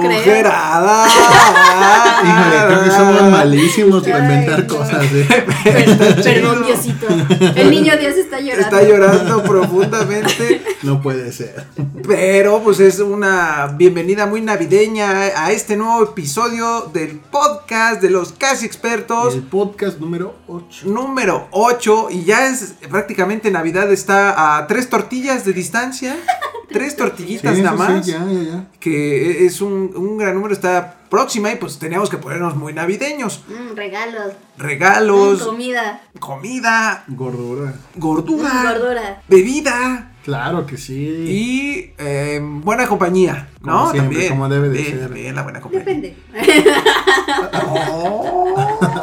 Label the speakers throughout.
Speaker 1: Agujerada.
Speaker 2: Híjole, creo que somos malísimos para inventar cosas. ¿eh?
Speaker 1: Perdón, Diosito. El niño Dios está llorando.
Speaker 3: Está llorando profundamente.
Speaker 2: No puede ser.
Speaker 3: Pero pues es una bienvenida muy navideña a este nuevo episodio del podcast de los casi expertos.
Speaker 2: El podcast número 8.
Speaker 3: Número 8 y ya es prácticamente Navidad está a tres tortillas de distancia, tres tortillitas nada más,
Speaker 2: ya, ya, ya.
Speaker 3: que es un, un gran número, está próxima y pues teníamos que ponernos muy navideños.
Speaker 1: Mm, regalos.
Speaker 3: Regalos,
Speaker 1: Mm, comida.
Speaker 3: comida,
Speaker 2: Gordura.
Speaker 3: gordura,
Speaker 1: Mm, gordura.
Speaker 3: bebida
Speaker 2: Claro que sí.
Speaker 3: y eh, buena compañía, ¿no?
Speaker 2: Como siempre,
Speaker 3: También,
Speaker 2: como debe de ser.
Speaker 3: bien, la buena compañía.
Speaker 1: Depende.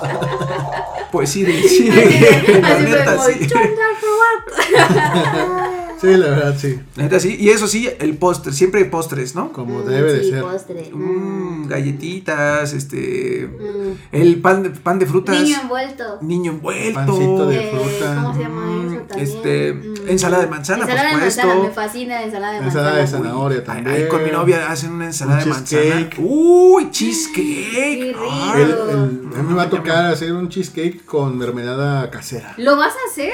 Speaker 3: Pues sí, de- sí, la neta sí.
Speaker 2: Sí, la verdad, sí.
Speaker 3: La neta sí, y eso sí, el postre, siempre hay postres, ¿no?
Speaker 2: Como
Speaker 1: Mm,
Speaker 2: debe de
Speaker 1: sí,
Speaker 2: ser.
Speaker 1: postre.
Speaker 3: Mm, galletitas, este.
Speaker 1: Mm.
Speaker 3: El pan de, pan de frutas.
Speaker 1: Niño envuelto.
Speaker 3: niño envuelto.
Speaker 2: Pancito de
Speaker 1: Eh,
Speaker 2: fruta.
Speaker 1: ¿Cómo se llama
Speaker 3: Mm,
Speaker 1: eso también?
Speaker 3: este,
Speaker 1: Mm.
Speaker 3: ensalada de manzana, por
Speaker 1: Ensalada de manzana, me fascina ensalada de manzana.
Speaker 2: Ensalada de zanahoria también.
Speaker 3: ahí con mi novia hacen una ensalada
Speaker 2: Un
Speaker 3: de manzana.
Speaker 2: cheesecake.
Speaker 3: Uy, cheesecake.
Speaker 1: Qué rico.
Speaker 3: Ay,
Speaker 2: El- el- a mí me va a tocar hacer un cheesecake con mermelada casera.
Speaker 1: ¿Lo vas a hacer?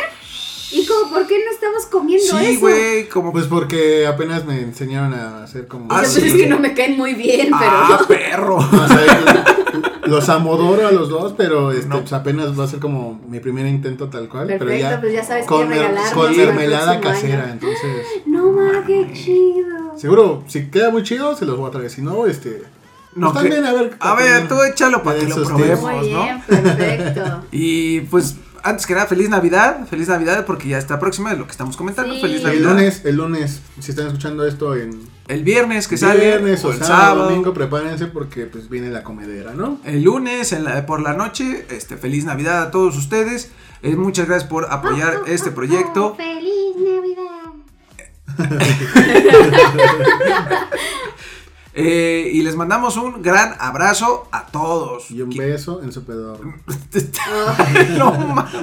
Speaker 1: ¿Y como por qué no estamos comiendo
Speaker 3: sí,
Speaker 1: eso?
Speaker 3: güey, como.
Speaker 2: Pues porque apenas me enseñaron a hacer como.
Speaker 3: Ah,
Speaker 1: pues
Speaker 3: sí.
Speaker 1: es que no me caen muy bien,
Speaker 3: ah,
Speaker 1: pero.
Speaker 3: perro.
Speaker 2: O sea, los amodoro a los dos, pero este,
Speaker 3: No.
Speaker 2: pues apenas va a ser como mi primer intento tal cual. pero
Speaker 1: Perfecto,
Speaker 2: ya,
Speaker 1: pues ya sabes
Speaker 2: con,
Speaker 1: regalarnos
Speaker 2: con mermelada casera.
Speaker 1: año.
Speaker 2: Entonces,
Speaker 1: No ma, qué chido.
Speaker 2: seguro, si queda muy chido, se los voy a traer. Si no, este.
Speaker 3: No,
Speaker 2: pues
Speaker 3: que-
Speaker 2: también, a ver.
Speaker 3: a ver, tú échalo para que lo probemos, ¿no?
Speaker 1: bien, perfecto.
Speaker 3: Y pues, antes que nada, feliz Navidad. Feliz Navidad porque ya está próxima de lo que estamos comentando.
Speaker 1: Sí.
Speaker 3: Feliz
Speaker 2: El
Speaker 3: Navidad.
Speaker 2: lunes, el lunes, si están escuchando esto en
Speaker 3: El viernes que sale.
Speaker 2: viernes o,
Speaker 3: el
Speaker 2: sábado, domingo, prepárense porque pues viene la comedera, ¿no?
Speaker 3: El lunes en la- por la noche, este, feliz Navidad a todos ustedes. Eh, muchas gracias por apoyar este proyecto.
Speaker 1: ¡Feliz Navidad!
Speaker 3: Eh, y les mandamos un gran abrazo a todos.
Speaker 2: Y un beso en su pedorro.
Speaker 3: no mames.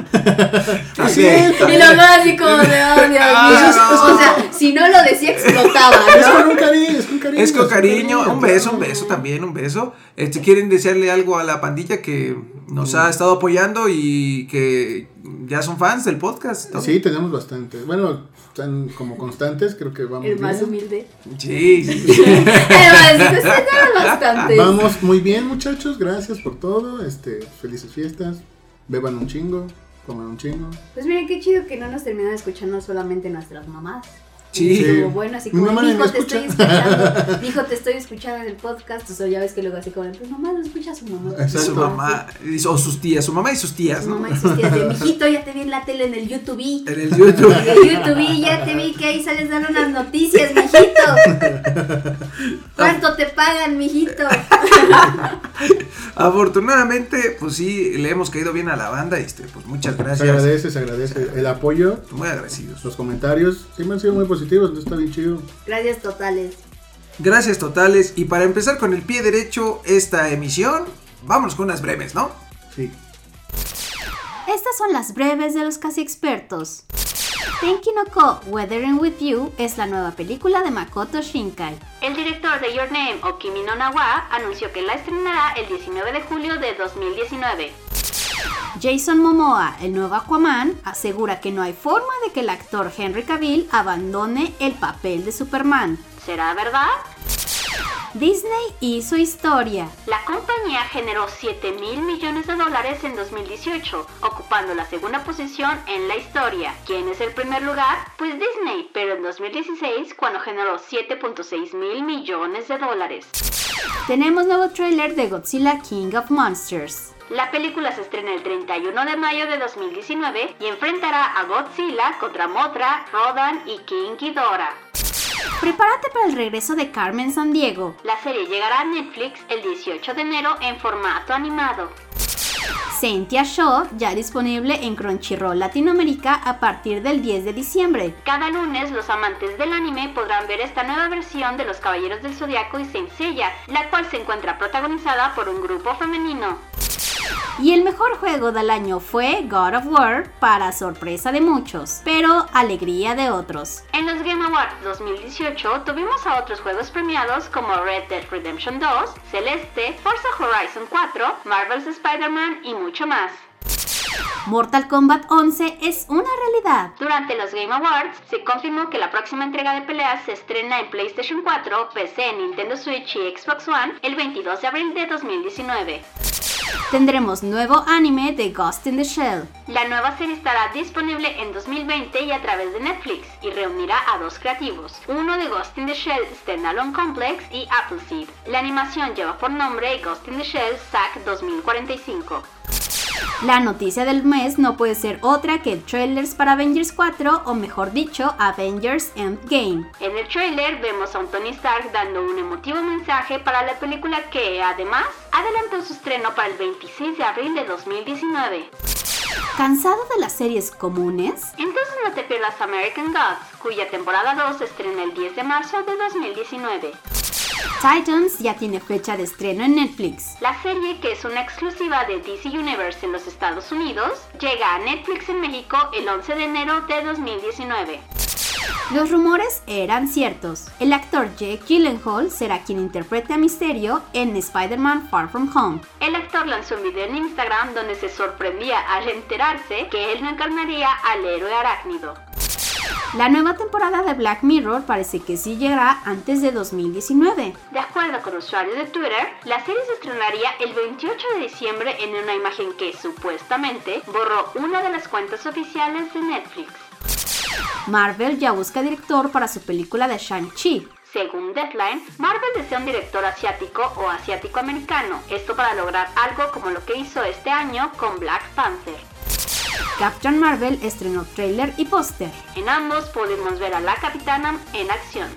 Speaker 2: Así.
Speaker 1: Y así como de, Dios
Speaker 3: Ah.
Speaker 1: O sea, si no lo decía, explotaba,
Speaker 2: Es con un cariño, es con cariño.
Speaker 3: Es con cariño, un beso, un beso también, un beso. Este, quieren desearle algo a la pandilla que nos ha estado apoyando y que ya son fans del podcast. ¿no?
Speaker 2: Sí, tenemos bastante. Bueno, están como constantes, creo que vamos
Speaker 1: El más
Speaker 2: bien.
Speaker 1: humilde.
Speaker 3: Sí, sí, sí.
Speaker 1: El más, sí, tenemos bastantes.
Speaker 2: Vamos muy bien, muchachos. Gracias por todo. Este, felices fiestas. Beban un chingo, coman un chingo.
Speaker 1: Pues miren qué chido que no nos terminan escuchando solamente nuestras mamás.
Speaker 3: Sí.
Speaker 1: Estuvo bueno, así
Speaker 2: Mi
Speaker 1: como, hijo,
Speaker 2: me
Speaker 1: te estoy
Speaker 2: escucha".
Speaker 1: escuchando. Hijo, te estoy escuchando en el podcast. O sea, ya ves que luego así como, pues mamá, lo escucha su mamá.
Speaker 2: Exacto.
Speaker 3: Su mamá, o sus tías, su mamá y sus tías,
Speaker 1: Su
Speaker 3: ¿no?
Speaker 1: mamá y sus tías de, mijito, ya te vi en la tele en el YouTube.
Speaker 3: En el YouTube.
Speaker 1: En el YouTube ya te vi que ahí sales dando unas noticias, mijito. ¿Cuánto te pagan, mijito?
Speaker 3: Afortunadamente, pues sí, le hemos caído bien a la banda. Este, pues muchas
Speaker 2: Se
Speaker 3: gracias.
Speaker 2: agradece, se agradece el apoyo,
Speaker 3: Muy agradecidos.
Speaker 2: los comentarios. Siempre han sido muy positivos, entonces está bien chido.
Speaker 1: Gracias totales.
Speaker 3: Gracias totales. Y para empezar con el pie derecho esta emisión, vámonos con unas breves, ¿no?
Speaker 2: Sí.
Speaker 1: Estas son las breves de los casi expertos. Tenki no Ko Weathering with You es la nueva película de Makoto Shinkai. El director de Your Name o Kimi no Na wa anunció que la estrenará el 19 de julio de 2019. Jason Momoa, el nuevo Aquaman, asegura que no hay forma de que el actor Henry Cavill abandone el papel de Superman. ¿Será verdad? Disney hizo historia. La compañía generó 7 mil millones de dólares en 2018, ocupando la segunda posición en la historia. ¿Quién es el primer lugar? Pues Disney, pero en 2016 cuando generó 7.6 mil millones de dólares. Tenemos nuevo tráiler de Godzilla King of Monsters. La película se estrena el 31 de mayo de 2019 y enfrentará a Godzilla contra Mothra, Rodan y King Ghidorah. Prepárate para el regreso de Carmen San Diego. La serie llegará a Netflix el 18 de enero en formato animado. Saintia Show ya disponible en Crunchyroll Latinoamérica a partir del 10 de diciembre. Cada lunes los amantes del anime podrán ver esta nueva versión de Los Caballeros del Zodiaco y Saint Seiya, la cual se encuentra protagonizada por un grupo femenino. Y el mejor juego del año fue God of War, para sorpresa de muchos, pero alegría de otros. En los Game Awards 2018 tuvimos a otros juegos premiados como Red Dead Redemption 2, Celeste, Forza Horizon 4, Marvel's Spider-Man y mucho más. Mortal Kombat 11 es una realidad. Durante los Game Awards se confirmó que la próxima entrega de peleas se estrena en PlayStation 4, PC, Nintendo Switch y Xbox One el 22 de abril de 2019 tendremos nuevo anime de Ghost in the Shell. La nueva serie estará disponible en 2020 y a través de Netflix y reunirá a dos creativos, uno de Ghost in the Shell Standalone Complex y Appleseed. La animación lleva por nombre Ghost in the Shell SAC 2045. La noticia del mes no puede ser otra que trailers para Avengers 4 o mejor dicho Avengers Endgame. En el trailer vemos a un Tony Stark dando un emotivo mensaje para la película que además adelantó su estreno para el 26 de abril de 2019. ¿Cansado de las series comunes? Entonces no te pierdas American Gods, cuya temporada 2 estrena el 10 de marzo de 2019. Titans ya tiene fecha de estreno en Netflix. La serie, que es una exclusiva de DC Universe en los Estados Unidos, llega a Netflix en México el 11 de enero de 2019. Los rumores eran ciertos. El actor Jake Gyllenhaal será quien interprete a Misterio en Spider-Man Far From Home. El actor lanzó un video en Instagram donde se sorprendía al enterarse que él no encarnaría al héroe arácnido. La nueva temporada de Black Mirror parece que sí llegará antes de 2019. De acuerdo con usuarios de Twitter, la serie se estrenaría el 28 de diciembre en una imagen que supuestamente borró una de las cuentas oficiales de Netflix. Marvel ya busca director para su película de Shang-Chi. Según Deadline, Marvel desea un director asiático o asiático-americano, esto para lograr algo como lo que hizo este año con Black Panther. Captain Marvel estrenó trailer y póster. En ambos podemos ver a la capitana en acción.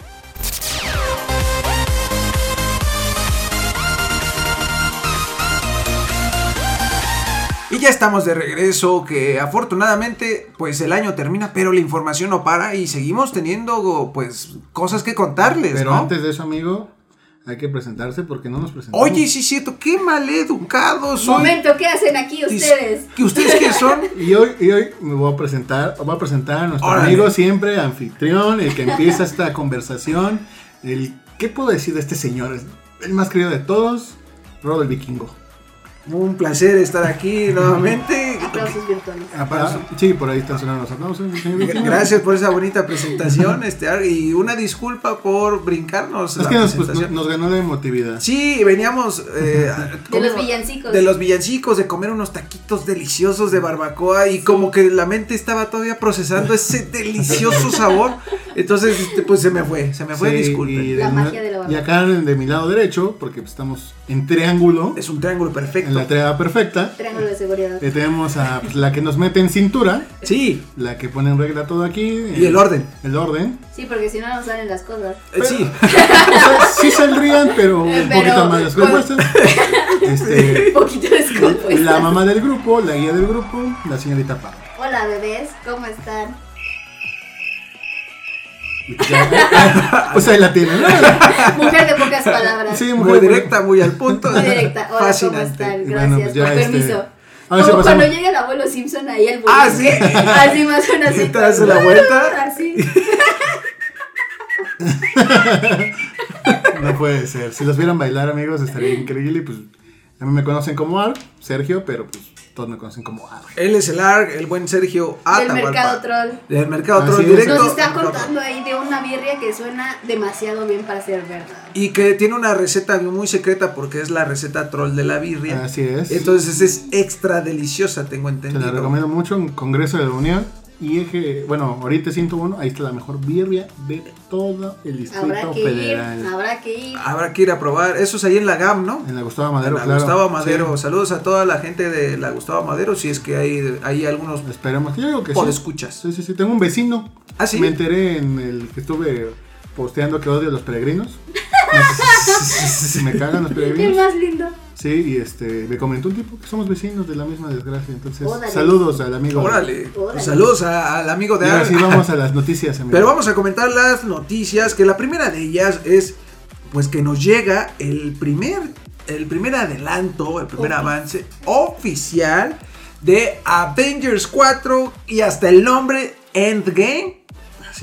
Speaker 3: Y ya estamos de regreso, que afortunadamente pues el año termina, pero la información no para y seguimos teniendo pues cosas que contarles.
Speaker 2: Pero antes de eso, amigo, hay que presentarse porque no nos presentamos.
Speaker 3: Oye, sí cierto, qué mal educados.
Speaker 1: Momento, ¿qué hacen aquí ustedes?
Speaker 3: ¿Y ustedes qué son?
Speaker 2: y hoy, y hoy me voy a presentar, voy a presentar a nuestro amigo siempre, anfitrión, el que empieza esta conversación. El, ¿Qué puedo decir de este señor? El más querido de todos, Rod el Vikingo.
Speaker 3: Un placer estar aquí nuevamente.
Speaker 1: Aplausos virtuales.
Speaker 2: Ah, sí, por ahí están sonando los aplausos.
Speaker 3: Gracias por esa bonita presentación. este Y una disculpa por brincarnos.
Speaker 2: Es que nos, nos, ganó la emotividad.
Speaker 3: Sí, veníamos. Eh,
Speaker 1: de los villancicos.
Speaker 3: De los villancicos, de comer unos taquitos deliciosos de barbacoa. Y como que la mente estaba todavía procesando ese delicioso sabor. Entonces, este, pues se me fue. Se me fue, disculpe.
Speaker 1: Y, la magia de la
Speaker 2: y acá de mi lado derecho, porque estamos en triángulo.
Speaker 3: Es un triángulo perfecto
Speaker 2: la triada perfecta.
Speaker 1: Triángulo de seguridad. Le
Speaker 2: tenemos a pues, la que nos mete en cintura.
Speaker 3: Sí.
Speaker 2: La que pone en regla todo aquí.
Speaker 3: Y el, orden.
Speaker 2: El orden.
Speaker 1: Sí, porque si no, no salen las cosas.
Speaker 3: Eh, sí.
Speaker 2: sí saldrían, pero, un poquito más descompuestas.
Speaker 1: Este, un poquito descompuestas.
Speaker 2: La mamá del grupo, la guía del grupo, la señorita Pablo.
Speaker 1: Hola, bebés. ¿Cómo están?
Speaker 2: pues ahí la tienen.
Speaker 1: mujer de pocas palabras.
Speaker 3: Sí, muy directa, muy al punto.
Speaker 1: Muy directa. Hola, Fascinante. ¿cómo están? Gracias, pues por este... permiso. Como cuando llega el abuelo Simpson ahí al
Speaker 3: Ah, sí.
Speaker 1: Así más o menos.
Speaker 3: ¿Te hace la vuelta?
Speaker 1: Así.
Speaker 2: no puede ser. Si los vieran bailar, amigos, estaría increíble. Pues a mí me conocen como Al, Sergio, pero pues todos me conocen como ARG.
Speaker 3: Él es el ARG, el buen Sergio
Speaker 1: Atahualpa. Del Mercado Troll.
Speaker 3: Del Mercado Troll directo.
Speaker 1: Nos está contando ahí de una birria que suena demasiado bien para ser verdad.
Speaker 3: Y que tiene una receta muy secreta porque es la receta troll de la birria.
Speaker 2: Así es.
Speaker 3: Entonces es extra deliciosa, tengo entendido.
Speaker 2: Te la recomiendo mucho en Congreso de la Unión y eje, bueno, ahorita 101, ahí está la mejor birria de todo el distrito
Speaker 1: habrá que
Speaker 2: federal.
Speaker 1: Ir, habrá que ir.
Speaker 3: Habrá que ir a probar. Eso es ahí en la GAM, ¿no?
Speaker 2: En la Gustavo Madero,
Speaker 3: en la Gustavo Madero. Saludos a toda la gente de la Gustavo Madero, si es que hay, hay algunos.
Speaker 2: Esperemos, yo digo que
Speaker 3: sí. escuchas.
Speaker 2: Sí, sí, sí. Tengo un vecino.
Speaker 3: Ah, sí.
Speaker 2: Me enteré en el que estuve posteando que odio a los peregrinos. me, me cagan los
Speaker 1: El
Speaker 2: peregrinos.
Speaker 1: más lindo.
Speaker 2: Sí, y este, me comentó un tipo que somos vecinos de la misma desgracia. Entonces,
Speaker 1: Órale.
Speaker 2: saludos al amigo.
Speaker 3: Órale.
Speaker 1: Órale.
Speaker 3: Pues saludos a- al amigo
Speaker 2: Y
Speaker 3: de
Speaker 2: ahora sí vamos a las noticias, amigo.
Speaker 3: Pero vamos a comentar las noticias, que la primera de ellas es pues que nos llega el primer el primer adelanto, el primer avance oficial de Avengers 4 y hasta el nombre Endgame.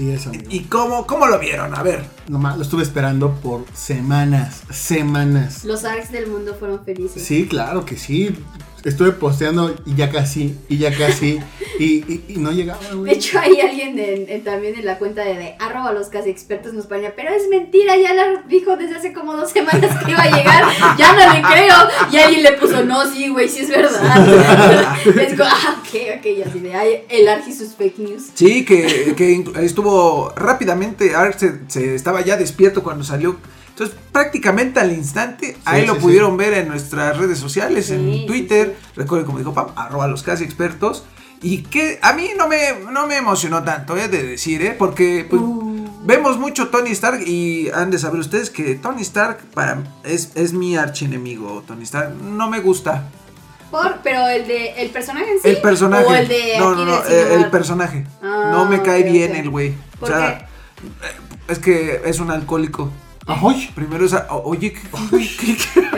Speaker 2: Así es, amigo.
Speaker 3: ¿Y cómo, cómo lo vieron? A ver.
Speaker 2: Nomás lo estuve esperando por semanas, semanas.
Speaker 1: Los arcs del mundo fueron felices.
Speaker 2: Sí, claro que sí. Estuve posteando y ya casi, y ya casi, y, y- y no llegaba,
Speaker 1: De
Speaker 2: güey.
Speaker 1: hecho, hay alguien en- en- también en la cuenta de, de arroba los casi expertos nos ponía, pero es mentira, ya la dijo desde hace como dos semanas que iba a llegar, ya no le creo. Y alguien le puso, no, sí, güey, sí es verdad. es como, ah, ok, ok, y así de, ay, el Argi sus fake news.
Speaker 3: Sí, que, estuvo rápidamente, se, se estaba ya despierto cuando salió. Entonces, prácticamente al instante, ahí lo
Speaker 2: sí,
Speaker 3: pudieron ver en nuestras redes sociales,
Speaker 1: Sí,
Speaker 3: en Twitter.
Speaker 1: sí.
Speaker 3: Recuerden, como dijo Pam, arroba los casi expertos. Y que a mí no me, no me emocionó tanto, he de decir, ¿eh? Porque pues,
Speaker 1: Uh.
Speaker 3: vemos mucho Tony Stark y han de saber ustedes que Tony Stark para, es, es mi archienemigo, Tony Stark. No me gusta.
Speaker 1: Por, pero el de, el personaje en sí.
Speaker 3: El personaje.
Speaker 1: O el de
Speaker 3: no,
Speaker 1: aquí
Speaker 3: no, no, eh, el personaje.
Speaker 1: Ah,
Speaker 3: no me cae bien el güey. O
Speaker 1: ¿Por
Speaker 3: sea,
Speaker 1: qué?
Speaker 3: eh, es que es un alcohólico.
Speaker 2: ¡Ay!
Speaker 3: Primero es. a- oye, ¿qué, qué- qué- qué?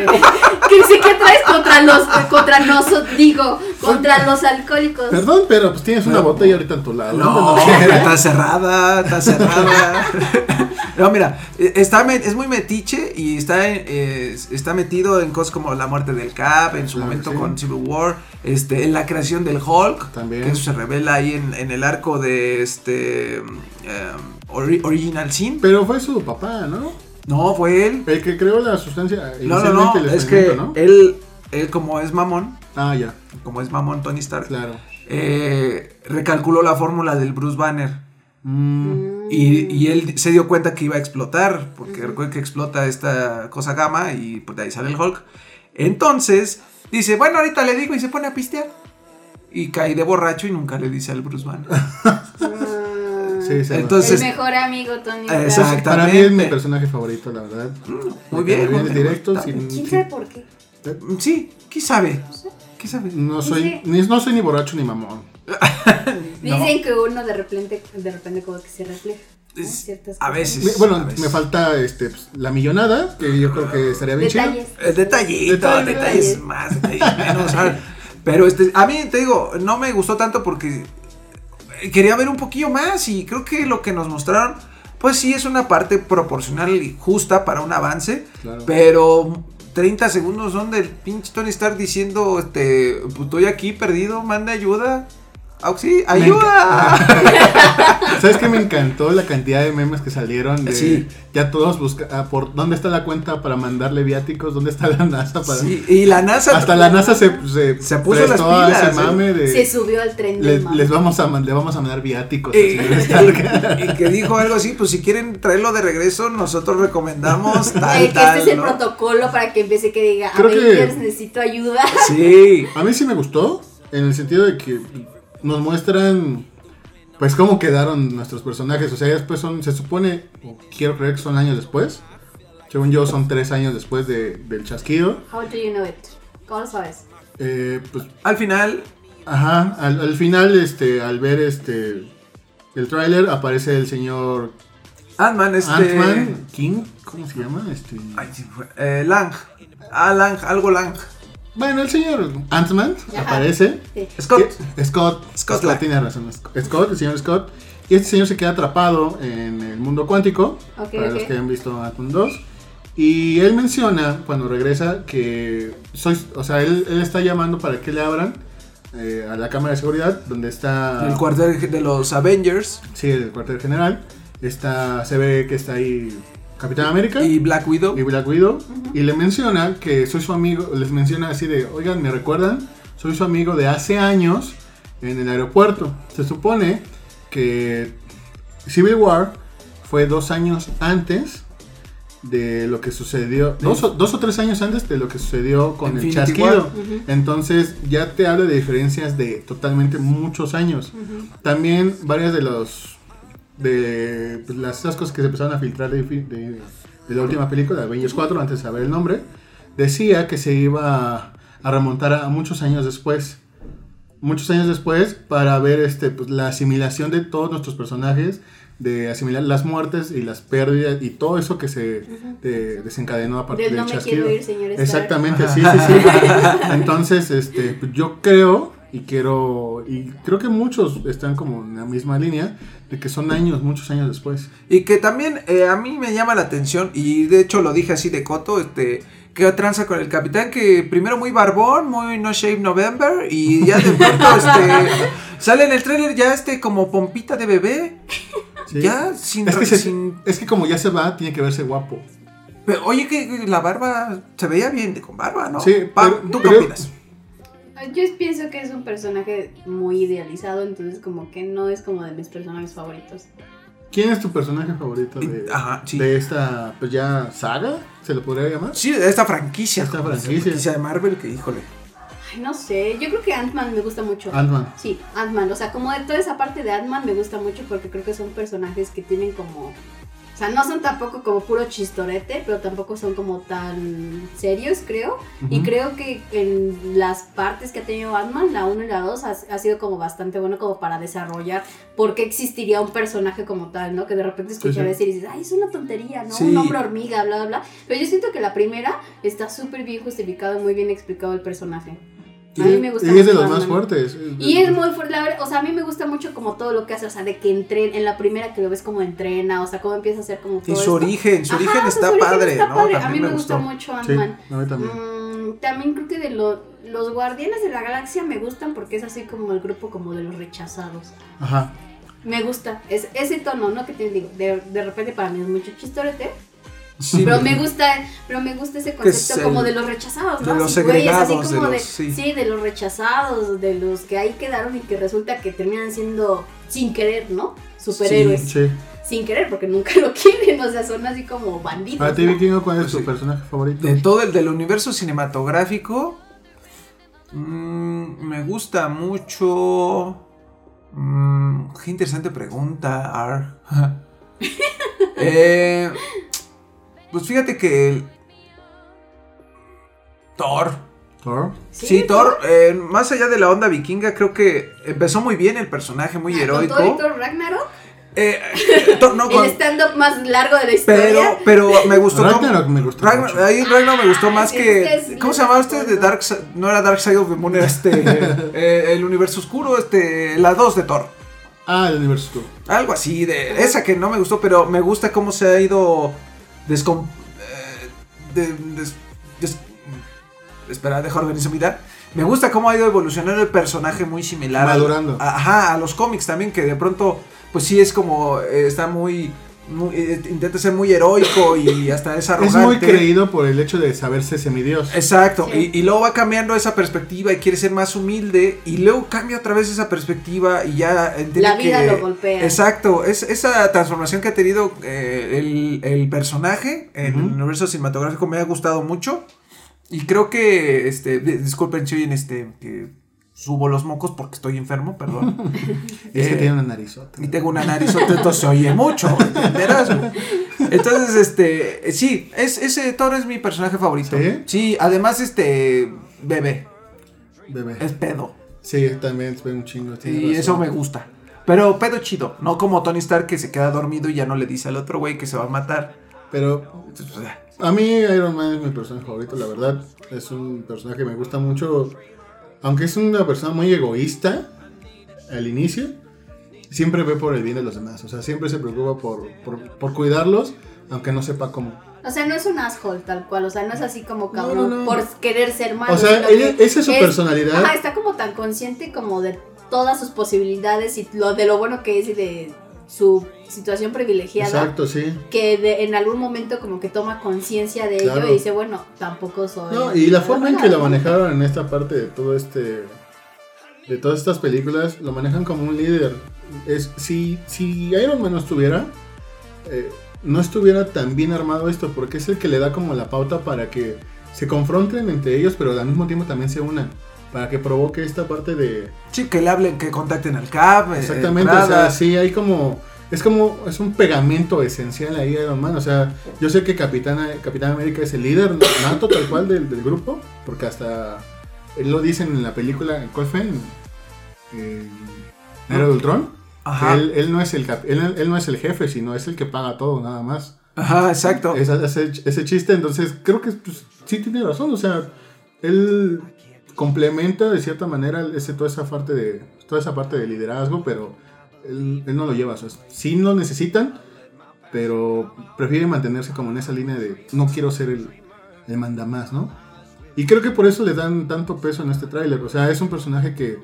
Speaker 1: ¿Qué sí que traes contra los, contra nosotros, digo, contra los alcohólicos?
Speaker 2: Perdón, pero pues tienes una botella ahorita en tu lado.
Speaker 3: No, está cerrada, está cerrada. No, mira, eh, está, es muy metiche y está, eh, está metido en cosas como la muerte del Cap, en su
Speaker 2: Claro,
Speaker 3: momento
Speaker 2: sí.
Speaker 3: con Civil War, este, en la creación del Hulk,
Speaker 2: También.
Speaker 3: que eso se revela ahí en, en el arco de este ori- Original Sin.
Speaker 2: Pero fue su papá, ¿no?
Speaker 3: No, fue él.
Speaker 2: El que creó la sustancia.
Speaker 3: No, no, no,
Speaker 2: el
Speaker 3: es que
Speaker 2: ¿no?
Speaker 3: él, él como es mamón,
Speaker 2: Ah, ya,
Speaker 3: como es mamón Tony Stark,
Speaker 2: claro.
Speaker 3: eh, recalculó la fórmula del Bruce Banner.
Speaker 2: Mm,
Speaker 3: Y, y él se dio cuenta que iba a explotar, porque recuerda que explota esta cosa gamma y pues de ahí sale el Hulk. Entonces, dice, bueno, ahorita le digo y se pone a pistear. Y cae de borracho y nunca le dice al Bruce Banner.
Speaker 2: Sí, sí.
Speaker 3: Entonces-
Speaker 1: el mejor amigo Tony.
Speaker 3: Exacto.
Speaker 2: Para mí es mi
Speaker 3: exactamente.
Speaker 2: personaje favorito, la verdad.
Speaker 3: Muy bien,
Speaker 2: Muy
Speaker 3: bien.
Speaker 2: directo, sin-.
Speaker 1: ¿Quién sabe por qué?
Speaker 3: Sí, ¿quién sabe? ¿Quién sabe?
Speaker 2: No soy, ni, no soy ni borracho ni mamón.
Speaker 1: Dicen que uno de repente, de repente como que se refleja. ¿no? Ciertas
Speaker 3: a veces.
Speaker 2: Bueno,
Speaker 3: a veces.
Speaker 2: me falta este, pues, la millonada, que yo creo que estaría bien chido.
Speaker 1: Detalles.
Speaker 3: Eh, Detallito,
Speaker 2: Detalles.
Speaker 3: detalles más, detalles menos. Pero este, a mí te digo, no me gustó tanto porque quería ver un poquillo más y creo que lo que nos mostraron, pues sí es una parte proporcional y justa para un avance,
Speaker 2: Claro.
Speaker 3: pero 30 segundos son del pinche Tony Stark diciendo, este, pues estoy aquí perdido, manda ayuda. Auxi, ayuda.
Speaker 2: ¿Sabes qué me encantó la cantidad de memes que salieron? De
Speaker 3: Sí.
Speaker 2: Ya todos buscan por dónde está la cuenta para mandarle viáticos, dónde está la NASA para.
Speaker 3: Sí, y la NASA
Speaker 2: Hasta la NASA se, se,
Speaker 3: Se puso
Speaker 2: prestó
Speaker 3: las
Speaker 2: a
Speaker 3: pilas,
Speaker 2: ese
Speaker 3: ¿eh?
Speaker 2: mame de.
Speaker 1: Se subió al tren
Speaker 2: le- les vamos a le vamos a mandar viáticos.
Speaker 3: Y,
Speaker 2: Stark.
Speaker 3: y que dijo algo así, pues si quieren traerlo de regreso, nosotros recomendamos tal,
Speaker 1: Eh, que
Speaker 3: tal,
Speaker 1: este es el protocolo para que empiece que diga,
Speaker 2: Creo que-
Speaker 1: Avengers, necesito ayuda.
Speaker 3: Sí,
Speaker 2: A mí sí me gustó, en el sentido de que nos muestran, pues, cómo quedaron nuestros personajes. O sea, después son, se supone, o quiero creer que son años después. Según yo, son tres años después de- del chasquido.
Speaker 1: How do you know it? ¿Cómo lo sabes?
Speaker 2: Eh, pues,
Speaker 3: al final,
Speaker 2: ajá, al, al final, este, al ver este, el tráiler, aparece el señor
Speaker 3: Ant-Man, este...
Speaker 2: Ant-Man King, ¿cómo se llama? Este,
Speaker 3: Ay, sí fue, eh, Lang, ah, Lang, algo Lang.
Speaker 2: Bueno, el señor Ant-Man aparece.
Speaker 1: Sí.
Speaker 3: Scott.
Speaker 2: Que- Scott.
Speaker 3: Scott
Speaker 2: Scott, tiene razón. Sc- Scott, el señor Scott. Y este señor se queda atrapado en el mundo cuántico. Para los que hayan visto Atom 2. Y él menciona cuando regresa que soy, o sea, él, él está llamando para que le abran eh, a la cámara de seguridad donde está
Speaker 3: El cuartel de los Avengers
Speaker 2: sí, el cuartel general. Está, se ve que está ahí Capitán América
Speaker 3: y Black Widow.
Speaker 2: y Black Widow y le menciona que soy su amigo, les menciona así de, oigan, ¿me recuerdan? Soy su amigo de hace años en el aeropuerto. Se supone que Civil War fue dos años antes de lo que sucedió, dos o, dos o tres años antes de lo que sucedió con
Speaker 3: Infinity
Speaker 2: el chasquido. Entonces ya te habla de diferencias de totalmente muchos años. También varias de los de pues, las, cosas que se empezaron a filtrar de, Infi- de de la última película, de Avengers 4, antes de saber el nombre, decía que se iba a remontar a muchos años después. Muchos años después para ver este, pues, la asimilación de todos nuestros personajes, de asimilar las muertes y las pérdidas y todo eso que se de- desencadenó a partir
Speaker 1: Del
Speaker 2: del
Speaker 1: no me quiero ir, señor.
Speaker 2: Exactamente, sí, sí, sí. Entonces, este, pues, yo creo y quiero y creo que muchos están como en la misma línea de que son años, muchos años después.
Speaker 3: Y que también eh, a mí me llama la atención, y de hecho lo dije así de coto, este, que tranza con el capitán, que primero muy barbón, muy no shave November, y ya de pronto este, sale en el tráiler ya este como pompita de bebé,
Speaker 2: Sí.
Speaker 3: ya sin...
Speaker 2: Es que, se-
Speaker 3: sin
Speaker 2: es que como ya se va, tiene que verse guapo.
Speaker 3: pero, oye, que la barba se veía bien de- con barba, ¿no?
Speaker 2: Sí,
Speaker 3: Pa,
Speaker 2: pero-
Speaker 3: ¿Tú qué opinas?
Speaker 1: Yo pienso que es un personaje muy idealizado, entonces como que no es como de mis personajes favoritos.
Speaker 2: ¿Quién es tu personaje favorito de,
Speaker 3: Ajá, sí.
Speaker 2: de esta, pues ya, saga? ¿Se le podría llamar?
Speaker 3: Sí, de esta franquicia.
Speaker 2: Esta franquicia.
Speaker 3: de Marvel que, híjole.
Speaker 1: Ay, no sé, yo creo que Ant-Man me gusta mucho.
Speaker 2: Ant-Man.
Speaker 1: Sí, Ant-Man, o sea, como de toda esa parte de Ant-Man me gusta mucho porque creo que son personajes que tienen como... Sea, no son tampoco como puro chistorete, pero tampoco son como tan serios, creo. Y creo que en las partes que ha tenido Ant-Man, la 1 y la 2, ha, ha sido como bastante bueno como para desarrollar por qué existiría un personaje como tal, ¿no? Que de repente escuchas
Speaker 2: Sí, sí.
Speaker 1: decir y dices, ay, es una tontería, ¿no?
Speaker 3: Sí.
Speaker 1: Un hombre hormiga, bla, bla, bla. Pero yo siento que la primera está súper bien justificado, muy bien explicado el personaje. A mí me gusta
Speaker 2: Y es de los más fuertes.
Speaker 1: Y es muy fuerte, la verdad, o sea, a mí me gusta mucho como todo lo que hace, o sea, de que entrena, en la primera que lo ves como entrena, o sea, cómo empieza a hacer como todo
Speaker 3: Y su
Speaker 1: esto.
Speaker 3: origen, su
Speaker 1: Ajá,
Speaker 3: origen está
Speaker 1: su origen
Speaker 3: padre,
Speaker 1: está
Speaker 3: ¿no?
Speaker 1: padre. A
Speaker 3: También
Speaker 1: mí me,
Speaker 3: gustó.
Speaker 1: gusta mucho
Speaker 2: Sí,
Speaker 1: Ant-Man.
Speaker 2: a mí también.
Speaker 1: Mm, también creo que de lo- los Guardianes de la Galaxia me gustan porque es así como el grupo como de los rechazados.
Speaker 2: Ajá.
Speaker 1: Me gusta, es, ese tono, ¿no? Que te digo, de, de repente para mí es mucho chistorete,
Speaker 3: Sí,
Speaker 1: pero me gusta, pero me gusta ese
Speaker 3: es
Speaker 1: concepto como
Speaker 3: el-
Speaker 1: de los rechazados,
Speaker 3: de
Speaker 1: ¿no?
Speaker 3: los
Speaker 1: güeyes, así
Speaker 3: segregados, de
Speaker 1: de,
Speaker 3: los- sí.
Speaker 1: sí. de los rechazados, de los que ahí quedaron y que resulta que terminan siendo sin querer, ¿no? Superhéroes.
Speaker 2: Sí.
Speaker 1: Sin querer, porque nunca lo quieren, o sea, son así como bandidos.
Speaker 2: Para ti, ¿cuál es
Speaker 3: Pues
Speaker 2: tu
Speaker 3: sí.
Speaker 2: personaje favorito?
Speaker 3: De todo el del universo cinematográfico, mm, me gusta mucho. mm, qué interesante pregunta, Ar. Eh, pues fíjate que. el- Thor.
Speaker 2: Thor.
Speaker 3: Sí, Thor, eh, más allá de la onda vikinga, creo que empezó muy bien el personaje, muy
Speaker 1: Ah, Con
Speaker 3: heroico.
Speaker 1: todo y Thor Ragnarok,
Speaker 3: Eh, eh, Thor- no, con-
Speaker 1: el stand-up más largo de la
Speaker 3: pero,
Speaker 1: historia.
Speaker 3: pero me gustó.
Speaker 2: Ragnarok me gustó
Speaker 3: Ragnar-
Speaker 2: mucho.
Speaker 3: ahí Ragnar me gustó más
Speaker 1: sí,
Speaker 3: que.
Speaker 1: es
Speaker 3: ¿Cómo se llamaba este de Dark No era Dark Side of the Moon, era este. eh, el universo oscuro, este. La 2 de Thor.
Speaker 2: Ah, el universo oscuro.
Speaker 3: Algo así, de esa que no me gustó, pero me gusta cómo se ha ido. Descom. eh, de- des- des- espera, deja organizar mi. Me gusta cómo ha ido evolucionando el personaje muy similar.
Speaker 2: Madurando.
Speaker 3: ajá, a los cómics también, que de pronto, pues sí es como. eh, está muy. Muy- eh, intenta ser muy heroico y hasta es
Speaker 2: Es
Speaker 3: arrogante.
Speaker 2: muy creído por el hecho de saberse semidios.
Speaker 3: Exacto,
Speaker 1: Sí.
Speaker 3: y, y luego va cambiando esa perspectiva y quiere ser más humilde y luego cambia otra vez esa perspectiva y ya entiende
Speaker 1: La vida
Speaker 3: que-
Speaker 1: lo golpea.
Speaker 3: Exacto, es esa transformación que ha tenido eh, el, el personaje en el universo cinematográfico me ha gustado mucho y creo que, este, di- disculpen si oyen este, que subo los mocos porque estoy enfermo, perdón.
Speaker 2: Es que
Speaker 3: Eh,
Speaker 2: tiene una narizota.
Speaker 3: y tengo una nariz, entonces se oye mucho, ¿entenderás? Entonces, este, sí, es, ese Thor es mi personaje favorito.
Speaker 2: ¿Sí?
Speaker 3: además, este, bebé,
Speaker 2: Bebé.
Speaker 3: es pedo.
Speaker 2: Sí, también se ve un chingo.
Speaker 3: Y
Speaker 2: razón.
Speaker 3: eso me gusta. Pero pedo chido, no como Tony Stark que se queda dormido y ya no le dice al otro güey que se va a matar.
Speaker 2: Pero a mí Iron Man es mi personaje favorito, la verdad. Es un personaje que me gusta mucho. Aunque es una persona muy egoísta al inicio, siempre ve por el bien de los demás. O sea, siempre se preocupa por, por, por cuidarlos, aunque no sepa cómo.
Speaker 1: O sea, no es un asshole tal cual, o sea, no es así como cabrón
Speaker 2: no, no.
Speaker 1: por querer ser malo.
Speaker 2: O sea, ella- esa es su personalidad.
Speaker 1: Ajá, está como tan consciente como de todas sus posibilidades y lo de lo bueno que es y de su situación privilegiada.
Speaker 2: Exacto, sí.
Speaker 1: Que de- en algún momento como que toma conciencia de
Speaker 2: Claro.
Speaker 1: ello y dice, bueno, tampoco soy...
Speaker 2: No, y la forma en que lo manejaron en esta parte de todo este. De todas estas películas, lo manejan como un líder. Es, si, si Iron Man no estuviera, eh, no estuviera tan bien armado esto, porque es el que le da como la pauta para que se confronten entre ellos, pero al mismo tiempo también se unan. Para que provoque esta parte de.
Speaker 3: sí, que le hablen, que contacten al CAP. eh,
Speaker 2: Exactamente, o sea, sí hay como es como, es un pegamento esencial ahí Iron Man. O sea, yo sé que Capitán, Capitán América es el líder nato tal cual del, del grupo, porque hasta él lo dicen en la película, ¿cuál fue? En, en Era de Ultron.
Speaker 3: Ajá.
Speaker 2: Él, él no es el cap- él, él no es el jefe, sino es el que paga todo, nada más.
Speaker 3: Ajá, exacto.
Speaker 2: Ese, ese chiste, entonces creo que pues, sí tiene razón. O sea, él complementa de cierta manera ese, toda esa parte de toda esa parte de liderazgo, pero él, él no lo lleva. O sea, sí lo necesitan, pero prefiere mantenerse como en esa línea de no quiero ser el, el mandamás, ¿no? Y creo que por eso le dan tanto peso en este tráiler. O sea, es un personaje que...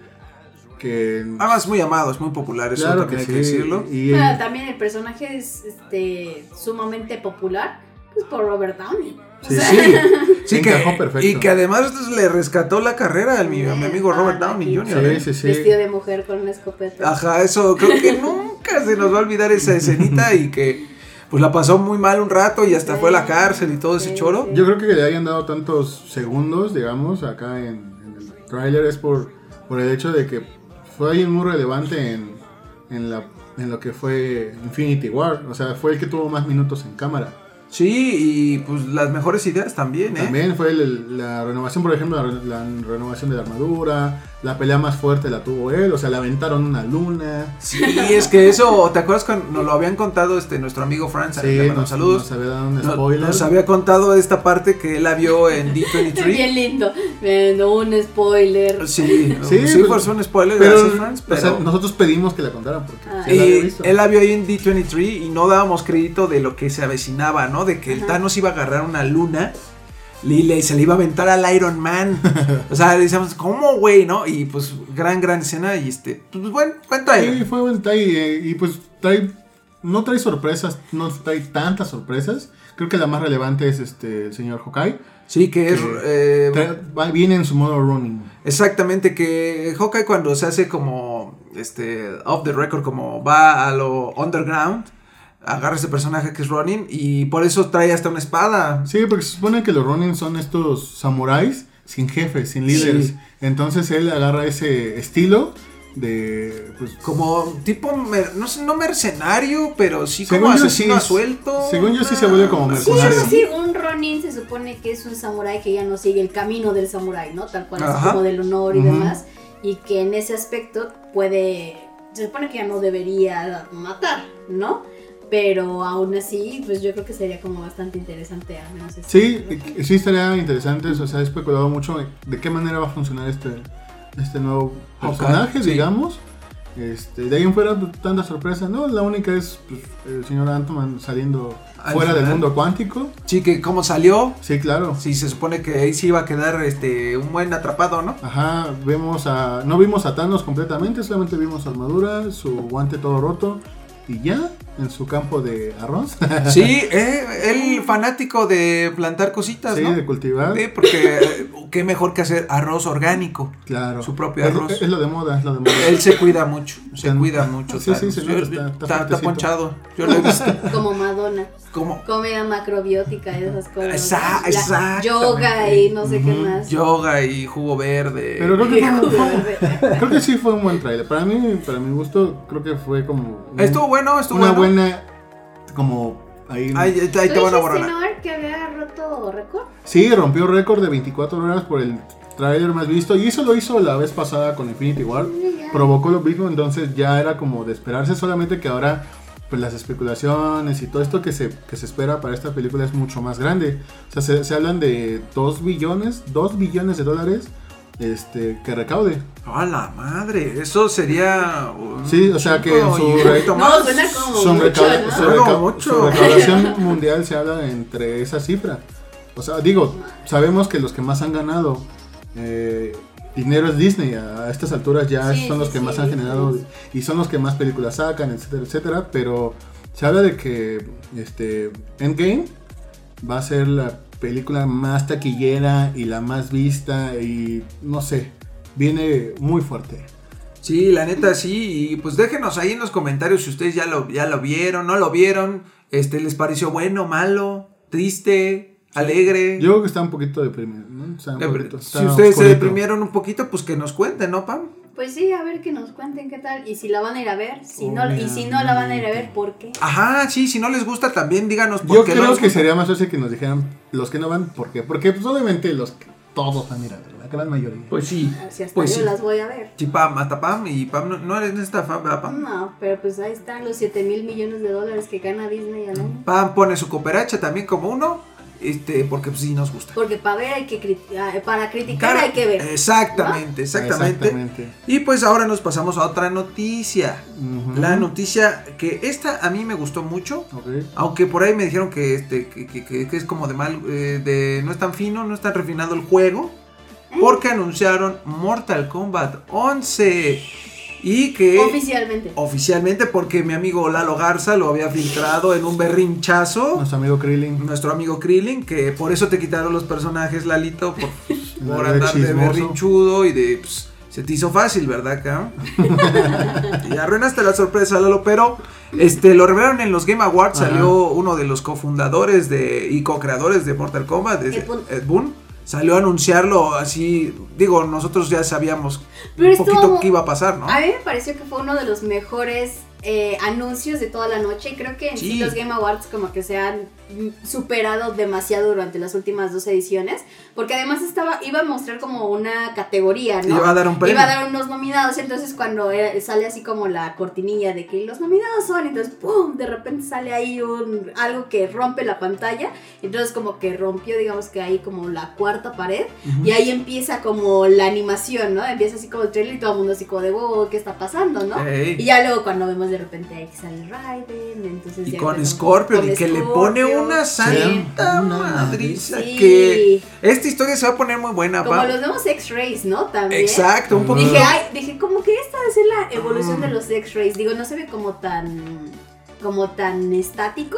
Speaker 2: que
Speaker 3: Además, es muy amado, es muy popular, eso
Speaker 2: claro
Speaker 3: también hay
Speaker 2: sí,
Speaker 3: que decirlo.
Speaker 2: Y,
Speaker 1: Pero también el personaje es este, sumamente popular pues, por Robert Downey. O
Speaker 2: Sí,
Speaker 1: sea,
Speaker 3: Sí, sí que,
Speaker 2: Encajó perfecto.
Speaker 3: y que además le rescató la carrera a mi, a mi amigo Robert Downey Jr. ¿eh?
Speaker 2: Sí, sí, sí.
Speaker 1: Vestido de mujer con una escopeta.
Speaker 3: Ajá, eso creo que nunca se nos va a olvidar esa escenita y que pues la pasó muy mal un rato y hasta fue a la cárcel y todo ese choro.
Speaker 1: sí.
Speaker 2: Yo creo que le hayan dado tantos segundos, digamos, acá en, en el tráiler es por, por el hecho de que fue alguien muy relevante en, en, la, en lo que fue Infinity War. O sea, fue el que tuvo más minutos en cámara.
Speaker 3: Sí, y pues las mejores ideas también, ¿eh?
Speaker 2: También fue el- la renovación, por ejemplo, la, re- la renovación de la armadura. La pelea más fuerte la tuvo él. O sea, le aventaron una luna.
Speaker 3: Sí, es que eso, ¿te acuerdas cuando nos lo habían contado este nuestro amigo Franz?
Speaker 2: Sí,
Speaker 3: le mando
Speaker 2: nos,
Speaker 3: saludos.
Speaker 2: nos había dado un spoiler.
Speaker 3: Nos había contado esta parte que él la vio en D23.
Speaker 1: Bien lindo. Viendo un spoiler.
Speaker 3: Sí,
Speaker 2: Sí,
Speaker 3: sí, pues, fue un spoiler,
Speaker 2: pero,
Speaker 3: gracias, Franz,
Speaker 2: o sea,
Speaker 3: pero-
Speaker 2: nosotros pedimos que la contaran porque
Speaker 1: Ah.
Speaker 2: sí la había
Speaker 3: Y
Speaker 2: visto.
Speaker 3: él la vio ahí en D23 y no dábamos crédito de lo que se avecinaba, ¿no? De que el
Speaker 1: Ajá.
Speaker 3: Thanos iba a agarrar una luna y le, se le iba a aventar al Iron Man. o sea, decíamos, ¿cómo, güey? ¿No? Y pues, gran, gran escena y este, pues buen, buen
Speaker 2: Sí,
Speaker 3: trailer.
Speaker 2: fue buen trailer y pues trae, no trae sorpresas, no trae tantas sorpresas. Creo que la más relevante es este el señor Hawkeye.
Speaker 3: Sí, que es... Eh,
Speaker 2: Trae- viene en su modo running.
Speaker 3: Exactamente, que Hawkeye cuando se hace como, este, off the record, como va a lo underground, agarra ese personaje que es Ronin y por eso trae hasta una espada.
Speaker 2: Sí, porque se supone que los running son estos samuráis sin jefes, sin líderes.
Speaker 3: Sí.
Speaker 2: Entonces él agarra ese estilo de pues
Speaker 3: Como tipo, no sé, no mercenario, pero sí como asesino
Speaker 2: sí es-
Speaker 3: suelto.
Speaker 2: según yo, sí se vuelve como
Speaker 1: Sí,
Speaker 2: mercenario.
Speaker 1: sí, un Ronin se supone que es un samurái que ya no sigue el camino del samurái, ¿no? Tal cual,
Speaker 3: Ajá.
Speaker 1: como del honor y demás. Y que en ese aspecto puede. Se supone que ya no debería matar, ¿no? Pero aún así, pues yo creo que sería como bastante interesante, al menos ese
Speaker 2: Sí, sí estaría interesante, o sea, se ha especulado mucho de, qué manera va a funcionar este, este nuevo personaje, digamos. Este, de ahí en fuera, pues, tanta sorpresa, ¿no? La única es pues, el señor Ant-Man saliendo
Speaker 3: Al
Speaker 2: fuera del mundo cuántico.
Speaker 3: Sí, que cómo salió.
Speaker 2: Sí, claro.
Speaker 3: Sí, se supone que ahí sí iba a quedar este un buen atrapado, ¿no?
Speaker 2: Ajá, vemos a. No vimos a Thanos completamente, solamente vimos su armadura, su guante todo roto y ya en su campo de arroz.
Speaker 3: Sí, eh, el fanático de plantar cositas,
Speaker 2: sí,
Speaker 3: ¿no?
Speaker 2: de cultivar.
Speaker 3: Sí, porque eh, qué mejor que hacer arroz orgánico.
Speaker 2: Claro.
Speaker 3: Su propio arroz.
Speaker 2: Es, lo de moda, es lo de moda.
Speaker 3: Él se cuida mucho, se
Speaker 2: Tan-
Speaker 3: cuida mucho.
Speaker 2: Sí, sí,
Speaker 3: Yo-
Speaker 2: nota, está- está
Speaker 3: está, está
Speaker 2: fuertecito.
Speaker 3: ponchado. Yo lo he visto.
Speaker 1: Como Madonna.
Speaker 3: Como
Speaker 1: Comida macrobiótica y esas cosas. La
Speaker 3: exactamente.
Speaker 1: Yoga y no sé qué más.
Speaker 3: yoga y jugo verde.
Speaker 2: Pero creo que, fue,
Speaker 1: Jugo
Speaker 2: fue-
Speaker 1: verde.
Speaker 2: creo que sí fue un buen trailer. Para mí, para mi gusto, creo que fue como. un-
Speaker 3: Estuvo bueno, estuvo
Speaker 2: una
Speaker 3: bueno.
Speaker 2: buena. Como. Ahí,
Speaker 3: Ahí, ahí te, ahí
Speaker 1: ¿Tú
Speaker 3: te van a borrar.
Speaker 1: Que había roto récord?
Speaker 2: Sí, rompió récord de 24 horas por el trailer más visto. Y eso lo hizo la vez pasada con Infinity War. Provocó lo mismo, entonces ya era como de esperarse. Solamente que ahora, pues las especulaciones y todo esto que se, que se espera para esta película es mucho más grande. O sea, se, se hablan de 2 billones, 2 billones de dólares este, que recaude.
Speaker 3: A la madre, eso sería. un
Speaker 2: Sí, o sea que en su re-
Speaker 1: No,
Speaker 3: más.
Speaker 1: suena como
Speaker 2: Su,
Speaker 1: mucho,
Speaker 2: recauda-
Speaker 1: ¿no?
Speaker 2: su
Speaker 3: Suena
Speaker 2: reca-
Speaker 3: mucho.
Speaker 2: su recaudación mundial se habla entre esa cifra. O sea, digo, sabemos que los que más han ganado eh, dinero es Disney. A estas alturas ya
Speaker 1: Sí,
Speaker 2: son los que
Speaker 1: sí,
Speaker 2: más han generado
Speaker 1: sí.
Speaker 2: y son los que más películas sacan, etcétera, etcétera. Pero se habla de que este Endgame va a ser la película más taquillera y la más vista y no sé, viene muy fuerte.
Speaker 3: Sí, la neta sí. Y pues déjenos ahí en los comentarios si ustedes ya lo, ya lo vieron, no lo vieron. Este, ¿les pareció bueno, malo, triste, alegre?
Speaker 2: Yo creo que está un poquito deprimido, ¿no? Está un
Speaker 3: si ustedes se deprimieron un poquito, pues que nos cuenten, ¿no, Pam?
Speaker 1: Pues sí, a ver que nos cuenten qué tal. Y si la van a ir a ver. Si no, y si no la van a ir a ver, ¿por qué?
Speaker 3: Ajá, sí, si no les gusta también díganos por
Speaker 2: Yo
Speaker 3: qué
Speaker 2: creo
Speaker 3: no les
Speaker 2: que sería más fácil que nos dijeran los que no van, ¿por qué? Porque pues obviamente los que todos van a ir a ver, la gran mayoría.
Speaker 3: Pues sí.
Speaker 1: Si hasta
Speaker 3: Pues
Speaker 1: yo
Speaker 3: sí.
Speaker 1: las voy a ver.
Speaker 3: Sí, Pam, hasta Pam y Pam no, no eres esta fan, ¿verdad, Pam?
Speaker 1: No, pero pues ahí están los 7 mil millones de dólares que gana Disney al año.
Speaker 3: Pam pone su cooperacha también como uno, este, porque pues sí nos gusta.
Speaker 1: Porque para ver hay que cri- ah, para criticar hay que ver.
Speaker 3: Exactamente, exactamente.
Speaker 2: Exactamente.
Speaker 3: Y pues ahora nos pasamos a otra noticia. La noticia que esta a mí me gustó mucho. Aunque por ahí me dijeron que este que, que- es como de mal, eh, de no es tan fino, no es tan refinado el juego, porque anunciaron Mortal Kombat 11 y que
Speaker 1: Oficialmente.
Speaker 3: oficialmente porque mi amigo Lalo Garza lo había filtrado en un berrinchazo,
Speaker 2: Nuestro amigo Krillin.
Speaker 3: nuestro amigo Krillin, que por eso te quitaron los personajes Lalito por, por andar de berrinchudo y de pues, se te hizo fácil, ¿verdad, cabrón? y arruinaste la sorpresa, Lalo, pero este lo revelaron en los Game Awards,
Speaker 2: Ajá.
Speaker 3: salió uno de los cofundadores de y co-creadores de Mortal Kombat,
Speaker 1: Ed Boon.
Speaker 3: Ed Boon, salió a anunciarlo así, digo, nosotros ya sabíamos
Speaker 1: Pero
Speaker 3: un poquito qué iba a pasar, ¿no?
Speaker 1: A mí me pareció que fue uno de los mejores eh, anuncios de toda la noche. Y creo que en sí.
Speaker 3: Sí.
Speaker 1: los Game Awards como que se han superado demasiado durante las últimas dos ediciones. Porque además estaba, iba a mostrar como una categoría, ¿no?
Speaker 3: Iba a dar un premio.
Speaker 1: Iba a dar unos nominados. Entonces cuando era- sale así como la cortinilla de que los nominados son, entonces ¡pum! De repente sale ahí un, algo que rompe la pantalla. Entonces como que rompió, digamos que ahí como la cuarta pared. Y ahí empieza como la animación, ¿no? Empieza así como el trailer y todo el mundo así como de, wow, ¿qué está pasando, no?
Speaker 3: Ey.
Speaker 1: Y ya luego cuando vemos de repente ahí sale Raiden, entonces
Speaker 3: Y
Speaker 1: ya
Speaker 3: con Scorpion, y que le pone
Speaker 1: Scorpion.
Speaker 3: Una santa madriza
Speaker 1: Sí.
Speaker 3: que esta historia se va a poner muy buena,
Speaker 1: Como
Speaker 3: pa.
Speaker 1: los vemos X-Rays, ¿no? También.
Speaker 3: Exacto, un poquito.
Speaker 1: Dije, ay, dije, como que esta ser la evolución
Speaker 3: Mm.
Speaker 1: de los X-Rays. Digo, no se ve como tan como tan estático.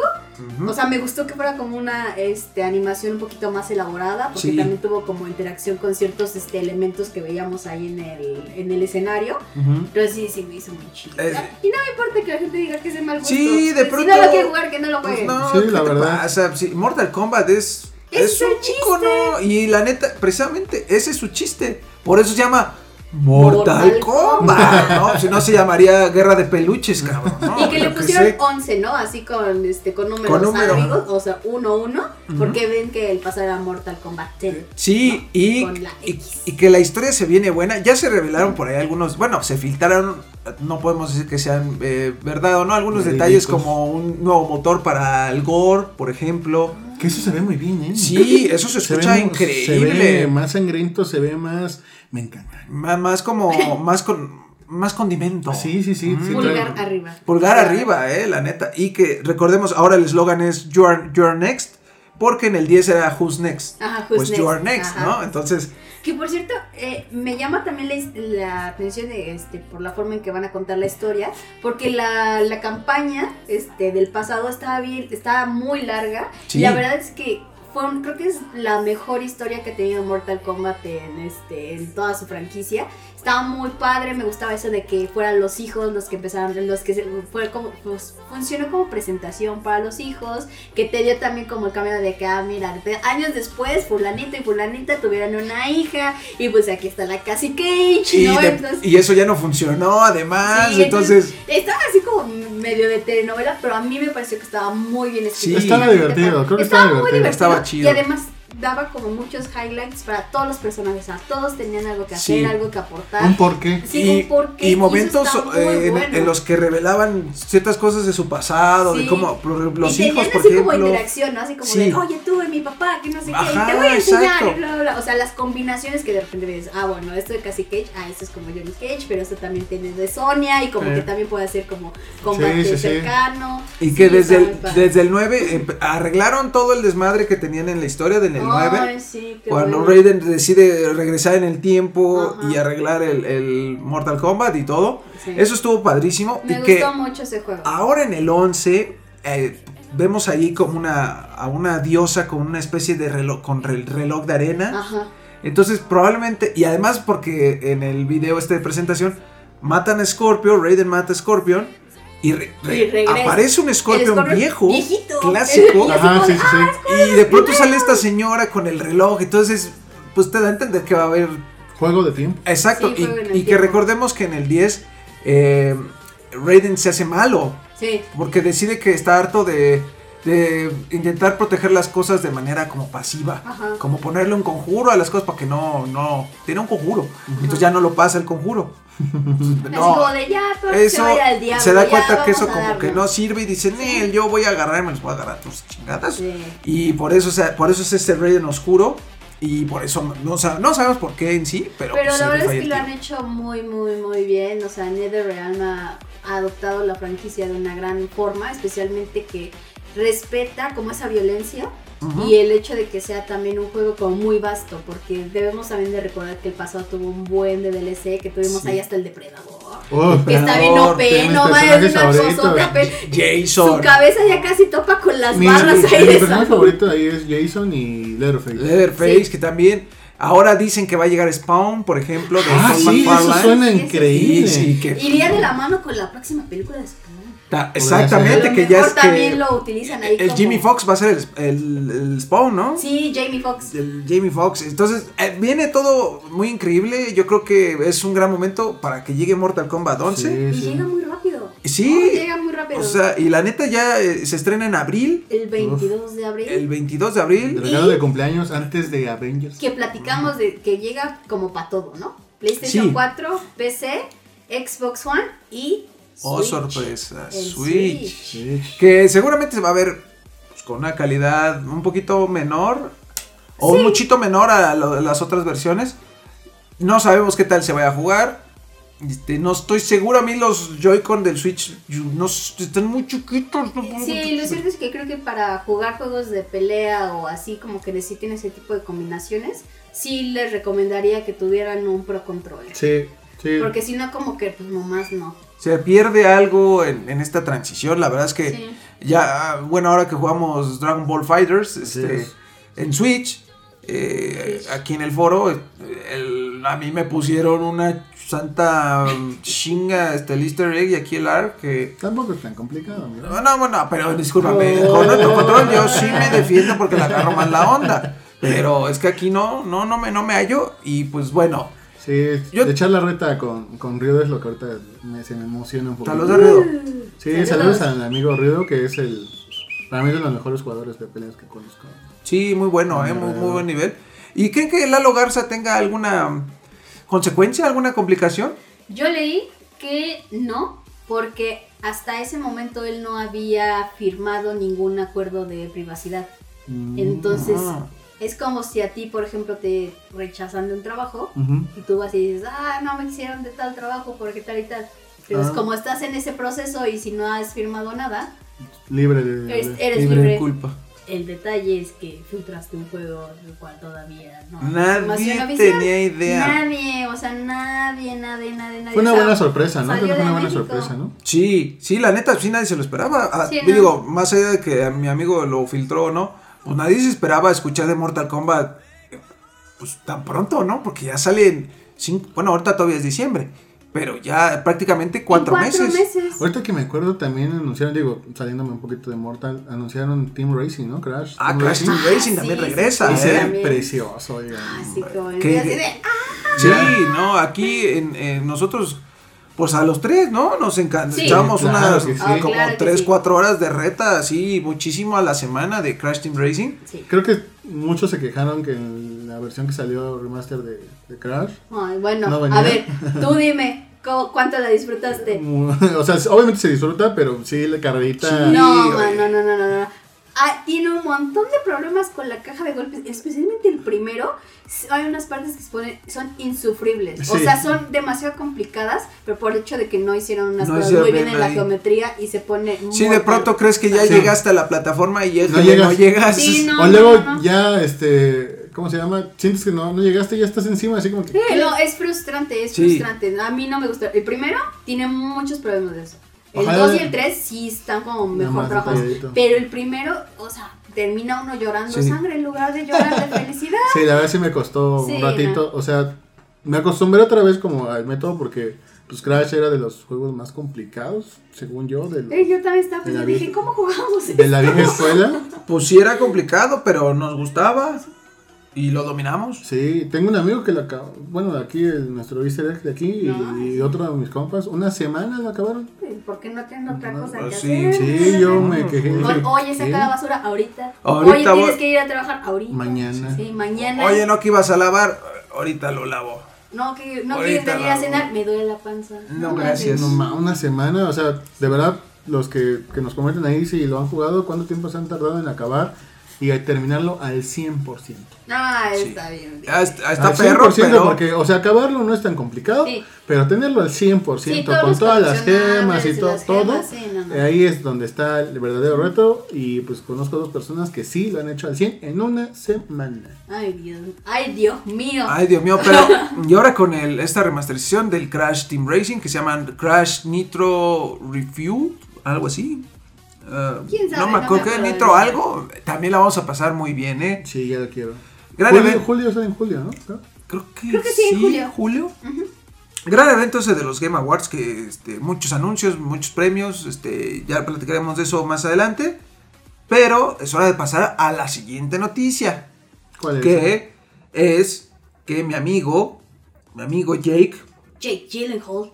Speaker 1: O sea, me gustó que fuera como una este, animación un poquito más elaborada, porque
Speaker 3: Sí.
Speaker 1: también tuvo como interacción con ciertos este, elementos que veíamos ahí en el, en el escenario.
Speaker 2: Ujú.
Speaker 1: Entonces sí, sí me hizo muy chido. Y no me importa que la gente diga que es de mal gusto.
Speaker 3: Sí, de
Speaker 1: Pues,
Speaker 3: pronto-
Speaker 1: Si no lo quiere jugar, que no lo
Speaker 3: Pues
Speaker 1: juegue.
Speaker 3: no,
Speaker 2: Sí,
Speaker 3: ¿qué
Speaker 2: la
Speaker 3: te
Speaker 2: verdad.
Speaker 3: pasa? Sí, Mortal Kombat es,
Speaker 1: Es
Speaker 3: es
Speaker 1: su
Speaker 3: un
Speaker 1: chiste.
Speaker 3: icono y la neta, precisamente ese es su chiste. Por eso se llama Mortal,
Speaker 1: Mortal
Speaker 3: Kombat, ¿no? Si no se llamaría Guerra de Peluches, cabrón. ¿no?
Speaker 1: Y que le pusieron
Speaker 3: sé.
Speaker 1: 11, ¿no? Así con este con números
Speaker 3: Con número.
Speaker 1: amigos, o sea, 1 1,
Speaker 3: Ujú.
Speaker 1: porque ven que el pasado era Mortal Kombat 10.
Speaker 3: Sí, y,
Speaker 1: Con la
Speaker 3: y,
Speaker 1: X.
Speaker 3: y que la historia se viene buena. Ya se revelaron por ahí algunos, bueno, se filtraron, no podemos decir que sean eh, verdad o no, algunos detalles como un nuevo motor para el Gore, por ejemplo.
Speaker 2: Que eso se ve muy bien, ¿eh?
Speaker 3: Sí, eso se
Speaker 2: Se
Speaker 3: escucha
Speaker 2: ve, mu- Se
Speaker 3: increíble.
Speaker 2: ve más sangriento, se ve más. Me encanta.
Speaker 3: Má- Más, como, más con, más condimento.
Speaker 2: Sí, sí, sí,
Speaker 3: Mm.
Speaker 2: sí,
Speaker 1: Pulgar
Speaker 2: trae-
Speaker 1: arriba.
Speaker 3: Pulgar arriba, eh, la neta. Y que recordemos, ahora el eslogan es you are, you are next, porque en el 10 era who's next.
Speaker 1: Ajá, who's
Speaker 3: pues you
Speaker 1: next.
Speaker 3: are next,
Speaker 1: Ajá.
Speaker 3: ¿no? Entonces,
Speaker 1: Que por cierto, eh, me llama también la, la atención de, este, por la forma en que van a contar la historia, porque la, la campaña este, del pasado estaba bien, estaba muy larga.
Speaker 3: Sí.
Speaker 1: Y la verdad es que fue un- creo que es la mejor historia que ha tenido Mortal Kombat en, este, en toda su franquicia. Estaba muy padre, me gustaba eso de que fueran los hijos los que empezaron, los que se- fue como, pues, funcionó como presentación para los hijos, que te dio también como el cambio de que, ah, mira, de- años después, fulanito y fulanita tuvieron una hija, y pues aquí está la Cassie Cage,
Speaker 3: y,
Speaker 1: ¿no?
Speaker 3: de-
Speaker 1: Entonces,
Speaker 3: y eso ya no funcionó, además.
Speaker 1: sí,
Speaker 3: entonces,
Speaker 1: estaba así como medio de telenovela, pero a mí me pareció que estaba muy bien escrito.
Speaker 3: Sí.
Speaker 2: Estaba divertido, creo que estaba
Speaker 1: muy
Speaker 2: divertido.
Speaker 1: divertido.
Speaker 3: Estaba
Speaker 1: Y además daba como muchos highlights para todos los personajes. O sea, todos tenían algo que hacer,
Speaker 3: Sí.
Speaker 1: algo que aportar.
Speaker 2: Un porqué.
Speaker 1: Sí,
Speaker 3: y,
Speaker 1: un porqué,
Speaker 3: y momentos eh, en,
Speaker 1: bueno.
Speaker 3: en los que revelaban ciertas cosas de su pasado, de cómo los
Speaker 1: y
Speaker 3: hijos, por
Speaker 1: así como
Speaker 3: ejemplo.
Speaker 1: interacción, ¿no? Así como
Speaker 3: Sí.
Speaker 1: de, oye, tú y mi papá, que no sé qué, y
Speaker 3: Ajá,
Speaker 1: te voy a enseñar, y bla, bla, bla. O sea, las combinaciones que de repente ves, ah, bueno, esto de Cassie Cage, ah, esto es como Johnny Cage, pero esto también tiene de Sonia, y como
Speaker 3: Eh.
Speaker 1: que también puede ser como combate
Speaker 2: Sí, sí, sí.
Speaker 1: cercano.
Speaker 3: Y
Speaker 1: Sí,
Speaker 3: que desde el, desde el 9 empe- arreglaron todo el desmadre que tenían en la historia del 9.
Speaker 1: Ay, sí, qué
Speaker 3: Cuando
Speaker 1: bueno.
Speaker 3: Raiden decide regresar en el tiempo
Speaker 1: Ajá.
Speaker 3: y arreglar el, el Mortal Kombat y todo.
Speaker 1: Sí.
Speaker 3: Eso estuvo padrísimo.
Speaker 1: Me
Speaker 3: y que
Speaker 1: gustó mucho ese juego.
Speaker 3: ahora en el 11 eh, vemos ahí como una, a una diosa con una especie de reloj, con el reloj de arena.
Speaker 1: Ajá.
Speaker 3: Entonces probablemente, y además porque en el video este de presentación, matan a Scorpio, Raiden mata a Scorpion. Y, re- re-
Speaker 1: Y regresa.
Speaker 3: aparece un Scorpion
Speaker 1: Scorpion
Speaker 3: viejo,
Speaker 1: viejito.
Speaker 3: clásico,
Speaker 2: Ajá, sí, sí, sí.
Speaker 3: y de pronto sale esta señora con el reloj, entonces pues te da a entender que va a haber
Speaker 2: Juego de tiempo.
Speaker 3: Exacto,
Speaker 1: Sí,
Speaker 3: y, que recordemos que en el 10 eh, Raiden se hace malo,
Speaker 1: Sí.
Speaker 3: porque decide que está harto de, de intentar proteger las cosas de manera como pasiva,
Speaker 1: Ajá.
Speaker 3: como ponerle un conjuro a las cosas para que no, no, tiene un conjuro, entonces ya no lo pasa el conjuro.
Speaker 1: Así como de ya, pero se
Speaker 3: Eso
Speaker 1: vaya al diablo.
Speaker 3: se da
Speaker 1: ya,
Speaker 3: cuenta que eso como que
Speaker 1: darnos".
Speaker 3: no sirve y dice, Nel, yo voy a agarrar y me los voy a agarrar tus chingadas.
Speaker 1: Sí.
Speaker 3: Y por eso, o sea, por eso es este Raiden oscuro. Y por eso no, sa- no sabemos por qué en sí, pero,
Speaker 1: Pero
Speaker 3: pues,
Speaker 1: la
Speaker 3: se
Speaker 1: verdad es que lo han hecho muy, muy, muy bien. O sea, NetherRealm ha adoptado la franquicia de una gran forma, especialmente que respeta como esa violencia y el hecho de que sea también un juego como muy vasto, porque debemos también de recordar que el pasado tuvo un buen de DLC, que tuvimos
Speaker 3: Sí.
Speaker 1: ahí hasta el Depredador.
Speaker 2: Oh,
Speaker 1: Que está bien OP, no mames,
Speaker 2: personajes
Speaker 1: una pe-
Speaker 3: Jason.
Speaker 1: Su cabeza ya casi topa con las
Speaker 2: mi,
Speaker 1: barras
Speaker 2: mi-
Speaker 1: ahí
Speaker 2: mi personaje favorito ahí es Jason y Leatherface.
Speaker 3: Leatherface,
Speaker 1: Sí.
Speaker 3: que también. Ahora dicen que va a llegar Spawn, por ejemplo, de
Speaker 2: ah, sí, eso suena increíble.
Speaker 3: Y sí, que-
Speaker 1: Iría de la mano con la próxima película de Spawn.
Speaker 3: Ta- exactamente,
Speaker 1: A lo
Speaker 3: que ya
Speaker 1: mejor
Speaker 3: es
Speaker 1: también
Speaker 3: que
Speaker 1: lo utilizan ahí
Speaker 3: el
Speaker 1: como-
Speaker 3: Jimmy Fox va a ser el, el- el Spawn, ¿no?
Speaker 1: Sí, Jamie Foxx.
Speaker 3: El Jamie Foxx. Entonces, eh, viene todo muy increíble. Yo creo que es un gran momento para que llegue Mortal Kombat 11.
Speaker 2: Sí,
Speaker 1: Y
Speaker 2: sí.
Speaker 1: llega muy rápido.
Speaker 3: Sí.
Speaker 1: Llega muy rápido.
Speaker 3: O sea, y la neta ya eh, se estrena en abril,
Speaker 1: el 22 de abril.
Speaker 3: el 22 de abril.
Speaker 2: Regalo de cumpleaños antes de Avengers.
Speaker 1: Que platicamos de que llega como para todo, ¿no? PlayStation
Speaker 3: Sí.
Speaker 1: 4, PC, Xbox One y
Speaker 3: Oh,
Speaker 1: Switch.
Speaker 3: sorpresa, Switch.
Speaker 2: Sí.
Speaker 3: Que seguramente se va a ver pues, con una calidad un poquito menor o un muchito menor a lo las otras versiones. No sabemos qué tal se vaya a jugar. Este, no estoy seguro, a mí los Joy-Con del Switch yo- no, están muy chiquitos. no puedo-
Speaker 1: Sí, lo cierto es que creo que para jugar juegos de pelea o así como que necesiten ese tipo de combinaciones, sí les recomendaría que tuvieran un Pro Controller.
Speaker 2: Sí, sí.
Speaker 1: Porque si no, como que pues nomás no.
Speaker 3: Se pierde algo en, en esta transición. La verdad es que
Speaker 1: Sí.
Speaker 3: ya, bueno, ahora que jugamos Dragon Ball Fighters este,
Speaker 2: es.
Speaker 3: en Switch, eh, aquí en el foro, eh, el- a mí me pusieron una santa chinga, este, el Easter egg y aquí el ARC que...
Speaker 2: Tampoco es tan complicado. ¿no?
Speaker 3: No, no, bueno, pero discúlpame, con nuestro control yo sí me defiendo porque le agarro más la onda. Pero es que aquí no, no, no me, no me hallo y pues bueno,
Speaker 2: Sí,
Speaker 3: Yo-
Speaker 2: de echar la reta con, con Ryo es lo que ahorita me, se me emociona un poco.
Speaker 3: saludos a Redo.
Speaker 2: Sí, saludos al amigo Ryo, que es el. Para mí es de los mejores jugadores de peleas que conozco.
Speaker 3: Sí, muy bueno, eh, muy, muy buen nivel. ¿Y creen que Lalo Garza tenga alguna consecuencia, alguna complicación?
Speaker 1: Yo leí que no, porque hasta ese momento él no había firmado ningún acuerdo de privacidad. Entonces,
Speaker 3: Ah.
Speaker 1: Es como si a ti, por ejemplo, te rechazan de un trabajo y tú vas y dices, ah, no me hicieron de tal trabajo porque tal y tal. Pero es
Speaker 2: Ah.
Speaker 1: como estás en ese proceso y si no has firmado nada,
Speaker 2: Libre de.
Speaker 1: eres,
Speaker 2: de-
Speaker 1: eres
Speaker 3: Libre
Speaker 1: libre.
Speaker 3: de culpa.
Speaker 1: El detalle es que filtraste un juego del cual todavía no.
Speaker 3: Nadie tenía idea.
Speaker 1: Nadie, o sea, nadie, nadie, nadie, nadie.
Speaker 2: Fue una
Speaker 1: O sea,
Speaker 2: buena sorpresa, ¿no?
Speaker 1: salió
Speaker 2: Creo que fue una buena
Speaker 1: México.
Speaker 2: sorpresa, ¿no?
Speaker 3: Sí, sí, la neta, sí nadie se lo esperaba. Ah,
Speaker 1: Sí,
Speaker 3: yo
Speaker 1: no.
Speaker 3: Digo, más allá de que a mi amigo lo filtró o no, pues nadie se esperaba escuchar de Mortal Kombat pues tan pronto, ¿no? Porque ya salen cinco, bueno, ahorita todavía es diciembre, pero ya prácticamente cuatro,
Speaker 1: En
Speaker 3: meses.
Speaker 2: Ahorita que me acuerdo también anunciaron, digo, saliéndome un poquito de Mortal, anunciaron Team Racing, ¿no? Crash.
Speaker 3: Ah,
Speaker 2: Team
Speaker 3: Crash
Speaker 2: Racing.
Speaker 3: Team
Speaker 1: Ah,
Speaker 3: Racing
Speaker 1: sí,
Speaker 3: también
Speaker 1: sí,
Speaker 3: regresa,
Speaker 1: sí,
Speaker 2: Y
Speaker 1: sí,
Speaker 2: se
Speaker 3: ¿eh?
Speaker 1: también.
Speaker 2: precioso, oigan.
Speaker 1: Así de, ah,
Speaker 3: Sí, no, aquí en, en nosotros, pues a los tres, ¿no? Nos encanta.
Speaker 1: Sí.
Speaker 2: Claro
Speaker 3: unas
Speaker 2: sí.
Speaker 1: Ah,
Speaker 3: como
Speaker 1: claro
Speaker 3: tres,
Speaker 1: sí.
Speaker 3: cuatro horas de reta, así, muchísimo a la semana de Crash Team Racing.
Speaker 1: sí.
Speaker 2: Creo que muchos se quejaron que en la versión que salió remaster de, de Crash.
Speaker 1: Ay, bueno,
Speaker 2: No
Speaker 1: a ver, tú dime, ¿cu- ¿cuánto la disfrutaste?
Speaker 2: O sea, obviamente se disfruta, pero sí la carrerita.
Speaker 3: Sí.
Speaker 1: No, man, no, no, no, no, no. Ah, tiene un montón de problemas con la caja de golpes, especialmente el primero. Hay unas partes que se ponen, son insufribles. O
Speaker 2: Sí.
Speaker 1: sea, son demasiado complicadas, pero por el hecho de que no hicieron unas
Speaker 3: No
Speaker 1: cosas muy bien
Speaker 3: bien
Speaker 1: en la geometría y se pone muy
Speaker 3: Sí, de pronto crees que ya
Speaker 2: Sí.
Speaker 3: llegaste a la plataforma y es
Speaker 2: No
Speaker 3: que
Speaker 2: llegas.
Speaker 3: no llegas.
Speaker 1: Sí, no.
Speaker 2: o luego
Speaker 1: no, no.
Speaker 2: ya, este, ¿cómo se llama? Sientes que no, no llegaste y ya estás encima, así como que...
Speaker 1: Sí, no, es frustrante, es
Speaker 3: Sí.
Speaker 1: frustrante. A mí no me gusta. El primero tiene muchos problemas de eso. El
Speaker 2: Ojalá
Speaker 1: 2 y
Speaker 2: de-
Speaker 1: el 3 sí están como mejor trabajados. Pero el primero, o sea, termina uno llorando
Speaker 3: Sí.
Speaker 1: sangre en lugar de llorar de felicidad.
Speaker 2: Sí, la verdad sí me costó
Speaker 1: Sí,
Speaker 2: un ratito. O sea, me acostumbré otra vez como al método porque pues Crash era de los juegos más complicados, según yo, del-
Speaker 1: Eh, Yo también estaba
Speaker 2: De la
Speaker 1: pensando, dije, ¿cómo jugamos
Speaker 2: de la vieja escuela.
Speaker 3: Pues sí era complicado, pero nos gustaba. ¿Y lo dominamos?
Speaker 2: Sí, tengo un amigo que lo acabó, bueno, aquí, el, nuestro easter egg de aquí
Speaker 1: No.
Speaker 2: y, y otro de mis compas, una semana lo acabaron.
Speaker 1: ¿Por qué no tienen otra cosa
Speaker 3: pues
Speaker 1: que
Speaker 3: sí,
Speaker 1: hacer?
Speaker 2: Sí, yo me quejé.
Speaker 1: Oye, saca
Speaker 2: ¿qué?
Speaker 1: la basura ahorita.
Speaker 3: Ahorita
Speaker 1: Oye, tienes
Speaker 3: voy-
Speaker 1: que ir a trabajar ahorita.
Speaker 2: Mañana.
Speaker 1: Sí, mañana.
Speaker 3: Oye, no que ibas a lavar, ahorita lo lavo.
Speaker 1: No, que no quieres venir a cenar, me duele la panza.
Speaker 3: No, gracias.
Speaker 2: No, ma, una semana, o sea, de verdad, los que, que nos comenten ahí si lo han jugado, cuánto tiempo se han tardado en acabar y terminarlo al 100%.
Speaker 1: Ah,
Speaker 3: Sí.
Speaker 1: está bien.
Speaker 3: Ah, está, está
Speaker 2: al
Speaker 3: perro,
Speaker 2: 100%,
Speaker 3: pero...
Speaker 2: porque, o sea, acabarlo no es tan complicado,
Speaker 1: Sí.
Speaker 2: pero tenerlo al 100%,
Speaker 1: Sí,
Speaker 2: con todas las gemas y
Speaker 1: y
Speaker 2: to-
Speaker 1: las
Speaker 2: todo,
Speaker 1: gemas, sí, no, no.
Speaker 2: ahí es donde está el verdadero reto y pues conozco dos personas que sí lo han hecho al 100 en una semana.
Speaker 1: Ay, Dios. Ay, Dios mío.
Speaker 3: Ay, Dios mío, pero... y ahora con el, esta remasterización del Crash Team Racing, que se llama Crash Nitro Review, algo así. Ah,
Speaker 1: ¿Quién sabe?
Speaker 3: No me
Speaker 1: No
Speaker 3: acuerdo
Speaker 1: acuerdo
Speaker 3: Nitro algo. También la vamos a pasar muy bien, ¿eh?
Speaker 2: Sí, ya lo quiero.
Speaker 3: Gran
Speaker 2: Julio,
Speaker 3: evento.
Speaker 2: Julio sale en julio, ¿no? Creo.
Speaker 3: Que,
Speaker 1: Creo que sí, en julio.
Speaker 3: Gran evento ese de los Game Awards, que este, muchos anuncios, muchos premios, este, ya platicaremos de eso más adelante. Pero es hora de pasar a la siguiente noticia,
Speaker 2: ¿Cuál es?
Speaker 3: que es que mi amigo, mi amigo Jake,
Speaker 1: Jake Gyllenhaal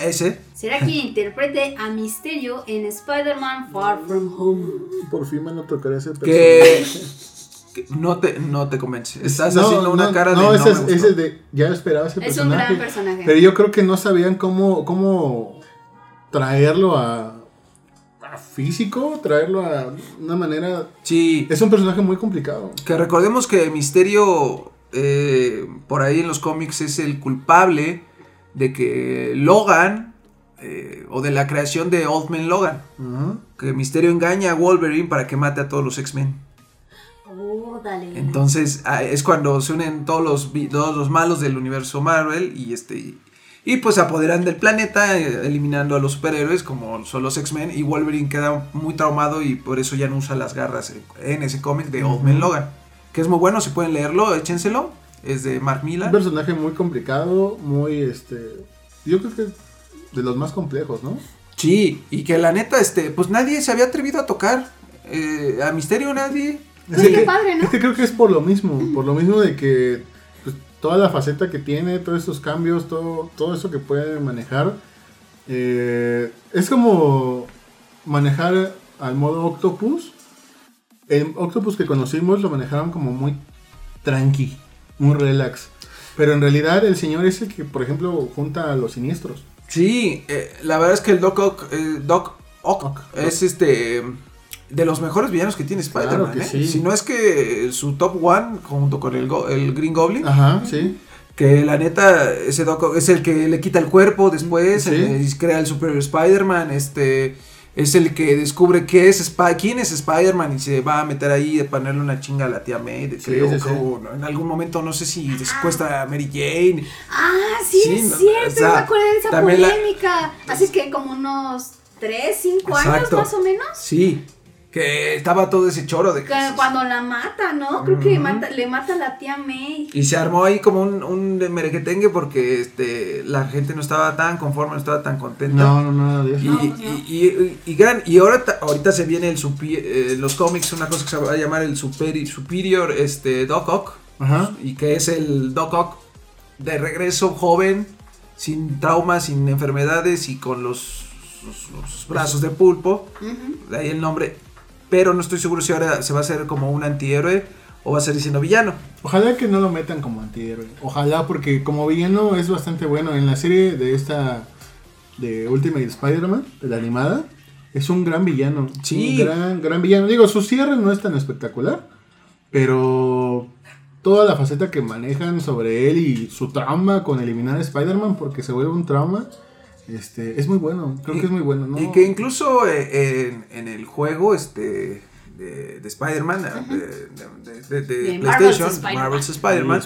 Speaker 3: ese,
Speaker 1: será quien interprete a Misterio en Spider-Man Far From Home.
Speaker 2: Por fin me lo tocaré ese personaje.
Speaker 3: que no te no te convence. Estás
Speaker 2: No,
Speaker 3: haciendo una
Speaker 2: no,
Speaker 3: cara de
Speaker 2: no,
Speaker 3: no
Speaker 2: ese
Speaker 3: me
Speaker 2: es,
Speaker 3: gustó".
Speaker 2: ese es de ya esperaba ese
Speaker 1: Es un
Speaker 2: personaje.
Speaker 1: gran personaje.
Speaker 2: Pero yo creo que no sabían cómo cómo traerlo a, a físico, traerlo a una manera
Speaker 3: Sí,
Speaker 2: es un personaje muy complicado.
Speaker 3: Que recordemos que Misterio eh, por ahí en los cómics es el culpable de que Logan eh, o de la creación de Old Man Logan. Que Misterio engaña a Wolverine para que mate a todos los X-Men.
Speaker 1: Oh, dale.
Speaker 3: Entonces ah, es cuando se unen todos los, todos los malos del universo Marvel y este y, pues se apoderan del planeta eh, eliminando a los superhéroes como son los X-Men y Wolverine queda muy traumado y por eso ya no usa las garras en, en ese cómic de Old Man Logan. Que es muy bueno, si pueden leerlo, échenselo. Es de Mark
Speaker 2: Un personaje muy complicado, muy este yo creo que es de los más complejos, ¿no?
Speaker 3: Sí, y que la neta, este, pues nadie se había atrevido a tocar. eh, a Misterio nadie.
Speaker 2: Es
Speaker 1: qué
Speaker 2: que-
Speaker 1: padre, ¿no?
Speaker 2: Es que creo que es por lo mismo, por lo mismo de que pues, toda la faceta que tiene, todos esos cambios, todo, todo eso que puede manejar, eh, es como manejar al modo Octopus. El Octopus que conocimos lo manejaron como muy tranqui, muy relax. Pero en realidad el señor es el que, por ejemplo, junta a los siniestros.
Speaker 3: Sí, eh, la verdad es que el Doc Ock, eh, Doc Ock es este de los mejores villanos que tiene Spider-Man.
Speaker 2: Claro que
Speaker 3: ¿eh?
Speaker 2: sí.
Speaker 3: Si no es que su top one junto con el, go- el Green Goblin,
Speaker 2: Ajá, sí.
Speaker 3: que la neta ese Doc Ock es el que le quita el cuerpo después,
Speaker 2: Sí.
Speaker 3: crea el Super Spider-Man, este es el que descubre qué es quién es Spider-Man y se va a meter ahí de ponerle una chinga a la tía May, de
Speaker 2: Sí,
Speaker 3: creo,
Speaker 2: sí, sí.
Speaker 3: creo, ¿no? en algún momento no sé si secuestra a Mary Jane.
Speaker 1: Ah, sí,
Speaker 3: Sí,
Speaker 1: es
Speaker 3: no,
Speaker 1: cierto,
Speaker 3: o sea,
Speaker 1: me acuerdo de esa
Speaker 3: también la-
Speaker 1: polémica. Así que como unos 3, 5 años más o menos.
Speaker 3: Sí, que estaba todo ese choro de
Speaker 1: Que cuando la mata, ¿no? Creo que mata- le mata a la tía May.
Speaker 3: Y se armó ahí como un, un merequetengue porque este, la gente no estaba tan conforme, no estaba tan contenta.
Speaker 2: No, no, nada de eso.
Speaker 3: Y,
Speaker 1: No,
Speaker 3: y,
Speaker 1: pues no.
Speaker 3: y- y- y gran, y ahora, ta- ahorita se viene el supi- eh, los cómics, una cosa que se va a llamar el superi- Superior este, Doc Ock,
Speaker 2: Ajá.
Speaker 3: y que es el Doc Ock de regreso joven, sin traumas, sin enfermedades y con los, los- los brazos de pulpo,
Speaker 1: Ujú.
Speaker 3: de ahí el nombre, pero no estoy seguro si ahora se va a hacer como un antihéroe o va a ser diciendo villano.
Speaker 2: Ojalá que no lo metan como antihéroe. Ojalá, porque como villano es bastante bueno. En la serie de esta. de Ultimate Spider-Man, de la animada, es un gran villano.
Speaker 3: Sí.
Speaker 2: Un gran, gran villano. Digo, su cierre no es tan espectacular, pero. toda la faceta que manejan sobre él y su trauma con eliminar a Spider-Man, porque se vuelve un trauma. Este, es muy bueno, creo que es muy bueno, ¿no?
Speaker 3: Y que incluso eh, en, en el juego este de, de Spider-Man, de, de- de- de
Speaker 1: De Marvel's
Speaker 3: PlayStation,
Speaker 1: Spider-Man.
Speaker 3: Marvel's Spider-Man,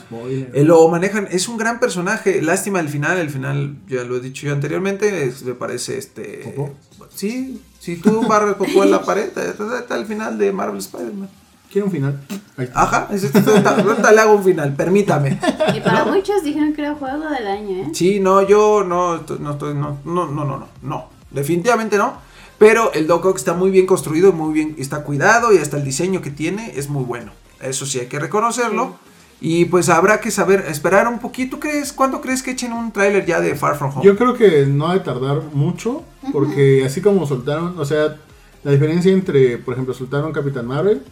Speaker 3: eh, lo manejan, es un gran personaje. Lástima el final, el final, ya lo he dicho yo anteriormente, es- me parece este.
Speaker 2: ¿Popó?
Speaker 3: Sí, si tú barres popó en la pared, está está el final de Marvel Spider-Man.
Speaker 2: Quiero un final.
Speaker 3: Ajá, es- es- ahorita ahorita le hago un final, permítame.
Speaker 1: Y para muchos dijeron que era juego del año, ¿eh?
Speaker 3: Sí, no, yo no, estoy- no estoy, no, no, no, no, no, no, definitivamente no. Pero el Doc Ock está muy bien construido, muy bien, está cuidado y hasta el diseño que tiene es muy bueno. Eso sí hay que reconocerlo. Y pues habrá que saber, esperar un poquito. ¿Crees? ¿Cuándo crees que echen un tráiler ya de Far From Home?
Speaker 2: Yo creo que no ha de tardar mucho, porque así como soltaron, o sea, la diferencia entre, por ejemplo, soltaron Capitán Marvel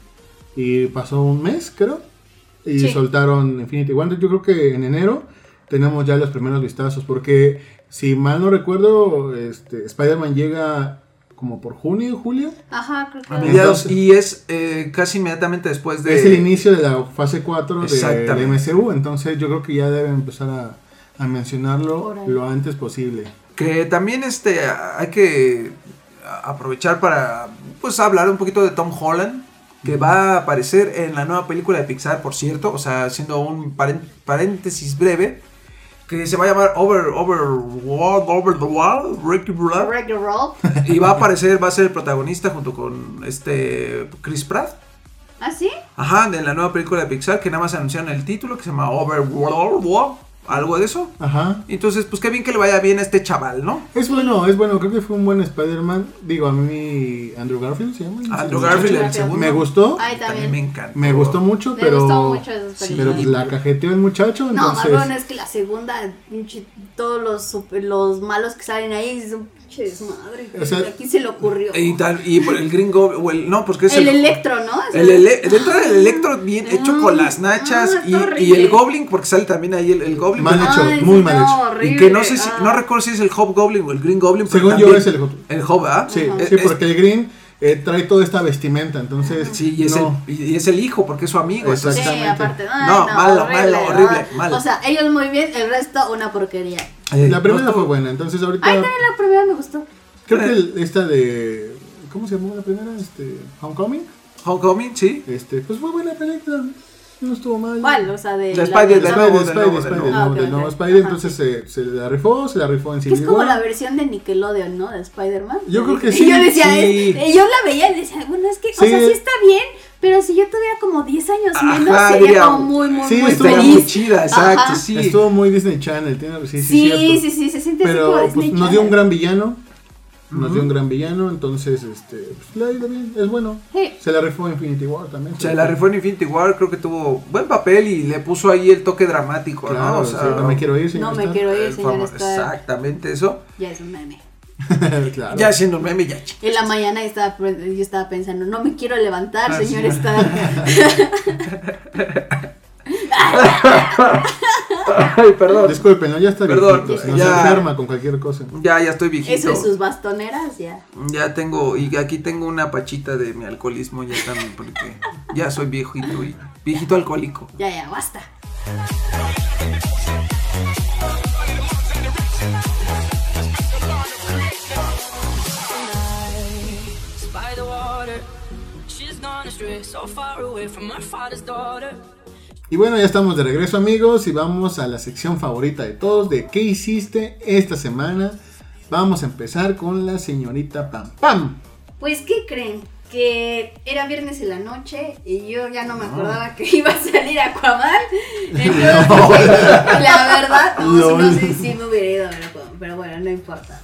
Speaker 2: y pasó un mes, creo, y
Speaker 1: Sí.
Speaker 2: soltaron Infinity War. Yo creo que en enero tenemos ya los primeros vistazos, porque si mal no recuerdo, este, Spider-Man llega como por junio, julio.
Speaker 1: Ajá, creo que
Speaker 3: A mediados, y es eh, casi inmediatamente después de...
Speaker 2: Es el inicio de la fase 4 de, del MCU, entonces yo creo que ya deben empezar a, a mencionarlo lo antes posible.
Speaker 3: Que también este hay que aprovechar para pues hablar un poquito de Tom Holland, que va a aparecer en la nueva película de Pixar, por cierto, o sea, haciendo un paréntesis breve, que se va a llamar Over, Over, World, Over the Wall, Ricky
Speaker 1: Ralph.
Speaker 3: y va a aparecer, va a ser el protagonista junto con este Chris Pratt.
Speaker 1: ¿Ah, sí?
Speaker 3: Ajá, de la nueva película de Pixar, que nada más anunciaron el título, que se llama Overworld, algo de eso.
Speaker 2: Ajá.
Speaker 3: Entonces, pues qué bien que le vaya bien a este chaval, ¿no?
Speaker 2: Es bueno, es bueno, creo que fue un buen Spider-Man. Digo, a mí Andrew Garfield se llama.
Speaker 3: Andrew
Speaker 2: Sí,
Speaker 3: Garfield, el segundo.
Speaker 2: Me gustó,
Speaker 1: Ay,
Speaker 3: También
Speaker 1: también.
Speaker 3: me encanta.
Speaker 2: me gustó mucho,
Speaker 1: Me
Speaker 2: pero
Speaker 1: gustó mucho esas
Speaker 3: Sí,
Speaker 2: pero pues la cajeteó el muchacho,
Speaker 1: No,
Speaker 2: entonces
Speaker 1: cabrón, es que la segunda, todos los, super- los malos que salen ahí es
Speaker 2: O sea,
Speaker 1: Aquí se le ocurrió.
Speaker 3: Y tal, y por el Green Goblin, o el, no, pues que es
Speaker 1: el electro, ¿no? Es
Speaker 3: El ele- dentro del electro bien hecho con las nachas
Speaker 1: Ah,
Speaker 3: y, y el. Goblin, porque sale también ahí el, el Goblin.
Speaker 2: Mal hecho,
Speaker 1: Ay,
Speaker 2: muy mal hecho.
Speaker 1: horrible.
Speaker 3: y que no sé si,
Speaker 1: Ah.
Speaker 3: no recuerdo si es el Hobgoblin o el Green Goblin.
Speaker 2: Según yo es el Hob-
Speaker 3: El Hob, ¿ah?
Speaker 2: sí,
Speaker 1: Ajá.
Speaker 2: sí, porque el Green eh, trae toda esta vestimenta, entonces
Speaker 3: Sí, y es,
Speaker 2: no.
Speaker 3: el, y es el hijo, porque es su amigo.
Speaker 2: Exacto.
Speaker 3: entonces-
Speaker 1: Sí,
Speaker 2: Exactamente.
Speaker 1: aparte.
Speaker 3: No, malo,
Speaker 1: horrible,
Speaker 3: malo, horrible, malo.
Speaker 1: O sea, ellos muy bien, el resto una porquería.
Speaker 3: Eh,
Speaker 2: La primera
Speaker 3: no
Speaker 2: fue buena, entonces ahorita
Speaker 1: Ay, también la primera me gustó.
Speaker 2: creo que el- esta de ¿cómo se llamó la primera? Este Homecoming.
Speaker 3: Homecoming, sí.
Speaker 2: Este, pues fue buena película. No estuvo mal.
Speaker 1: ¿Cuál? O sea, de. La
Speaker 3: Spider-
Speaker 1: de-
Speaker 3: de
Speaker 2: Spider,
Speaker 3: nuevo,
Speaker 2: Spider,
Speaker 3: de nuevo,
Speaker 2: Spider,
Speaker 3: de
Speaker 2: no,
Speaker 1: nuevo. Ah,
Speaker 2: del
Speaker 1: ok,
Speaker 2: nuevo
Speaker 1: ok.
Speaker 2: Spider,
Speaker 1: Ajá.
Speaker 2: entonces se, se la rifó, se la rifó en
Speaker 1: Que
Speaker 2: Civil
Speaker 1: es como
Speaker 2: War.
Speaker 1: la versión de Nickelodeon, ¿no? De Spider-Man.
Speaker 2: Yo creo que
Speaker 1: Y
Speaker 2: sí,
Speaker 1: yo decía,
Speaker 3: sí.
Speaker 1: eh, yo la veía y decía, bueno, es que, o
Speaker 2: Sí.
Speaker 1: sea, sí está bien, pero si yo tuviera como 10 años
Speaker 3: Ajá,
Speaker 1: menos,
Speaker 3: diría,
Speaker 1: sería como muy, muy,
Speaker 2: sí,
Speaker 1: muy
Speaker 2: estaría
Speaker 1: feliz.
Speaker 3: muy chida, exacto,
Speaker 1: Ajá.
Speaker 3: sí.
Speaker 2: Estuvo muy Disney Channel, tiene, sí, sí,
Speaker 1: Sí, sí, sí, se siente así
Speaker 2: Pero
Speaker 1: como
Speaker 2: pues,
Speaker 1: Disney
Speaker 2: nos dio un
Speaker 1: Channel.
Speaker 2: gran villano. Nos dio un gran villano, entonces este, pues, le ha ido bien, es bueno.
Speaker 1: Sí.
Speaker 2: Se la rifó Infinity War también.
Speaker 3: Se la rifó en Infinity War, creo que tuvo buen papel y le puso ahí el toque dramático,
Speaker 2: Claro,
Speaker 3: ¿no? O
Speaker 2: sí,
Speaker 3: sea,
Speaker 2: no me quiero ir, señor
Speaker 1: No me
Speaker 2: Stark.
Speaker 1: quiero ir, señor Stark.
Speaker 3: Exactamente eso.
Speaker 1: Ya es un meme.
Speaker 2: claro.
Speaker 3: Ya siendo un meme, ya.
Speaker 1: En la mañana estaba, pre- yo estaba pensando, no me quiero levantar,
Speaker 3: Ah,
Speaker 1: señor
Speaker 3: sí.
Speaker 1: Stark.
Speaker 3: Ay, perdón.
Speaker 2: Disculpen, ¿no? ya está
Speaker 3: Perdón,
Speaker 2: viejito, se
Speaker 3: ya.
Speaker 2: enferma con cualquier cosa.
Speaker 3: Ya, ya estoy viejito.
Speaker 1: Eso y sus bastoneras, ya.
Speaker 3: Ya tengo, y aquí tengo una pachita de mi alcoholismo ya también, porque ya soy viejito y viejito alcohólico.
Speaker 1: Ya, ya, basta.
Speaker 4: by the water. She's gone astray, so far away from her father's daughter.
Speaker 2: Y bueno, ya estamos de regreso amigos y vamos a la sección favorita de todos de qué hiciste esta semana. Vamos a empezar con la señorita Pam Pam.
Speaker 1: Pues, ¿qué creen? Que era viernes en la noche y yo ya no me acordaba que iba a salir Aquaman. Entonces, la verdad, no, no sé si me hubiera ido a ver Aquaman, pero bueno, no importa.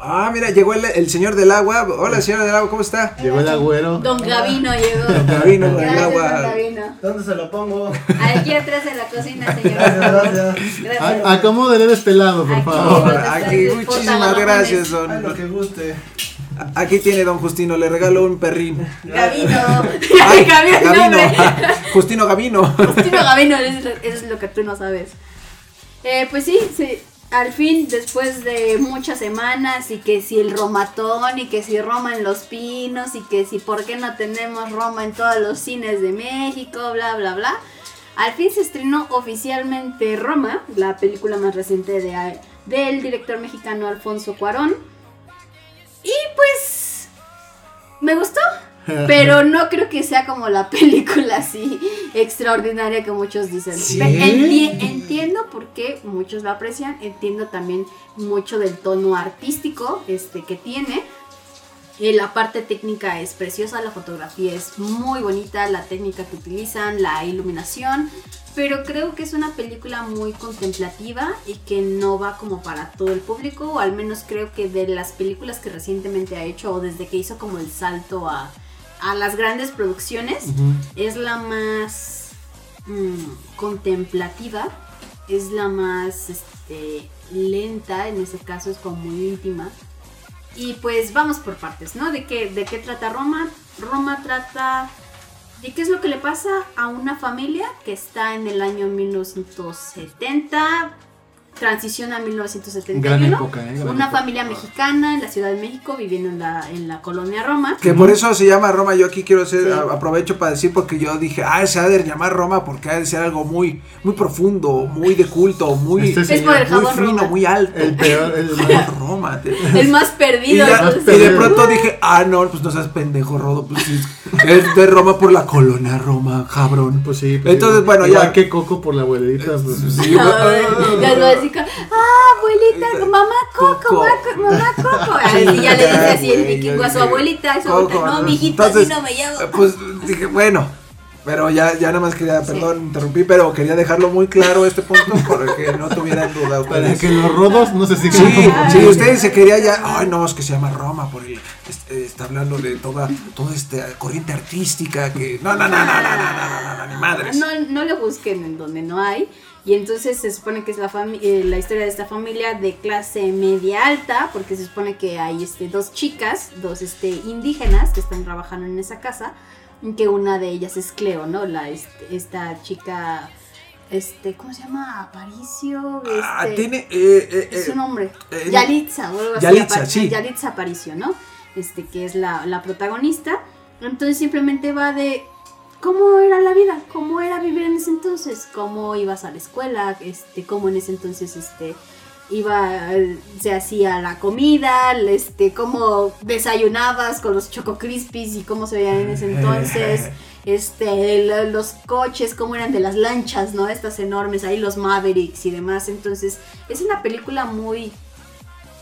Speaker 3: Ah, mira, llegó el, el señor del agua. Hola, señor del agua, ¿cómo está?
Speaker 2: Llegó el agüero.
Speaker 1: Don Gavino llegó.
Speaker 3: Gavino del
Speaker 1: Gracias,
Speaker 3: agua.
Speaker 1: Don Gavino.
Speaker 5: ¿Dónde se lo pongo?
Speaker 1: Aquí atrás de la cocina, señor.
Speaker 5: Gracias.
Speaker 1: Gracias.
Speaker 2: A- Acomódele de este lado, por
Speaker 1: Aquí.
Speaker 2: favor.
Speaker 3: Aquí, muchísimas gracias,
Speaker 5: Ay, lo
Speaker 3: don.
Speaker 5: que guste.
Speaker 3: Aquí tiene don Justino, le regalo un perrín.
Speaker 1: Gavino.
Speaker 3: Ay,
Speaker 1: nombre.
Speaker 3: Justino Gavino.
Speaker 1: Justino Gavino, eso es es lo que tú no sabes. Eh, pues sí, sí, al fin, después de muchas semanas, y que si el Romatón, y que si Roma en Los Pinos, y que si por qué no tenemos Roma en todos los cines de México, bla, bla, bla. Al fin se estrenó oficialmente Roma, la película más reciente de, del director mexicano Alfonso Cuarón. Y pues, me gustó. Pero no creo que sea como la película así extraordinaria que muchos dicen.
Speaker 3: ¿Sí?
Speaker 1: Pe- enti- entiendo por qué muchos la aprecian, entiendo también mucho del tono artístico este, que tiene. Eh, la parte técnica es preciosa, la fotografía es muy bonita, la técnica que utilizan, la iluminación, pero creo que es una película muy contemplativa y que no va como para todo el público, o al menos creo que de las películas que recientemente ha hecho o desde que hizo como el salto a, a las grandes producciones, es la más mm, contemplativa, es la más este, lenta, en ese caso es como muy íntima. Y pues vamos por partes, ¿no? ¿De qué, de qué trata Roma? Roma trata de qué es lo que le pasa a una familia que está en el año 1970, transición a 1971.
Speaker 2: Gran época, ¿eh? Gran
Speaker 1: una
Speaker 2: época.
Speaker 1: familia mexicana en la Ciudad de México viviendo en la, en la colonia Roma.
Speaker 3: Que por eso se llama Roma. Yo aquí quiero hacer,
Speaker 1: Sí.
Speaker 3: a- aprovecho para decir, porque yo dije, ah, se ha de llamar Roma porque ha de ser algo muy, muy profundo, muy de culto, muy,
Speaker 2: Este
Speaker 1: Es por el
Speaker 3: muy
Speaker 1: jabón
Speaker 3: fino,
Speaker 1: Roma.
Speaker 3: muy alto.
Speaker 2: El peor, el
Speaker 3: Jabón Roma. te-
Speaker 1: El más
Speaker 3: Y,
Speaker 1: perdido.
Speaker 3: ya-
Speaker 1: entonces-
Speaker 3: y de pronto dije, ah, no, pues no seas pendejo, Rodo. Pues sí, es de Roma por la colonia Roma, cabrón.
Speaker 2: Pues sí. pues
Speaker 3: Entonces,
Speaker 2: sí.
Speaker 3: bueno,
Speaker 2: Igual
Speaker 3: ya.
Speaker 2: que Coco por la abuelita. Pues,
Speaker 3: Sí,
Speaker 1: Ay, ya lo así ah, abuelita, mamá Coco,
Speaker 3: Coco.
Speaker 1: mamá Co- mamá Coco. Así ya le dice así el vikingo a su abuelita, su no,
Speaker 3: ¿no?
Speaker 1: mijito,
Speaker 3: Entonces,
Speaker 1: así no me llamo.
Speaker 3: eh, Pues dije, bueno. Pero ya, ya nada más quería,
Speaker 1: Sí.
Speaker 3: perdón, interrumpí, pero quería dejarlo muy claro este punto para que no tuvieran duda
Speaker 2: para
Speaker 3: ustedes.
Speaker 2: que los rodos no se sigan
Speaker 3: Sí, sí, ustedes se quería ya, ay no, es que se llama Roma por el, este, está hablando de toda, toda esta corriente artística que, no, no, no, no, no, no, no, no, no, ni madres.
Speaker 1: No, no lo busquen en donde no hay. Y entonces se supone que es la, eh, la historia de esta familia de clase media alta, porque se supone que hay este, dos chicas, dos este, indígenas que están trabajando en esa casa, que una de ellas es Cleo, ¿no? La, este, esta chica, este, ¿cómo se llama? Aparicio.
Speaker 3: Ah,
Speaker 1: este,
Speaker 3: tiene, eh, eh,
Speaker 1: es
Speaker 3: eh,
Speaker 1: su nombre.
Speaker 3: eh,
Speaker 1: Yalitza, o algo así.
Speaker 3: Yalitza, sí.
Speaker 1: Yalitza Aparicio, ¿no? Este, que es la, la protagonista. Entonces simplemente va de cómo era la vida, cómo era vivir en ese entonces, cómo ibas a la escuela, este, cómo en ese entonces, este, iba, se hacía la comida, este, cómo desayunabas con los Choco Crispies y cómo se veían en ese entonces, este, los coches, cómo eran de las lanchas, ¿no? Estas enormes, ahí los Mavericks y demás, entonces es una película muy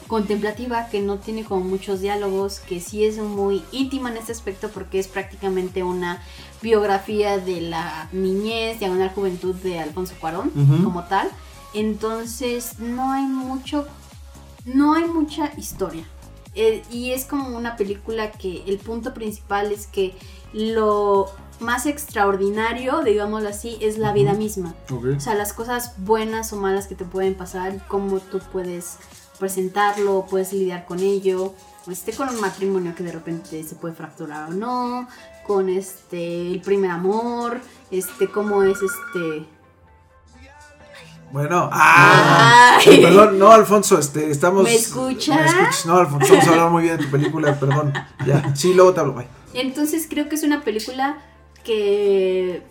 Speaker 1: contemplativa que no tiene como muchos diálogos, que sí es muy íntima en este aspecto porque es prácticamente una biografía de la niñez, diagonal juventud de Alfonso Cuarón como tal. Entonces no hay mucho, no hay mucha historia. Eh, y es como una película que el punto principal es que lo más extraordinario, digámoslo así, es la vida misma. O sea, las cosas buenas o malas que te pueden pasar y cómo tú puedes presentarlo, puedes lidiar con ello. Este, con un matrimonio que de repente se puede fracturar o no, con este el primer amor, este, cómo es este.
Speaker 3: Bueno, ah,
Speaker 1: Ay.
Speaker 3: perdón, no, Alfonso, este, estamos.
Speaker 1: ¿Me escucha?
Speaker 3: ¿Me escuchas? No, Alfonso, estamos hablando muy bien de tu película, perdón. Ya, sí, luego te hablo, bye.
Speaker 1: Entonces creo que es una película que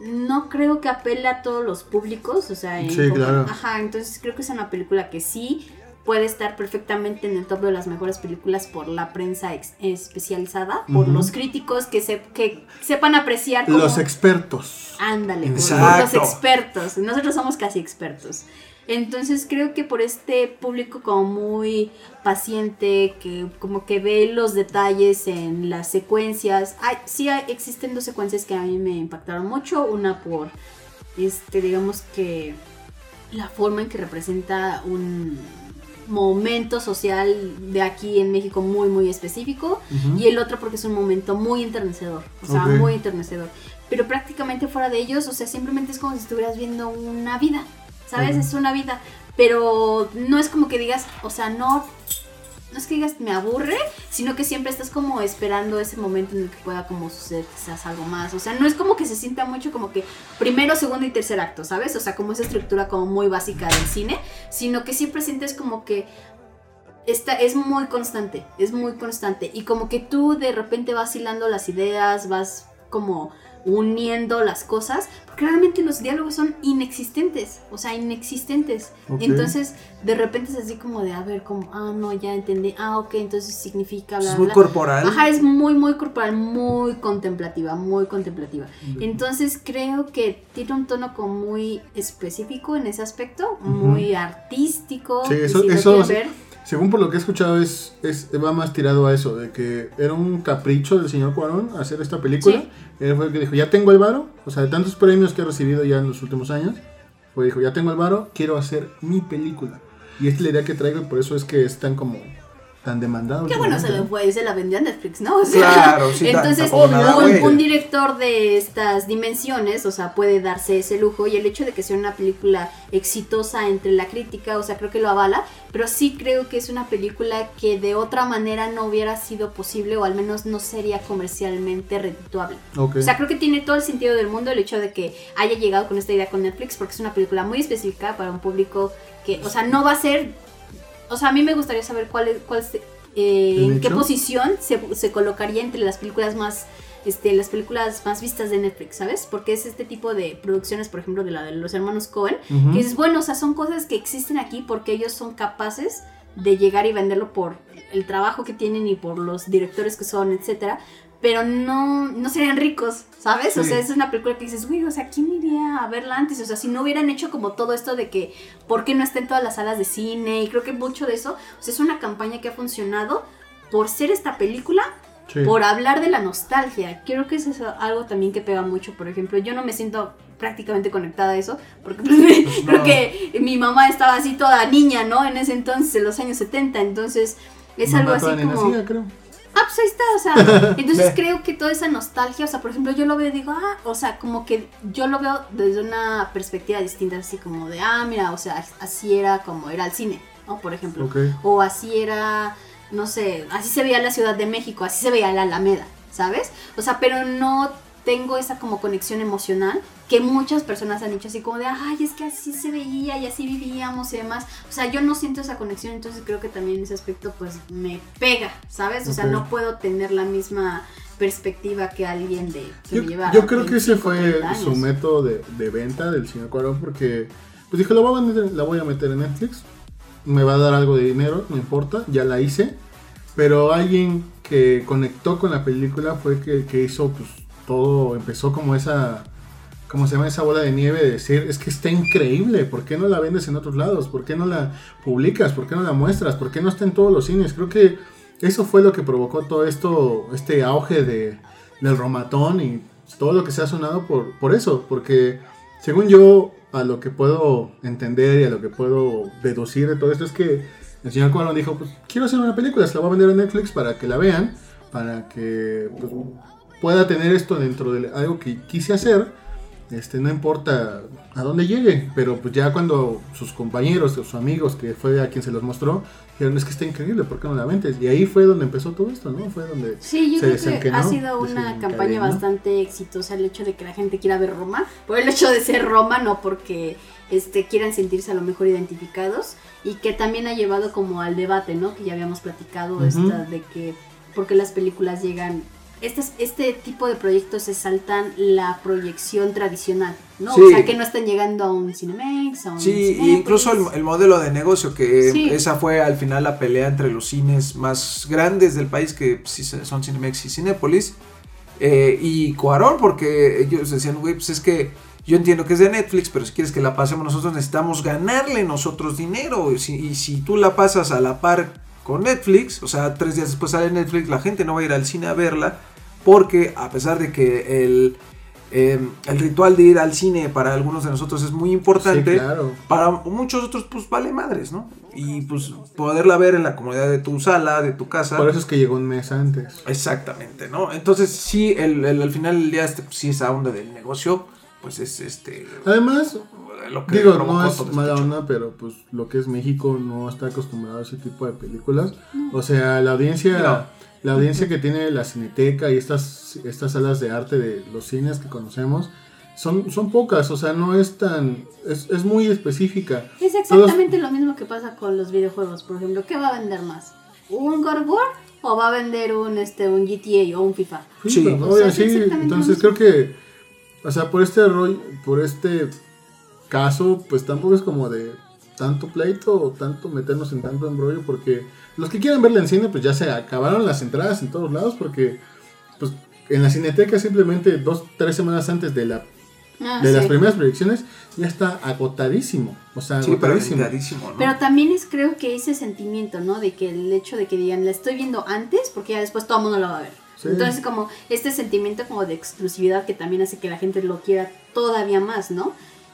Speaker 1: no creo que apela a todos los públicos, o sea, en
Speaker 2: Sí,
Speaker 1: como-
Speaker 2: claro.
Speaker 1: ajá, entonces creo que es una película que sí puede estar perfectamente en el top de las mejores películas por la prensa especializada, por los críticos que, se, que sepan apreciar como...
Speaker 2: Los expertos.
Speaker 1: Ándale, por- los expertos. Nosotros somos casi expertos. Entonces creo que por este público como muy paciente, que como que ve los detalles en las secuencias. Hay, sí hay- existen dos secuencias que a mí me impactaron mucho. Una por, este, digamos que la forma en que representa un momento social de aquí en México muy muy específico y el otro porque es un momento muy enternecedor, o sea, muy enternecedor. Pero prácticamente fuera de ellos, o sea, simplemente es como si estuvieras viendo una vida, ¿sabes? Es una vida, pero no es como que digas, o sea, no, no es que digas me aburre, sino que siempre estás como esperando ese momento en el que pueda como suceder quizás algo más. O sea, no es como que se sienta mucho como que primero, segundo y tercer acto, ¿sabes? O sea, como esa estructura como muy básica del cine, sino que siempre sientes como que esta es muy constante, es muy constante. Y como que tú de repente vas hilando las ideas, vas como uniendo las cosas, porque realmente los diálogos son inexistentes, o sea, inexistentes.
Speaker 2: Ok.
Speaker 1: Entonces, de repente es así como de, a ver, como, ah, no, ya entendí, ah, ok, entonces significa bla,
Speaker 3: Es muy
Speaker 1: bla.
Speaker 3: corporal.
Speaker 1: Ajá, es muy, muy corporal, muy contemplativa, muy contemplativa. Entonces creo que tiene un tono como muy específico en ese aspecto, muy artístico.
Speaker 2: Sí, eso-
Speaker 1: si
Speaker 2: eso-
Speaker 1: ver,
Speaker 2: Según por lo que he escuchado, es, es va más tirado a eso, de que era un capricho del señor Cuarón hacer esta película.
Speaker 1: Sí.
Speaker 2: Él fue el que dijo, ya tengo el varo, o sea, de tantos premios que ha recibido ya en los últimos años, fue dijo, ya tengo el varo, quiero hacer mi película. Y esta es la idea que traigo y por eso es que es tan como tan demandado.
Speaker 1: Que bueno, se, la vendió a Netflix, ¿no? O sea,
Speaker 3: Claro, sí,
Speaker 1: Entonces, un, director de estas dimensiones, o sea, puede darse ese lujo y el hecho de que sea una película exitosa entre la crítica, o sea, creo que lo avala, pero sí creo que es una película que de otra manera no hubiera sido posible o al menos no sería comercialmente redituable.
Speaker 2: Ok.
Speaker 1: O sea, creo que tiene todo el sentido del mundo el hecho de que haya llegado con esta idea con Netflix, porque es una película muy específica para un público que, o sea, no va a ser. O sea, a mí me gustaría saber cuál es, cuál es, eh,
Speaker 2: ¿El
Speaker 1: en qué posición se, se colocaría entre las películas más. Este, las películas más vistas de Netflix, ¿sabes? Porque es este tipo de producciones, por ejemplo, de la de los hermanos Cohen, que dices, bueno, o sea, son cosas que existen aquí porque ellos son capaces de llegar y venderlo por el trabajo que tienen y por los directores que son, etcétera, pero no, no serían ricos, ¿sabes? O sea, es una película que dices, güey, o sea, ¿quién iría a verla antes? O sea, si no hubieran hecho como todo esto de que, ¿por qué no está en todas las salas de cine? Y creo que mucho de eso, o sea, es una campaña que ha funcionado por ser esta película
Speaker 2: Sí.
Speaker 1: por hablar de la nostalgia. Creo que eso es algo también que pega mucho. Por ejemplo, yo no me siento prácticamente conectada a eso, porque pues, creo
Speaker 3: no.
Speaker 1: que mi mamá estaba así toda niña, ¿no? En ese entonces, en los años 70, entonces es algo así como...
Speaker 2: nacía, creo.
Speaker 1: Ah, pues ahí está, o sea, entonces creo que toda esa nostalgia, o sea, por ejemplo, yo lo veo y digo, ah, o sea, como que yo lo veo desde una perspectiva distinta, así como de, ah, mira, o sea, así era como era el cine, ¿no? Por ejemplo.
Speaker 2: Ok.
Speaker 1: O así era, no sé, así se veía la Ciudad de México, así se veía la Alameda, ¿sabes? O sea, pero no tengo esa como conexión emocional que muchas personas han dicho así como de, ay, es que así se veía y así vivíamos y demás. O sea, yo no siento esa conexión, entonces creo que también ese aspecto pues me pega, ¿sabes? O sea, no puedo tener la misma perspectiva que alguien de que
Speaker 2: Yo,
Speaker 1: me lleva
Speaker 2: yo creo que ese
Speaker 1: 25,
Speaker 2: fue
Speaker 1: 30
Speaker 2: su método de, de venta del señor Cuarón porque pues dijo, la voy, a meter, la voy a meter en Netflix, me va a dar algo de dinero, no importa, ya la hice, pero alguien que conectó con la película fue que, que hizo pues todo, empezó como esa, ¿cómo se llama? Esa bola de nieve de decir, es que está increíble, ¿por qué no la vendes en otros lados? ¿Por qué no la publicas? ¿Por qué no la muestras? ¿Por qué no está en todos los cines? Creo que eso fue lo que provocó todo esto, este auge de, del romatón y todo lo que se ha sonado por, por eso, porque según yo, a lo que puedo entender y a lo que puedo deducir de todo esto es que el señor Cuarón dijo, pues quiero hacer una película, se la voy a vender a Netflix para que la vean, para que pues, pueda tener esto dentro de algo que quise hacer, este, no importa a dónde llegue, pero pues ya cuando sus compañeros, sus amigos, que fue a quien se los mostró, dijeron, es que está increíble, ¿por qué no la vendes? Y ahí fue donde empezó todo esto, ¿no? Fue donde...
Speaker 1: Sí, yo
Speaker 2: se
Speaker 1: creo que ha sido una campaña bastante exitosa el hecho de que la gente quiera ver Roma, por el hecho de ser Roma, no porque este quieran sentirse a lo mejor identificados y que también ha llevado como al debate, ¿no? Que ya habíamos platicado esta de que porque las películas llegan estas- este tipo de proyectos se saltan la proyección tradicional, ¿no?
Speaker 3: Sí.
Speaker 1: O sea, que no están llegando a un Cinemex, a un
Speaker 3: Sí, incluso el, el modelo de negocio, que
Speaker 1: Sí.
Speaker 3: esa fue al final la pelea entre los cines más grandes del país, que son Cinemex y Cinépolis, eh, y Cuarón, porque ellos decían, güey, pues es que yo entiendo que es de Netflix, pero si quieres que la pasemos nosotros, necesitamos ganarle nosotros dinero, y si, y si tú la pasas a la par con Netflix, o sea, tres días después sale Netflix, la gente no va a ir al cine a verla, porque a pesar de que el... eh, el ritual de ir al cine para algunos de nosotros es muy importante.
Speaker 2: Sí, claro.
Speaker 3: Para muchos otros, pues vale madres, ¿no? Y pues poderla ver en la comodidad de tu sala, de tu casa.
Speaker 2: Por eso es que llegó un mes antes.
Speaker 3: Exactamente, ¿no? entonces sí, el, el- al final del día, este, pues, sí, esa onda del negocio, pues es este.
Speaker 2: Además,
Speaker 3: Lo que
Speaker 2: digo, no es
Speaker 3: todo
Speaker 2: mala
Speaker 3: este
Speaker 2: onda, pero pues lo que es México no está acostumbrado a ese tipo de películas. O sea, la audiencia,
Speaker 3: No.
Speaker 2: la audiencia que tiene la cineteca y estas, estas salas de arte de los cines que conocemos, son, son pocas, o sea, no es tan, es, es muy específica.
Speaker 1: Es exactamente lo mismo que pasa con los videojuegos, por ejemplo. ¿Qué va a vender más? ¿Un God of War o va a vender un, este, un GTA o un FIFA?
Speaker 3: Sí,
Speaker 2: pero,
Speaker 1: o sea,
Speaker 2: sí, entonces creo que, o sea, por este rollo, por este caso, pues tampoco es como de tanto pleito o tanto meternos en tanto embrollo, porque los que quieren verla en cine, pues ya se acabaron las entradas en todos lados, porque pues en la cineteca simplemente dos, tres semanas antes de la
Speaker 1: Ah,
Speaker 2: de las primeras proyecciones ya está agotadísimo, o sea,
Speaker 3: Sí, pero
Speaker 2: agotadísimo.
Speaker 3: ¿no?
Speaker 1: Pero también es creo que ese sentimiento, ¿no? De que el hecho de que digan, la estoy viendo antes porque ya después todo el mundo la va a ver.
Speaker 2: Sí.
Speaker 1: Entonces como este sentimiento como de exclusividad que también hace que la gente lo quiera todavía más, ¿no?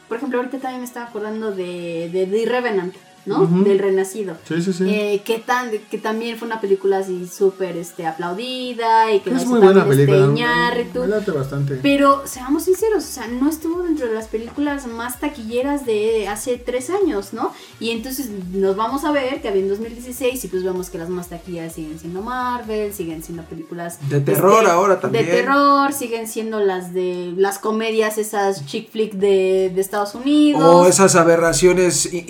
Speaker 1: Por ejemplo, ahorita también me estaba acordando de, de The Revenant, ¿no? Del Renacido.
Speaker 2: Sí, sí, sí.
Speaker 1: Eh, que, tan, que también fue una película así súper este, aplaudida y que
Speaker 2: es muy buena
Speaker 1: este,
Speaker 2: película. Me bastante.
Speaker 1: Pero seamos sinceros, o sea, no estuvo dentro de las películas más taquilleras de hace tres años, ¿no? Y entonces nos vamos a ver que había en 2016 y pues vemos que las más taquilleras siguen siendo Marvel, siguen siendo películas
Speaker 3: De terror
Speaker 1: este,
Speaker 3: ahora también.
Speaker 1: De terror, siguen siendo las de las comedias, esas chick flick de, de Estados Unidos.
Speaker 3: O esas aberraciones i-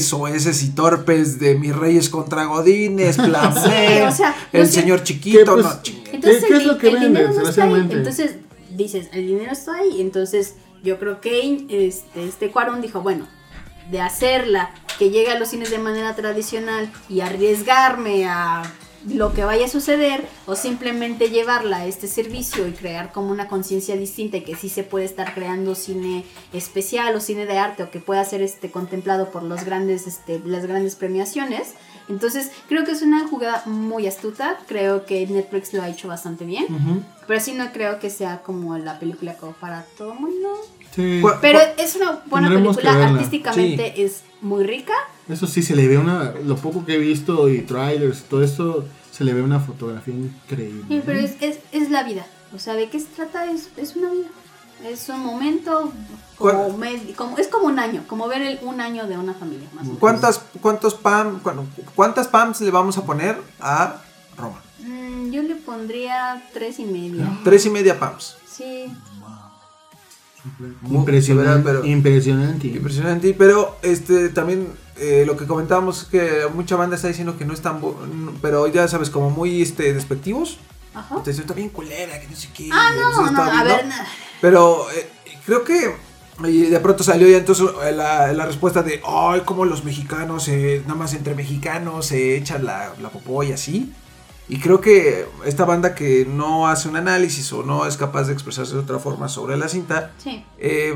Speaker 3: soeces y torpes de mis reyes contra godines, Plan
Speaker 1: Sí,
Speaker 3: B,
Speaker 1: o sea,
Speaker 3: el
Speaker 1: sé.
Speaker 3: señor
Speaker 2: ¿Qué,
Speaker 3: chiquito,
Speaker 2: pues,
Speaker 3: no.
Speaker 1: Entonces
Speaker 2: ¿Qué- qué
Speaker 1: el,
Speaker 2: es lo que
Speaker 1: el
Speaker 2: vende,
Speaker 1: dinero no está ahí.
Speaker 2: desgraciadamente?
Speaker 1: Entonces dices, el dinero está ahí. Entonces yo creo que este, este Cuarón dijo, bueno, de hacerla que llegue a los cines de manera tradicional y arriesgarme a lo que vaya a suceder o simplemente llevarla a este servicio y crear como una conciencia distinta y que sí se puede estar creando cine especial o cine de arte o que pueda ser este contemplado por los grandes este, las grandes premiaciones entonces creo que es una jugada muy astuta creo que Netflix lo ha hecho bastante bien pero sí no creo que sea como la película como para todo el mundo.
Speaker 2: Sí.
Speaker 1: Pero es una buena
Speaker 2: Tendremos
Speaker 1: película artísticamente es muy rica
Speaker 2: Eso sí, se le ve una. Lo poco que he visto y trailers, todo esto, se le ve una fotografía increíble.
Speaker 1: Sí, pero es, es, es la vida. O sea, ¿de qué se trata? Es, es una vida. Es un momento, como,
Speaker 3: ¿Cuál-
Speaker 1: med- como es como un año, como ver el, un año de una familia. Más o menos.
Speaker 3: ¿Cuántas, cuántos pam, ¿Cuántas PAMs le vamos a poner a Roma?
Speaker 1: Mm, yo le pondría tres y media.
Speaker 3: Tres y media PAMs.
Speaker 1: Sí.
Speaker 2: Impresionante.
Speaker 3: Pero-
Speaker 2: impresionante.
Speaker 3: Impresionante, pero este también eh, lo que comentábamos que mucha banda está diciendo que no están, bu- pero ya sabes, como muy este despectivos.
Speaker 1: Ajá.
Speaker 3: Te dicen, está bien culera, que no sé qué.
Speaker 1: Ah,
Speaker 3: no sé,
Speaker 1: no, no,
Speaker 3: está
Speaker 1: a
Speaker 3: bien",
Speaker 1: ver, nada.
Speaker 3: Pero eh, creo que y de pronto salió ya entonces eh, la, la respuesta de, ay, como los mexicanos, eh, nada más entre mexicanos se echan la, la popó y así. Y creo que esta banda que no hace un análisis o no es capaz de expresarse de otra forma sobre la cinta,
Speaker 1: Sí.
Speaker 3: eh,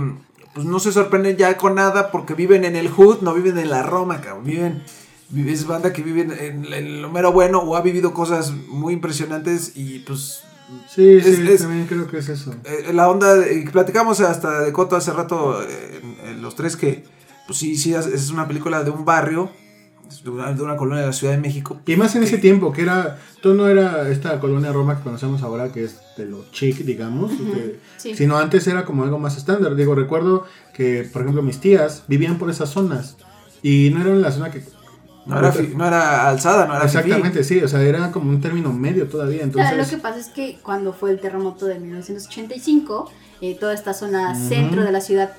Speaker 3: pues no se sorprenden ya con nada porque viven en el hood, no viven en la Roma, cabrón. Viven, vive- es banda que vive en, en lo mero bueno o ha vivido cosas muy impresionantes y pues
Speaker 2: Sí,
Speaker 3: Es-
Speaker 2: sí,
Speaker 3: es-
Speaker 2: también creo que es eso.
Speaker 3: eh, la onda, de- y platicamos hasta de Coto hace rato, eh, en- en los tres, que pues sí, sí, es- una película de un barrio, de una, de una colonia de la Ciudad de México.
Speaker 2: Y más en
Speaker 3: que-
Speaker 2: ese tiempo, que era, todo no era esta colonia Roma que conocemos ahora, que es de lo chic, digamos, de-
Speaker 1: sí.
Speaker 2: sino antes era como algo más estándar. Digo, recuerdo que, por ejemplo, mis tías vivían por esas zonas y no era en la zona que...
Speaker 3: No era, fi- no era alzada, no era fifí.
Speaker 2: Exactamente, sí, o sea, era como un término medio todavía, entonces...
Speaker 1: Claro, lo que pasa es que cuando fue el terremoto de 1985, eh, toda esta zona
Speaker 2: Ujú.
Speaker 1: centro de la ciudad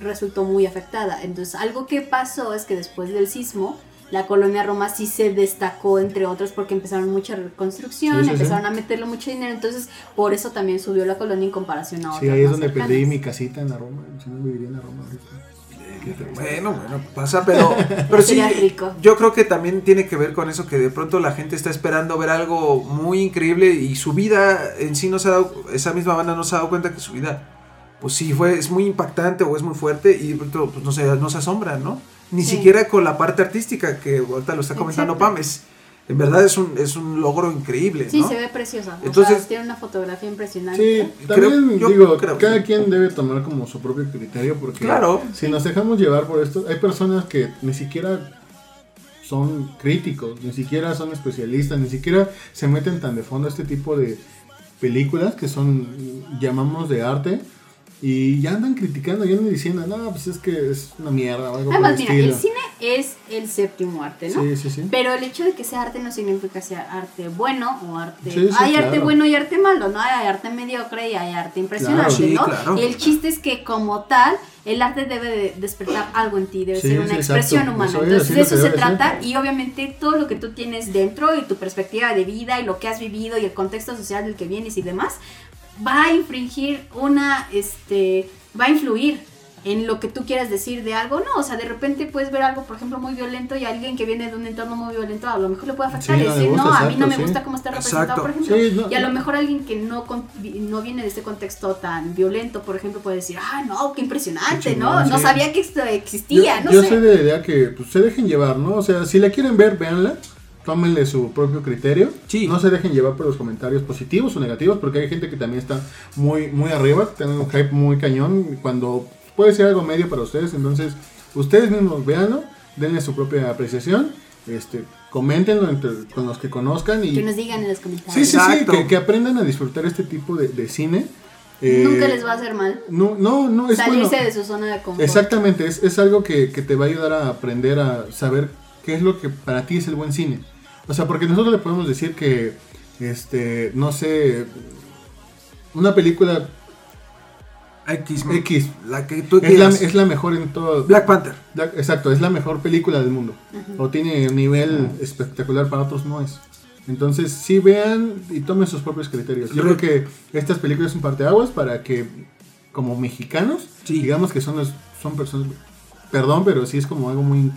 Speaker 1: resultó muy afectada. Entonces, algo que pasó es que después del sismo, la colonia Roma sí se destacó, entre otros, porque empezaron mucha reconstrucción,
Speaker 2: Sí, sí,
Speaker 1: empezaron
Speaker 2: sí.
Speaker 1: a meterle mucho dinero. Entonces, por eso también subió la colonia en comparación a otras.
Speaker 2: Sí, ahí es donde
Speaker 1: cercanas.
Speaker 2: perdí mi casita en la Roma, si no viviría en la Roma ahorita.
Speaker 3: Bueno, bueno, pasa, pero, pero sí,
Speaker 1: Sería rico.
Speaker 3: yo creo que también tiene que ver con eso que de pronto la gente está esperando ver algo muy increíble y su vida en sí no se ha dado, esa misma banda no se ha dado cuenta que su vida, pues sí, fue, es muy impactante o es muy fuerte y de pronto pues, no, se, no se asombra, ¿no? Ni
Speaker 1: Sí.
Speaker 3: siquiera con la parte artística que ahorita lo está comentando
Speaker 1: Exacto.
Speaker 3: Pam, es, en verdad es un, es un logro increíble,
Speaker 1: Sí,
Speaker 3: ¿no?
Speaker 1: se ve preciosa. o
Speaker 3: Entonces-
Speaker 1: sea, tiene una fotografía impresionante.
Speaker 2: Sí,
Speaker 3: Creo-
Speaker 2: también
Speaker 3: yo
Speaker 2: digo,
Speaker 3: creo que
Speaker 2: cada quien debe tomar como su propio criterio porque
Speaker 3: Claro.
Speaker 2: si nos dejamos llevar por esto, hay personas que ni siquiera son críticos, ni siquiera son especialistas, ni siquiera se meten tan de fondo a este tipo de películas que son, llamamos de arte, y ya andan criticando, ya andan diciendo, no, pues es que es una mierda o algo el
Speaker 1: mira,
Speaker 2: estilo.
Speaker 1: el cine es el séptimo arte, ¿no?
Speaker 2: Sí, sí, sí.
Speaker 1: Pero el hecho de que sea arte no significa que sea arte bueno o arte...
Speaker 2: Sí, sí,
Speaker 1: hay arte bueno y arte malo, ¿no? Hay arte mediocre y hay arte impresionante,
Speaker 2: Claro.
Speaker 3: Sí,
Speaker 1: ¿no?
Speaker 3: claro.
Speaker 1: Y el chiste es que como tal, el arte debe de despertar algo en ti, debe ser una expresión
Speaker 2: exacto.
Speaker 1: humana. Entonces de
Speaker 2: es
Speaker 1: eso se trata y obviamente todo lo que tú tienes dentro y tu perspectiva de vida y lo que has vivido y el contexto social del que vienes y demás, va a infringir una, este, va a influir en lo que tú quieras decir de algo, no, o sea, de repente puedes ver algo, por ejemplo, muy violento y alguien que viene de un entorno muy violento a lo mejor le puede afectar
Speaker 2: Sí,
Speaker 1: y decir,
Speaker 2: gusta,
Speaker 1: no, a mí no me
Speaker 2: sí.
Speaker 1: gusta cómo está representado,
Speaker 3: Exacto.
Speaker 1: por ejemplo.
Speaker 2: Sí, no,
Speaker 1: y a lo mejor alguien que no, con- no viene de este contexto tan violento, por ejemplo, puede decir, ah, no, qué impresionante,
Speaker 2: Qué
Speaker 1: ¿no?
Speaker 2: chingón,
Speaker 1: No
Speaker 2: sí.
Speaker 1: sabía que esto existía,
Speaker 2: yo,
Speaker 1: no
Speaker 2: yo
Speaker 1: sé.
Speaker 2: soy de la idea que pues, se dejen llevar, ¿no? O sea, si la quieren ver, véanla. Tómenle su propio criterio.
Speaker 3: Sí.
Speaker 2: No se dejen llevar por los comentarios positivos o negativos, porque hay gente que también está muy, muy arriba, tienen un hype muy cañón, cuando puede ser algo medio para ustedes. Entonces, ustedes mismos véanlo denle su propia apreciación, este, coméntenlo entre- con los que conozcan y
Speaker 1: Que nos digan en los comentarios.
Speaker 2: sí, sí, sí, que, que aprendan a disfrutar este tipo de, de cine. Eh,
Speaker 1: Nunca les va a hacer mal.
Speaker 2: No, no, no, es
Speaker 1: Salirse
Speaker 2: bueno.
Speaker 1: de su zona de confort.
Speaker 2: Exactamente, es, es algo que, que te va a ayudar a aprender a saber qué es lo que para ti es el buen cine. O sea, porque nosotros le podemos decir que, este, no sé, una película
Speaker 3: X.
Speaker 2: X
Speaker 3: La que tú
Speaker 2: es la, es la mejor en todo.
Speaker 3: Black Panther.
Speaker 2: exacto, es la mejor película del mundo. O tiene un nivel espectacular para otros, no es. Entonces, sí vean y tomen sus propios criterios. Yo creo que estas películas son parteaguas para que, como mexicanos,
Speaker 3: Sí.
Speaker 2: digamos que son, los- son personas, perdón, pero sí es como algo muy,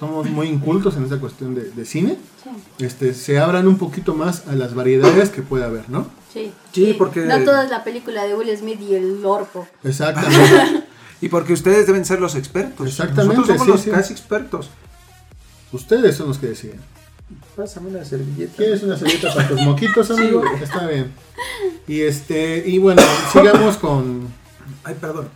Speaker 2: somos muy incultos en esta cuestión de, de cine,
Speaker 1: Sí,
Speaker 2: este, se abran un poquito más a las variedades que puede haber, ¿no?
Speaker 1: sí.
Speaker 3: Sí, porque-
Speaker 1: No todo es la película de Will Smith y el orco.
Speaker 2: Exactamente.
Speaker 3: Y porque ustedes deben ser los expertos.
Speaker 2: Exactamente,
Speaker 3: Nosotros somos
Speaker 2: sí,
Speaker 3: los
Speaker 2: sí.
Speaker 3: casi expertos.
Speaker 2: Ustedes son los que deciden.
Speaker 3: Pásame una servilleta.
Speaker 2: ¿Quieres una servilleta para tus moquitos, amigo? Está bien. Y este, y bueno, sigamos con.
Speaker 3: Ay, perdón.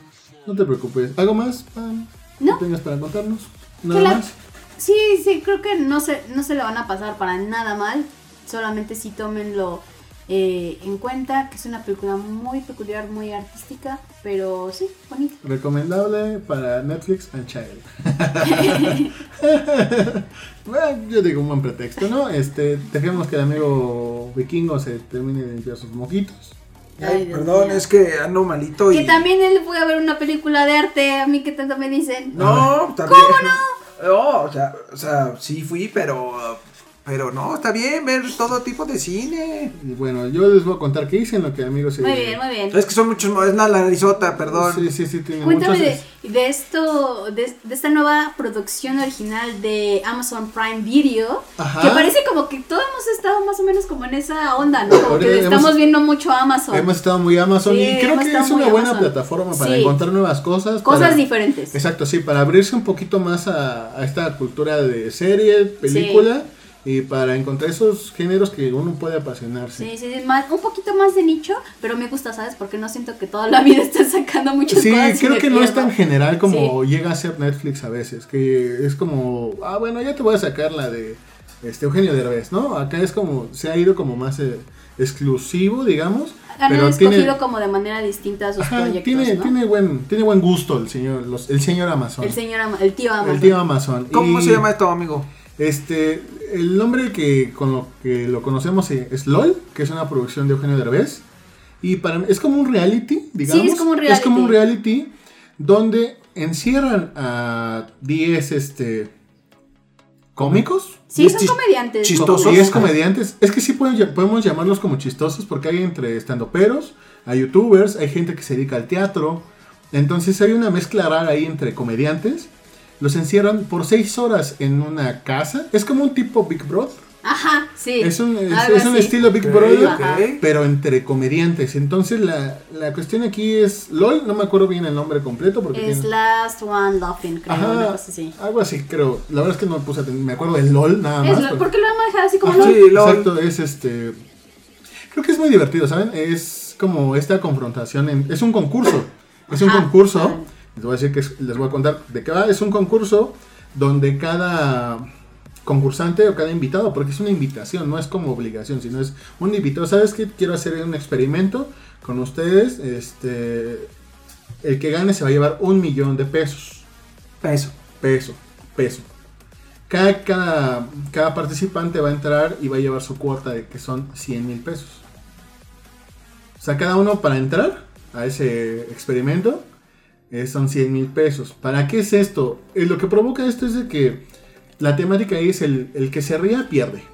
Speaker 2: No te preocupes. ¿Algo más, Pam?
Speaker 1: No.
Speaker 2: ¿Que tengas para contarnos?
Speaker 1: Que
Speaker 2: Nada
Speaker 1: la-
Speaker 2: más.
Speaker 1: Sí, sí, creo que no se, no se le van a pasar para nada mal. Solamente sí tómenlo eh, en cuenta, que es una película muy peculiar, muy artística, pero sí, bonita.
Speaker 2: Recomendable para Netflix and Child. Bueno, yo digo un buen pretexto, ¿no? Este, dejemos que el amigo vikingo se termine de limpiar sus moquitos.
Speaker 1: Ay,
Speaker 3: perdón,
Speaker 1: mío.
Speaker 3: es que ando malito y.
Speaker 1: Que también él fue a ver una película de arte, a mí que tanto me dicen.
Speaker 3: No, también. ¿Cómo no? No, o sea, o sea, sí fui, pero. Pero no, está bien ver todo tipo de cine.
Speaker 2: Y bueno, yo les voy a contar qué hice en lo que el amigo se.
Speaker 1: Muy bien, muy bien.
Speaker 3: Es que son muchos. Es una narizota, perdón.
Speaker 2: Sí, sí, sí, tiene
Speaker 1: Cuéntame
Speaker 2: muchos.
Speaker 1: de, de esto, de, de esta nueva producción original de Amazon Prime Video,
Speaker 2: Ajá.
Speaker 1: que parece como que todos hemos estado más o menos como en esa onda, ¿no? Como que
Speaker 2: hemos-
Speaker 1: estamos viendo mucho Amazon.
Speaker 2: Hemos estado muy Amazon
Speaker 1: Sí,
Speaker 2: y creo que es una buena
Speaker 1: Amazon.
Speaker 2: plataforma para
Speaker 1: Sí.
Speaker 2: encontrar nuevas cosas.
Speaker 1: Cosas
Speaker 2: para-
Speaker 1: diferentes.
Speaker 2: Exacto, sí, para abrirse un poquito más a, a esta cultura de serie, película y para encontrar esos géneros que uno puede apasionarse.
Speaker 1: Sí, sí, sí, más, un poquito más de nicho, pero me gusta, ¿sabes? Porque no siento que toda la vida estén sacando muchas
Speaker 2: Sí,
Speaker 1: cosas. y
Speaker 2: creo que no es tan general como
Speaker 1: Sí.
Speaker 2: llega a ser Netflix a veces, que es como, ah, bueno, ya te voy a sacar la de este Eugenio Derbez, ¿no? Acá es como, se ha ido como más eh, exclusivo, digamos,
Speaker 1: Han
Speaker 2: pero
Speaker 1: escogido
Speaker 2: tiene,
Speaker 1: como de manera distinta sus
Speaker 2: ajá,
Speaker 1: proyectos,
Speaker 2: tiene,
Speaker 1: ¿no?
Speaker 2: tiene buen, tiene buen gusto el señor, los- el señor Amazon.
Speaker 1: El señor, el tío Amazon.
Speaker 2: El tío Amazon.
Speaker 3: ¿Cómo
Speaker 2: Y-
Speaker 3: se llama esto, amigo?
Speaker 2: Este, el nombre que con lo que lo conocemos eh, es LOL, que es una producción de Eugenio Derbez. Y para es como un reality, digamos.
Speaker 1: es como un
Speaker 2: Es como un
Speaker 1: reality.
Speaker 2: reality donde encierran a 10 este cómicos.
Speaker 1: Sí, son comediantes.
Speaker 3: chistosos.
Speaker 2: 10 comediantes. Es que sí pueden podemos llamarlos como chistosos porque hay entre estandoperos, hay youtubers, hay gente que se dedica al teatro. Entonces hay una mezcla rara ahí entre comediantes. Los encierran por 6 horas en una casa. Es como un tipo Big Brother.
Speaker 1: Ajá, sí.
Speaker 2: Es un, es, un estilo Big
Speaker 3: Ok,
Speaker 2: Brother, pero entre comediantes. Entonces la, la cuestión aquí es LOL, no me acuerdo bien el nombre completo porque
Speaker 1: Es
Speaker 2: tiene-
Speaker 1: Last One Laughing, creo,
Speaker 2: Ajá,
Speaker 1: una cosa así.
Speaker 2: algo así creo. La verdad es que no me puse a tener- me acuerdo de LOL nada
Speaker 1: Es
Speaker 2: más.
Speaker 1: lo-
Speaker 2: pero-
Speaker 1: ¿Por qué lo van a dejar así como
Speaker 2: Ajá,
Speaker 1: LOL?
Speaker 3: Sí, LOL.
Speaker 2: Exacto, es este. Creo que es muy divertido, ¿saben? Es como esta confrontación. en- es un concurso. Es un
Speaker 1: Ajá,
Speaker 2: concurso.
Speaker 1: vale.
Speaker 2: Les voy a decir que es- les voy a contar de qué va. Es un concurso donde cada concursante o cada invitado, porque es una invitación, no es como obligación, sino es un invitado. ¿Sabes qué? Quiero hacer un experimento con ustedes. Este. El que gane se va a llevar un millón de pesos
Speaker 3: Peso.
Speaker 2: peso, peso. Cada, cada, cada participante va a entrar y va a llevar su cuota de que son 100 mil pesos. O sea, cada uno para entrar a ese experimento eh, son 100 mil pesos. ¿Para qué es esto? Eh, lo que provoca esto es de que la temática ahí es el, el que se ría pierde,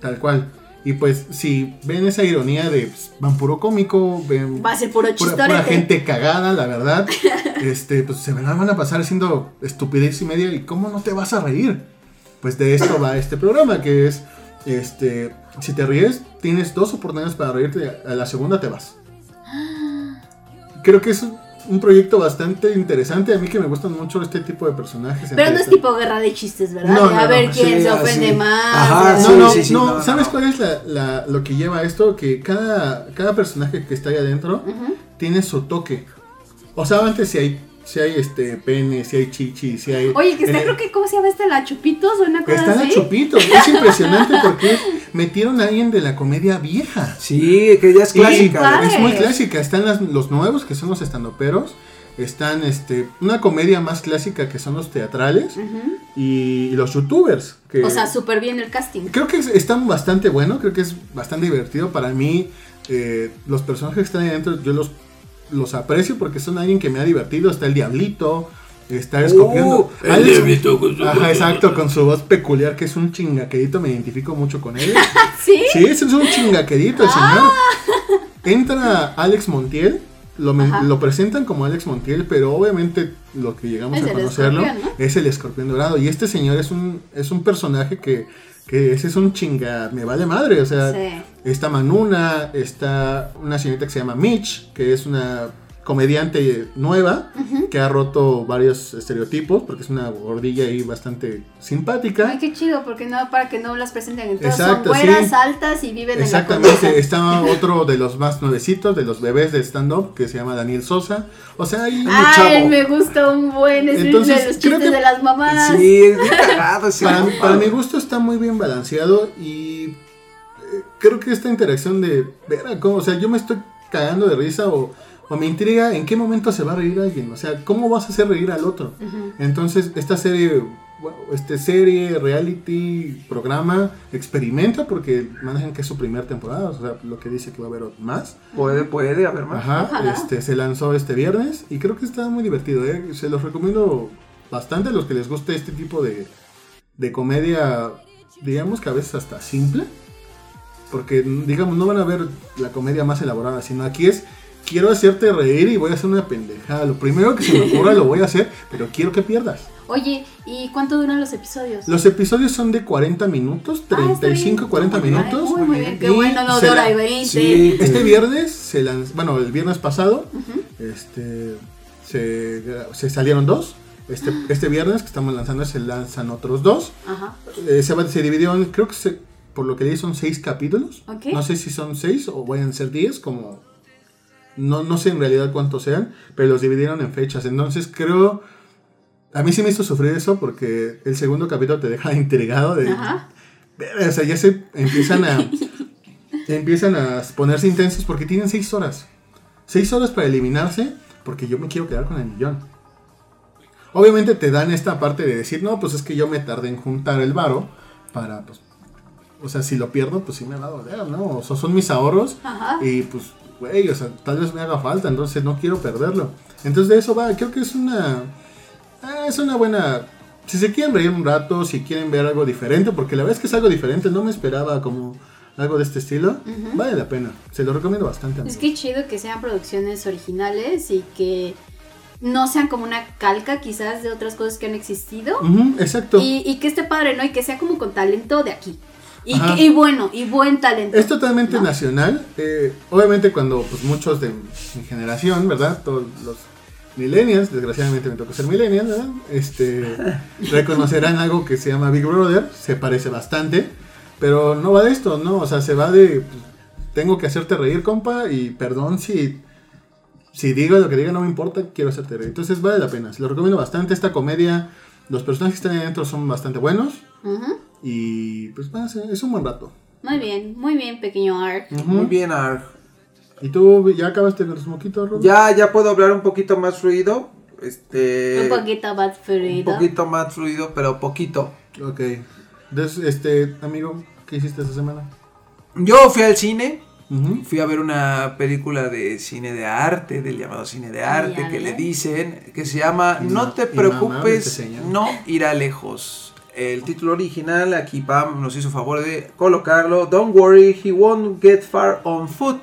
Speaker 2: tal cual. Y pues si ven esa ironía de pues, van puro cómico, ven
Speaker 1: Va a ser puro
Speaker 2: pura, pura gente cagada, la verdad. este, pues se van a van a pasar haciendo estupidez y media. ¿Y cómo no te vas a reír? Pues de esto va este programa, que es, este, si te ríes, tienes dos oportunidades para reírte, a la segunda te vas. Creo que es un- proyecto bastante interesante. A mí que me gustan mucho este tipo de personajes.
Speaker 1: Pero no es tipo guerra de chistes, ¿verdad?
Speaker 2: No,
Speaker 1: de
Speaker 2: no,
Speaker 1: a ver
Speaker 2: no,
Speaker 1: quién
Speaker 3: sí,
Speaker 1: se ofende más.
Speaker 3: Ajá, Sí,
Speaker 2: no,
Speaker 3: sí, sí,
Speaker 2: no, ¿sabes
Speaker 3: no.
Speaker 2: cuál es la, la- lo que lleva a esto? Que cada, cada personaje que está ahí adentro tiene su toque. O sea, antes si hay si hay este pene, si hay chichi, si hay.
Speaker 1: Oye, que está, creo que, ¿cómo se llama este? ¿La Chupitos o una cosa
Speaker 2: Está la
Speaker 1: así?
Speaker 2: Chupitos, es impresionante porque metieron a alguien de la comedia vieja.
Speaker 3: Sí, que ya es clásica.
Speaker 2: Es muy clásica. Están las- los nuevos, que son los estandoperos. Están este, una comedia más clásica, que son los teatrales.
Speaker 1: Ujú.
Speaker 2: Y, y los youtubers. Que
Speaker 1: O sea, súper bien el casting.
Speaker 2: creo que es- están bastante bueno. Creo que es bastante divertido. Para mí, eh, los personajes que están ahí adentro, yo los, los aprecio porque son alguien que me ha divertido. Está el Diablito. Está Escorpión.
Speaker 3: el
Speaker 2: Alex-
Speaker 3: Diablito con su-
Speaker 2: Ajá, exacto, con su voz peculiar, que es un chingaquedito. Me identifico mucho con él.
Speaker 1: ¿Sí?
Speaker 2: Sí, ese es un chingaquerito el señor. Entra Alex Montiel, lo, lo presentan como Alex Montiel, pero obviamente lo que llegamos
Speaker 1: Es
Speaker 2: a
Speaker 1: el
Speaker 2: conocerlo es el escorpión dorado. Y este señor es un, es un personaje que, que ese es un chinga, me vale madre. O sea,
Speaker 1: Sí.
Speaker 2: está Manuna, está una señorita que se llama Mitch, que es una comediante nueva que ha roto varios estereotipos porque es una gordilla ahí bastante simpática.
Speaker 1: Ay, qué chido, porque no, para que no las presenten en.
Speaker 2: Exacto,
Speaker 1: Son güeras,
Speaker 2: sí.
Speaker 1: altas y viven en la
Speaker 2: Exactamente, está otro de los más nuevecitos, de los bebés de stand-up, que se llama Daniel Sosa. O sea, hay...
Speaker 1: Ay,
Speaker 3: chavo.
Speaker 1: me gusta un buen ese
Speaker 2: Entonces,
Speaker 1: de los
Speaker 2: creo
Speaker 1: chistes
Speaker 2: que-
Speaker 1: de las mamás.
Speaker 3: Sí, es bien cagado ese
Speaker 2: para, mi gusto está muy bien balanceado y eh, creo que esta interacción de ver a cómo, o sea, yo me estoy cagando de risa o, o me intriga en qué momento se va a reír alguien, o sea, cómo vas a hacer reír al otro. Entonces, esta serie, bueno, este serie, reality, programa, experimenta porque manejan que es su primera temporada, o sea, lo que dice que va a haber más.
Speaker 3: Puede, puede haber más.
Speaker 2: Ajá,
Speaker 1: Ojalá.
Speaker 2: este se lanzó este viernes y creo que está muy divertido, ¿eh? Se los recomiendo bastante a los que les guste este tipo de, de comedia, digamos que a veces hasta simple, porque digamos no van a ver la comedia más elaborada, sino aquí es quiero hacerte reír y voy a hacer una pendejada. Lo primero que se me ocurra lo voy a hacer, pero quiero que pierdas.
Speaker 1: Oye, ¿y cuánto duran los episodios?
Speaker 2: Los episodios son de 40 minutos,
Speaker 1: Ah, está
Speaker 2: 35,
Speaker 1: bien.
Speaker 2: 40
Speaker 1: Ay,
Speaker 2: minutos.
Speaker 1: Muy, muy bien, qué
Speaker 2: Y
Speaker 1: bueno, no y veinte.
Speaker 3: Sí.
Speaker 2: Este viernes se lanz- bueno, el viernes pasado, este, se, se salieron dos. Este, este viernes que estamos lanzando se lanzan otros dos.
Speaker 1: Ajá.
Speaker 2: Eh, se, va- se dividió en, creo que se, por lo que leí son seis capítulos.
Speaker 1: Ok.
Speaker 2: No sé si son seis o vayan a ser diez, como... No, no sé en realidad cuántos sean, pero los dividieron en fechas. Entonces creo... A mí sí me hizo sufrir eso porque el segundo capítulo te deja intrigado de...
Speaker 1: Ajá.
Speaker 2: O sea, ya se empiezan a. empiezan a ponerse intensos porque tienen seis horas. Seis horas para eliminarse porque yo me quiero quedar con el millón. Obviamente te dan esta parte de decir, no, pues es que yo me tardé en juntar el varo para, pues. O sea, si lo pierdo, pues sí me va a doler, ¿no? O sea, son mis ahorros
Speaker 1: Ajá.
Speaker 2: y pues, güey, o sea, tal vez me haga falta, entonces no quiero perderlo. Entonces de eso va, creo que es una. ah, es una buena. Si se quieren reír un rato, si quieren ver algo diferente, porque la verdad es que es algo diferente, no me esperaba como algo de este estilo, vale la pena. Se lo recomiendo bastante.
Speaker 1: Es que chido que sean producciones originales y que no sean como una calca quizás de otras cosas que han existido.
Speaker 2: Ujú, exacto.
Speaker 1: Y, y que esté padre, ¿no? Y que sea como con talento de aquí. Y,
Speaker 2: Ajá.
Speaker 1: que- y bueno, y buen talento.
Speaker 2: Es totalmente
Speaker 1: ¿no?
Speaker 2: nacional. eh, obviamente cuando pues, muchos de mi generación, ¿verdad? Todos los millennials, desgraciadamente me tocó ser millennial, ¿verdad? Este, reconocerán algo que se llama Big Brother, se parece bastante, pero no va de esto, ¿no? O sea, se va de, pues, tengo que hacerte reír, compa, y perdón si, si digo lo que diga, no me importa, quiero hacerte reír. Entonces vale la pena, se lo recomiendo bastante, esta comedia, los personajes que están ahí adentro son bastante buenos. Y pues va a ser- es un buen rato.
Speaker 1: Muy bien, muy bien, pequeño Ark.
Speaker 2: Ujú.
Speaker 3: Muy bien, Arg.
Speaker 2: ¿Y tú ya acabaste con tus moquitos, Rob?
Speaker 3: Ya, ya puedo hablar un poquito más fluido. Este.
Speaker 1: un poquito más
Speaker 3: un
Speaker 1: fluido.
Speaker 3: poquito más fluido, pero poquito.
Speaker 2: Ok. Entonces, este, amigo, ¿qué hiciste esta semana?
Speaker 3: Yo fui al cine. Fui a ver una película de cine de arte, del llamado cine de arte, que le dicen, que se llama No te preocupes,
Speaker 2: este
Speaker 3: no irá lejos. El título original, aquí Pam nos hizo favor de colocarlo, Don't worry, he won't get far on foot.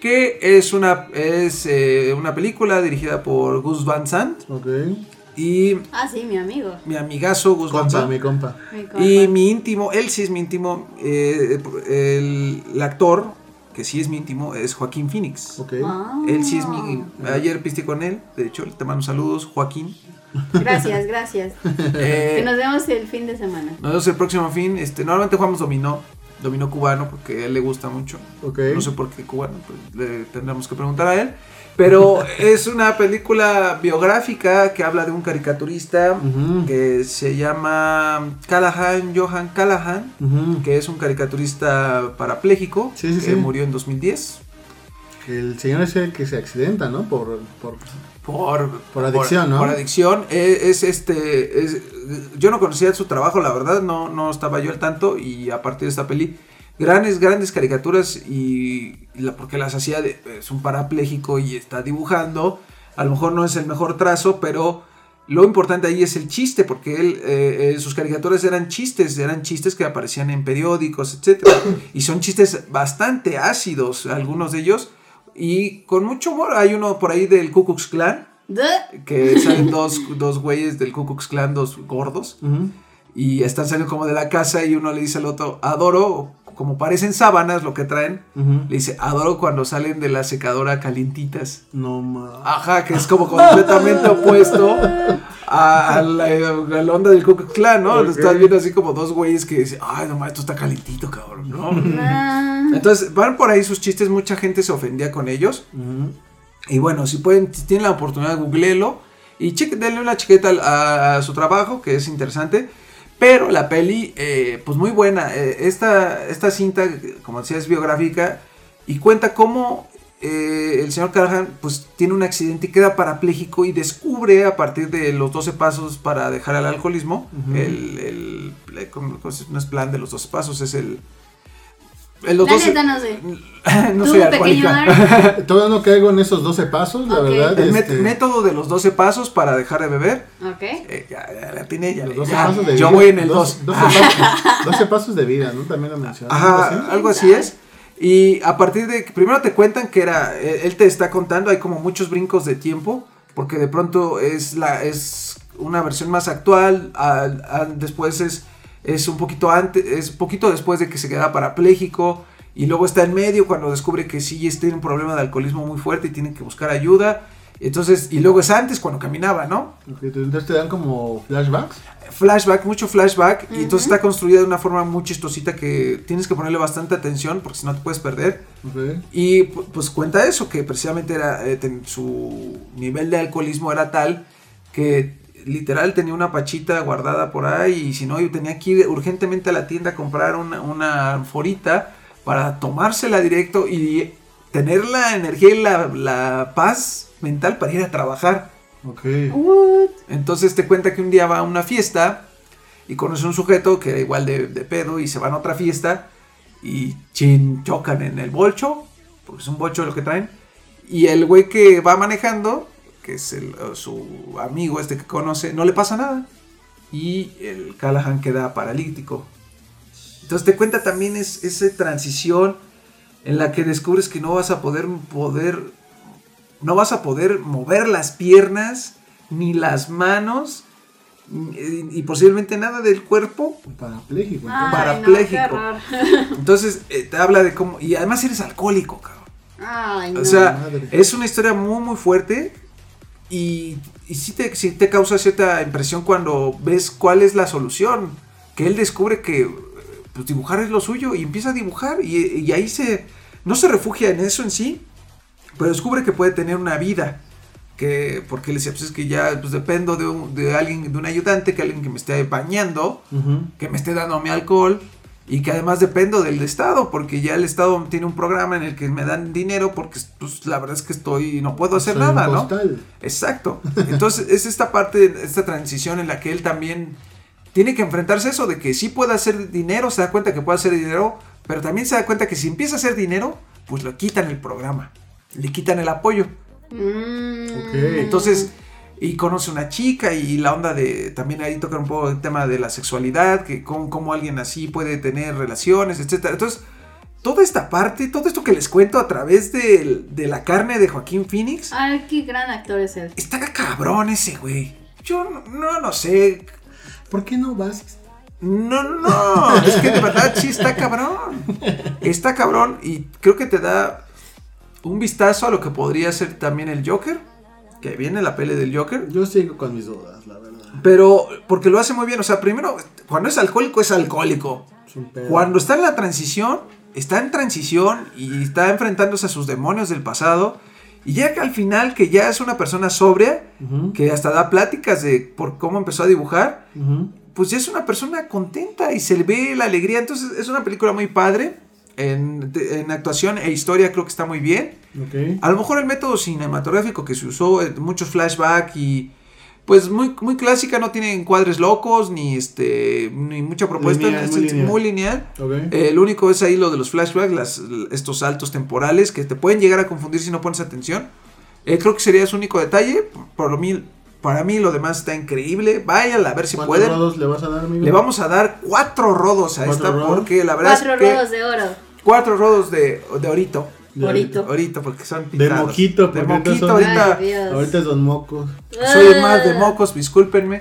Speaker 3: Que es una, es, eh, una película dirigida por Gus Van Sant
Speaker 2: Ok.
Speaker 3: y
Speaker 1: Ah, sí, mi amigo.
Speaker 3: mi amigazo Gus Van
Speaker 2: Compa,
Speaker 3: Sant.
Speaker 2: mi compa.
Speaker 1: Mi compa.
Speaker 3: Y mi íntimo, él sí es mi íntimo, eh, el, el actor, que sí es mi íntimo, es Joaquín Phoenix.
Speaker 2: Ok.
Speaker 1: Ah.
Speaker 3: Él sí es mi... Ayer piste con él, de hecho, te mando saludos, Joaquín.
Speaker 1: Gracias, gracias.
Speaker 3: Eh,
Speaker 1: que nos vemos el fin de semana.
Speaker 3: nos vemos el próximo fin. Este, normalmente jugamos dominó, dominó cubano porque a él le gusta mucho.
Speaker 2: Ok.
Speaker 3: No sé por qué cubano, pues le tendremos que preguntar a él. Pero es una película biográfica que habla de un caricaturista que se llama Callahan, Johan Callahan, que es un caricaturista parapléjico
Speaker 2: Sí, sí,
Speaker 3: que
Speaker 2: sí.
Speaker 3: murió en 2010.
Speaker 2: El señor es el que se accidenta, ¿no? Por, por
Speaker 3: Por,
Speaker 2: Por adicción, ¿no?
Speaker 3: Por adicción. Eh, Es, este. es- yo no conocía su trabajo, la verdad. No, no estaba yo al tanto. Y a partir de esta peli. Grandes, grandes caricaturas. Y. y la- porque las hacía. De, es un parapléjico y está dibujando. A lo mejor no es el mejor trazo, pero. Lo importante ahí es el chiste, porque él, eh, eh, sus caricaturas eran chistes, eran chistes que aparecían en periódicos, etc. Y son chistes bastante ácidos, algunos de ellos, y con mucho humor. Hay uno por ahí del Ku Klux Klan,
Speaker 1: De-
Speaker 3: que salen dos, dos güeyes del Ku Klux Klan, dos gordos, y están saliendo como de la casa y uno le dice al otro, adoro, como parecen sábanas lo que traen, le dice, adoro cuando salen de la secadora calientitas.
Speaker 2: No más.
Speaker 3: Ajá, que es como completamente opuesto a, a la, a la onda del Ku Klux Klan, ¿no? Estás viendo así como dos güeyes que dicen, ay, no mames, esto está calientito, cabrón, ¿no?
Speaker 1: Ah,
Speaker 3: Entonces, van por ahí sus chistes, mucha gente se ofendía con ellos. Y bueno, si pueden, si tienen la oportunidad, googleelo y cheque, denle una chiqueta a su trabajo, que es interesante. Pero la peli, eh, pues muy buena. Eh, esta, esta cinta, como decía, es biográfica y cuenta cómo eh, el señor Callahan pues, tiene un accidente y queda parapléjico y descubre a partir de los 12 pasos para dejar el alcoholismo. El, el- el- ¿cómo- cómo se- no es plan de los 12 pasos, es el... el los
Speaker 1: la
Speaker 3: 12
Speaker 1: neta no sé.
Speaker 3: no soy alcohólica.
Speaker 2: Todavía no caigo en esos 12 pasos, la
Speaker 1: Ok.
Speaker 2: verdad.
Speaker 3: El
Speaker 2: este,
Speaker 3: método de los 12 pasos para dejar de beber.
Speaker 1: Ok.
Speaker 3: Eh, ya, ya la tiene, ya,
Speaker 2: los 12
Speaker 3: ya.
Speaker 2: pasos de
Speaker 3: Yo
Speaker 2: vida.
Speaker 3: voy en el
Speaker 2: Dos-
Speaker 3: 2.
Speaker 2: 12, pasos, 12 pasos de vida, ¿no? También lo mencioné.
Speaker 3: Ajá, algo así es. Y a partir de que primero te cuentan que era, eh, él te está contando, hay como muchos brincos de tiempo, porque de pronto es la es una versión más actual, al- al- después es es un poquito antes, es poquito después de que se queda parapléjico y luego está en medio cuando descubre que sí tiene un problema de alcoholismo muy fuerte y tiene que buscar ayuda. Entonces, y luego es antes cuando caminaba, ¿no?
Speaker 2: Entonces te dan como flashbacks.
Speaker 3: flashback, mucho flashback, y entonces está construida de una forma muy chistosita que tienes que ponerle bastante atención porque si no te puedes perder. Y pu- pues cuenta eso, que precisamente era eh, su nivel de alcoholismo era tal que literal tenía una pachita guardada por ahí y si no yo tenía que ir urgentemente a la tienda a comprar una, una forita para tomársela directo y tener la energía y la, la paz mental para ir a trabajar.
Speaker 2: Ok.
Speaker 1: What?
Speaker 3: Entonces te cuenta que un día va a una fiesta y conoce a un sujeto que era igual de, de pedo y se van a otra fiesta y chin, chocan en el bolcho, porque es un bolcho lo que traen. Y el güey que va manejando, que es el, eh, su amigo este que conoce, no le pasa nada. Y el Callahan queda paralítico. Entonces te cuenta también es, esa transición en la que descubres que no vas a poder, poder no vas a poder mover las piernas ni las manos ni- y, posiblemente nada del cuerpo.
Speaker 2: Parapléjico.
Speaker 1: Ay,
Speaker 3: Parapléjico.
Speaker 1: no.
Speaker 3: Entonces eh, te habla de cómo... Y además eres alcohólico, cabrón.
Speaker 1: Ay, no.
Speaker 3: O sea,
Speaker 2: madre.
Speaker 3: es una historia muy, muy fuerte. Y, y sí, te, sí te causa cierta impresión cuando ves cuál es la solución. Que él descubre que eh, pues, dibujar es lo suyo y empieza a dibujar. Y, y ahí se... No se refugia en eso en sí, pero descubre que puede tener una vida. Que, porque le decía, pues es que ya pues, dependo de, un- de alguien, de un ayudante, que alguien que me esté bañando, que me esté dando mi alcohol y que además dependo del Estado, porque ya el Estado tiene un programa en el que me dan dinero porque pues, la verdad es que estoy, no puedo hacer
Speaker 2: Soy un
Speaker 3: nada, ¿no? Exacto. Entonces es esta parte, esta transición en la que él también tiene que enfrentarse a eso de que sí puede hacer dinero, se da cuenta que puede hacer dinero, pero también se da cuenta que si empieza a hacer dinero, pues le quitan el programa, le quitan el apoyo.
Speaker 1: Mm.
Speaker 2: Ok.
Speaker 3: Entonces, y conoce una chica y la onda de, también ahí toca un poco el tema de la sexualidad, que cómo, cómo alguien así puede tener relaciones, etcétera. Entonces, toda esta parte, todo esto que les cuento a través de, de la carne de Joaquín Phoenix,
Speaker 1: Ay, qué gran actor es él.
Speaker 3: está cabrón ese güey. Yo no, no, no sé.
Speaker 2: ¿Por qué no vas?
Speaker 3: No, no, es que de verdad sí está cabrón. Está cabrón y creo que te da un vistazo a lo que podría ser también el Joker. Que viene la pele del Joker.
Speaker 2: Yo sigo con mis dudas, la verdad.
Speaker 3: Pero, porque lo hace muy bien. O sea, primero, cuando es alcohólico, es alcohólico.
Speaker 2: Es.
Speaker 3: Cuando está en la transición, está en transición y está enfrentándose a sus demonios del pasado. Y ya que al final, que ya es una persona sobria, que hasta da pláticas de por cómo empezó a dibujar, pues ya es una persona contenta y se le ve la alegría. Entonces es una película muy padre. En actuación e historia creo que está muy bien.
Speaker 2: Ok.
Speaker 3: A lo mejor el método cinematográfico que se usó, eh, muchos flashback y pues muy, muy clásica, no tiene encuadres locos ni este ni mucha propuesta,
Speaker 2: Lineal,
Speaker 3: es
Speaker 2: muy
Speaker 3: es
Speaker 2: lineal.
Speaker 3: muy lineal.
Speaker 2: Ok.
Speaker 3: Eh, lo único es ahí lo de los flashbacks, las, estos saltos temporales que te pueden llegar a confundir si no pones atención. Eh, creo que sería su único detalle. Por mí, para mí lo demás está increíble. Vayan a ver si
Speaker 2: ¿Cuántos
Speaker 3: pueden.
Speaker 2: rodos le vas a dar, amigo?
Speaker 3: Le vamos a dar cuatro rodos a
Speaker 2: ¿Cuatro
Speaker 3: esta
Speaker 2: rodos?
Speaker 3: porque la verdad
Speaker 1: Cuatro
Speaker 3: es que
Speaker 1: rodos de oro.
Speaker 3: cuatro rodos de, de orito.
Speaker 2: De-
Speaker 1: Orito.
Speaker 3: Orito porque son
Speaker 2: De
Speaker 3: pintados.
Speaker 2: moquito,
Speaker 3: De
Speaker 2: porque ahorita
Speaker 3: moquito
Speaker 2: son-
Speaker 3: ahorita.
Speaker 1: Ay.
Speaker 2: Ahorita es Don Mocos.
Speaker 3: Soy más de
Speaker 1: Ah.
Speaker 3: mocos, discúlpenme.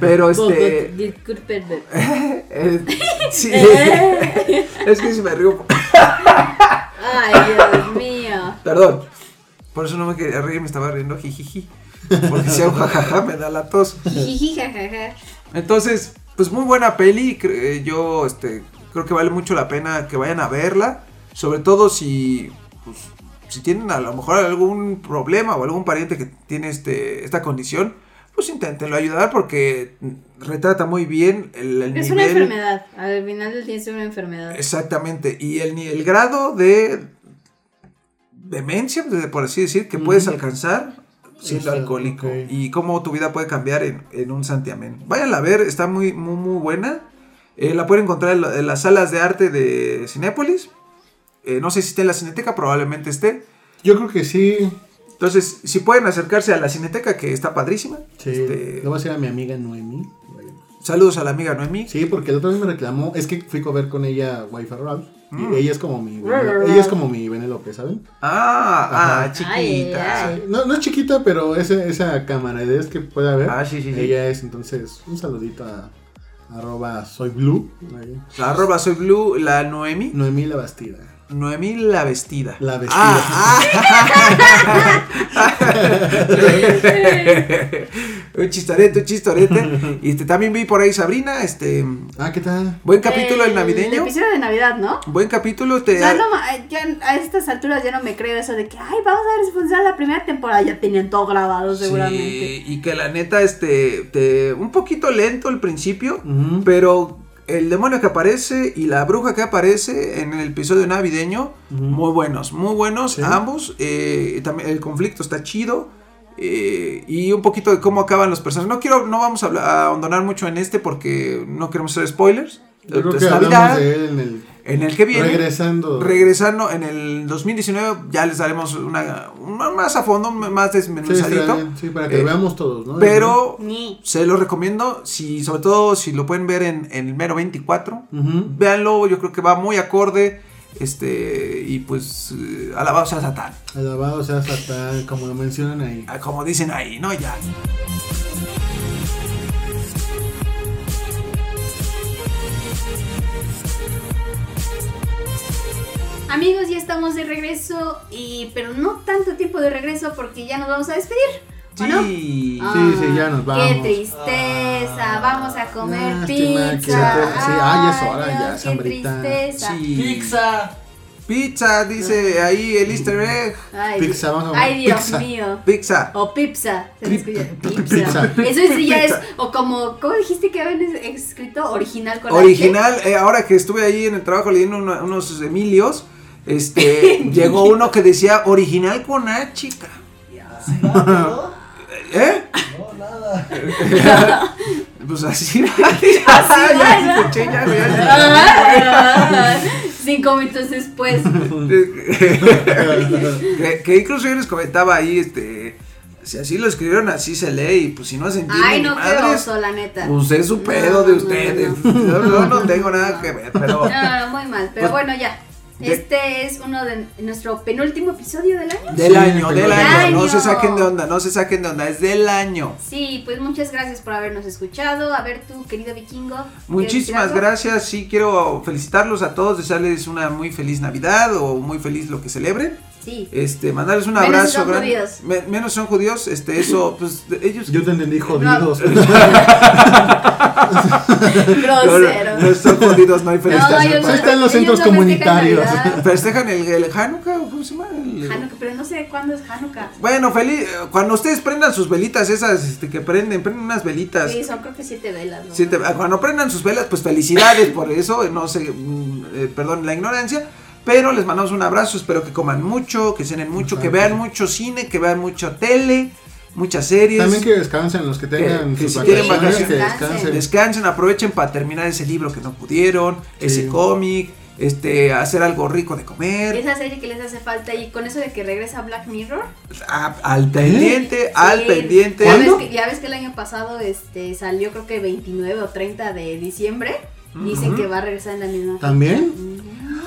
Speaker 3: Pero este.
Speaker 1: Discúlpenme.
Speaker 3: eh, sí.
Speaker 1: Eh.
Speaker 3: es que si me río.
Speaker 1: Ay, Dios mío.
Speaker 3: Perdón. Por eso no me quería reír, me estaba riendo jijiji. Porque si hago jajaja me da la tos. Entonces, pues muy buena peli. Yo este, creo que vale mucho la pena que vayan a verla. Sobre todo si, pues, si tienen a lo mejor algún problema o algún pariente que tiene este, esta condición. Pues inténtenlo ayudar porque retrata muy bien el, el
Speaker 1: Es una
Speaker 3: nivel.
Speaker 1: enfermedad. Al final del día es una enfermedad.
Speaker 3: Exactamente. Y el, el grado de demencia, de- por así decir, que puedes
Speaker 2: Ujú.
Speaker 3: alcanzar siendo alcohólico.
Speaker 2: ok.
Speaker 3: Y cómo tu vida puede cambiar en, en un santiamén. Váyanla a ver, está muy, muy, muy buena. Eh, la pueden encontrar en, en las salas de arte de Cinépolis. Eh, no sé si está en la Cineteca, probablemente esté.
Speaker 2: Yo creo que sí.
Speaker 3: Entonces, si pueden acercarse a la Cineteca, que está padrísima.
Speaker 2: Sí.
Speaker 3: Este,
Speaker 2: Le voy a decir a mi amiga Noemi.
Speaker 3: saludos a la amiga Noemí.
Speaker 2: Sí, porque la otra vez me reclamó. Es que fui a ver con ella Wi-Fi Roll.
Speaker 3: Mm.
Speaker 2: Y ella es como mi. ella es como mi Benélope, ¿saben?
Speaker 3: Ah, ah, chiquita.
Speaker 1: Ay, ay.
Speaker 2: Sí, No, no es chiquita, pero esa, esa camaradería que puede haber.
Speaker 3: Ah, sí, sí, sí.
Speaker 2: Ella es, entonces, un saludito a arroba soy blue. ahí.
Speaker 3: Arroba soy Blue, la Noemi.
Speaker 2: Noemí la Bastida.
Speaker 3: Noemí la vestida.
Speaker 2: La vestida.
Speaker 3: Ah, ah. un chistorete, un chistorete. Y este, también vi por ahí Sabrina, este,
Speaker 2: Ah, ¿qué tal?
Speaker 3: buen capítulo el
Speaker 1: El
Speaker 3: navideño.
Speaker 1: episodio de Navidad, ¿no?
Speaker 3: Buen capítulo, te
Speaker 1: O sea, no, ya a estas alturas ya no me creo eso de que, ay, vamos a ver si funciona la primera temporada. Ya tenían todo grabado, seguramente.
Speaker 3: Sí, y que la neta, este, te, un poquito lento al principio,
Speaker 2: Ujú.
Speaker 3: pero el demonio que aparece y la bruja que aparece en el episodio navideño, muy buenos, muy buenos
Speaker 2: Sí.
Speaker 3: ambos. eh, y también el conflicto está chido. eh, y un poquito de cómo acaban los personajes. No quiero, no vamos a, a abandonar mucho en este porque no queremos hacer spoilers.
Speaker 2: Yo creo
Speaker 3: Es
Speaker 2: que hablamos
Speaker 3: Navidad,
Speaker 2: de él en el.
Speaker 3: En el que viene.
Speaker 2: Regresando.
Speaker 3: Regresando en el 2019 ya les daremos una, una- más a fondo, más
Speaker 2: Sí,
Speaker 3: desmenuzadito.
Speaker 2: sí, para que
Speaker 3: Eh,
Speaker 2: veamos todos, ¿no?
Speaker 3: Pero
Speaker 1: Ni.
Speaker 3: se lo recomiendo, si, sobre todo si lo pueden ver en, en el mero 24.
Speaker 2: Ujú.
Speaker 3: Véanlo, yo creo que va muy acorde. Este, y pues, eh, alabado sea Satán.
Speaker 2: Alabado sea Satán, como lo mencionan ahí.
Speaker 3: Ah, Como dicen ahí, ¿no? Ya.
Speaker 1: Amigos, ya estamos de regreso, y pero no tanto tiempo de regreso porque ya nos vamos a despedir. ¿o no?
Speaker 3: Sí.
Speaker 1: Ah,
Speaker 2: Sí, sí, ya nos
Speaker 1: Qué
Speaker 2: vamos.
Speaker 1: tristeza, vamos a comer
Speaker 2: que
Speaker 1: pizza.
Speaker 2: sí, ah, ya es hora, ya,
Speaker 1: qué tristeza.
Speaker 3: Sí.
Speaker 5: Pizza.
Speaker 3: Pizza, dice ahí el easter egg.
Speaker 1: Ay,
Speaker 2: Pizza, vamos a comer
Speaker 1: Ay, Dios
Speaker 2: pizza.
Speaker 1: mío.
Speaker 3: Pizza.
Speaker 1: O pizza. se
Speaker 2: Pizza.
Speaker 1: Pizza. Eso sí ya es. O como, ¿cómo dijiste que habían es- escrito? Original con
Speaker 3: Original, eh, ahora que estuve ahí en el trabajo leyendo una- unos Emilios, este, llegó uno que decía original con H, chica. ¿Eh?
Speaker 5: No, nada.
Speaker 3: Pues así,
Speaker 1: Así
Speaker 3: ya
Speaker 1: va, ¿no?
Speaker 3: escuché, ya, ya,
Speaker 1: H.
Speaker 3: ya.
Speaker 1: Cinco minutos después.
Speaker 3: que, que incluso yo les comentaba ahí, este, si así lo escribieron, así se lee, y pues si no se entiende
Speaker 1: Ay, no, qué
Speaker 3: madres,
Speaker 1: oso, la neta.
Speaker 3: pues es su pedo
Speaker 1: No,
Speaker 3: de
Speaker 1: no,
Speaker 3: ustedes.
Speaker 1: no.
Speaker 3: Yo, yo no tengo nada que ver, pero...
Speaker 1: No, no, muy mal. Pero
Speaker 3: Pues-
Speaker 1: bueno, ya.
Speaker 3: De-
Speaker 1: Este es uno de nuestro penúltimo episodio del año.
Speaker 3: Del
Speaker 2: Sí,
Speaker 3: año, del
Speaker 2: del
Speaker 3: año, no se saquen de onda, no se saquen de onda, es del año.
Speaker 1: Sí, pues muchas gracias por habernos escuchado. A ver tú, querido vikingo. ¿quieres decir
Speaker 3: Muchísimas gracias, sí quiero felicitarlos a todos, desearles una muy feliz Navidad o muy feliz lo que celebren.
Speaker 1: Sí.
Speaker 3: Este, mandarles un
Speaker 1: Menos
Speaker 3: abrazo
Speaker 1: son
Speaker 3: grande.
Speaker 1: judíos.
Speaker 3: Me- menos son judíos, este, eso, pues, ellos.
Speaker 2: Yo te entendí jodidos.
Speaker 1: Grosero.
Speaker 3: No, no son jodidos, no hay
Speaker 1: No, ellos
Speaker 3: para-
Speaker 2: Ahí están los centros
Speaker 1: no festejan
Speaker 2: comunitarios.
Speaker 3: Festejan el, el Hanukkah, ¿o ¿cómo se llama? El-
Speaker 1: Hanukkah, pero no sé cuándo es Hanukkah.
Speaker 3: Bueno, feliz, cuando ustedes prendan sus velitas esas este, que prenden, prenden unas velitas.
Speaker 1: Sí, son creo que siete velas. ¿no?
Speaker 3: Siete- cuando prendan sus velas, pues felicidades por eso, no sé, mm, eh, perdón la ignorancia, pero les mandamos un abrazo, espero que coman mucho, que cenen mucho, que vean mucho cine, que vean mucho tele, muchas series.
Speaker 2: También que descansen los que tengan
Speaker 3: Que- que
Speaker 2: sus
Speaker 3: si tienen
Speaker 2: vacaciones, que
Speaker 1: vacaciones,
Speaker 2: descansen.
Speaker 3: Descansen, aprovechen para terminar ese libro que no pudieron, ese cómic, este, hacer algo rico de comer,
Speaker 1: Esa serie que les hace falta y con eso de que regresa Black Mirror.
Speaker 3: a- al pendiente, al
Speaker 1: Sí,
Speaker 3: pendiente.
Speaker 1: Ya ves, que, ya ves que el año pasado este salió creo que 29 o 30 de diciembre. Dicen que va a regresar en la misma.
Speaker 2: ¿También?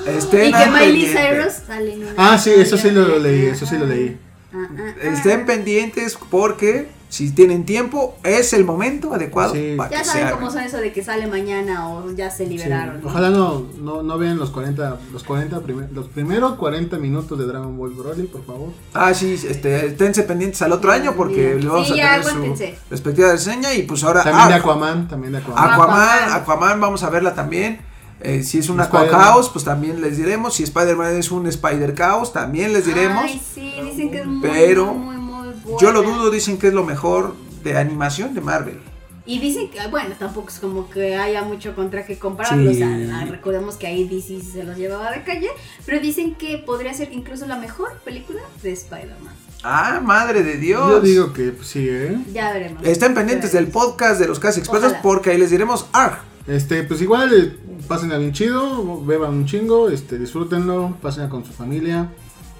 Speaker 3: Estén
Speaker 1: Y que Miley
Speaker 3: pendiente.
Speaker 1: Cyrus sale en
Speaker 2: Ah, sí, eso sí lo leí, eso sí lo leí.
Speaker 1: Ah, ah, ah.
Speaker 3: Estén pendientes porque si tienen tiempo es el momento adecuado
Speaker 2: Sí.
Speaker 3: para
Speaker 1: Ya
Speaker 3: que
Speaker 1: saben cómo son eso de que sale mañana o ya se
Speaker 2: Sí.
Speaker 1: liberaron. ¿no?
Speaker 2: Ojalá no, no, no vean los 40, los 40 primer- los primeros 40 minutos de Dragon Ball Broly, por favor.
Speaker 3: Ah, sí, este, esténse pendientes al otro año porque
Speaker 1: Bien.
Speaker 3: le vamos
Speaker 1: Sí,
Speaker 3: a tener su respectiva reseña y pues ahora
Speaker 2: También de Aquaman, también de Aquaman.
Speaker 3: Aquaman,
Speaker 1: Aquaman.
Speaker 3: Aquaman, vamos a verla también. Eh, si es un
Speaker 2: Spider-Man.
Speaker 3: Aquacaos, pues también les diremos. Si Spider-Man es un Spider Caos, también les diremos.
Speaker 1: Ay, sí, dicen que es muy,
Speaker 3: Pero
Speaker 1: muy, muy, muy
Speaker 3: Yo lo
Speaker 1: buena.
Speaker 3: dudo, dicen que es lo mejor de animación de Marvel.
Speaker 1: Y dicen que, bueno, tampoco es como que haya mucho contra que.
Speaker 3: Sí.
Speaker 1: O sea, recordemos que ahí DC se los llevaba de calle. Pero dicen que podría ser incluso la mejor película de Spider-Man.
Speaker 3: Ah, madre de Dios.
Speaker 2: Yo digo que pues, sí, ¿eh?
Speaker 1: Ya veremos.
Speaker 3: Estén pendientes
Speaker 1: Ya
Speaker 3: del podcast de los casi expertos
Speaker 1: Ojalá.
Speaker 3: porque ahí les diremos ah,
Speaker 2: Este, pues igual, pásenla bien chido, beban un chingo, este, disfrútenlo, pásenla con su familia.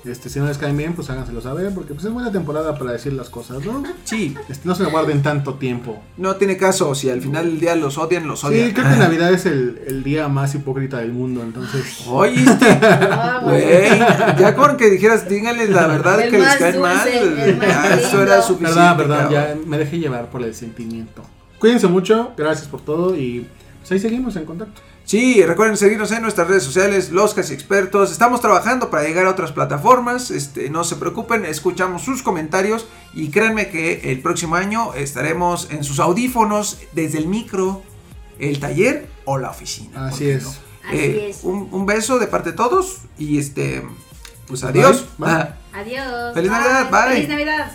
Speaker 2: Este, si no les caen bien, pues háganselo saber, porque pues es buena temporada para decir las cosas, ¿no?
Speaker 3: Sí,
Speaker 2: Este, no se guarden tanto tiempo.
Speaker 3: no tiene caso. Si al final del día los odian, los odian.
Speaker 2: Sí, creo que Navidad es el, el día más hipócrita del mundo, entonces...
Speaker 3: Oíste,
Speaker 1: Ah,
Speaker 3: güey. Ya con que dijeras, díganles la verdad
Speaker 1: El
Speaker 3: que les caen
Speaker 1: dulce,
Speaker 3: mal. ah, Eso era suficiente.
Speaker 2: Verdad, verdad,
Speaker 3: cabrón.
Speaker 2: ya me dejé llevar por el sentimiento. Cuídense mucho, gracias por todo y pues ahí seguimos en contacto.
Speaker 3: Sí, recuerden seguirnos en nuestras redes sociales, los casi expertos. Estamos trabajando para llegar a otras plataformas. Este, no se preocupen, escuchamos sus comentarios y créanme que el próximo año estaremos en sus audífonos desde el micro, el taller o la oficina.
Speaker 2: Así
Speaker 3: ¿por qué
Speaker 2: es.
Speaker 3: no?
Speaker 1: Así
Speaker 3: Eh,
Speaker 1: es.
Speaker 3: Un, un beso de parte de todos y este, pues adiós.
Speaker 2: Bye, bye.
Speaker 3: Ah.
Speaker 1: Adiós.
Speaker 3: Feliz Navidad, bye.
Speaker 1: Feliz Navidad.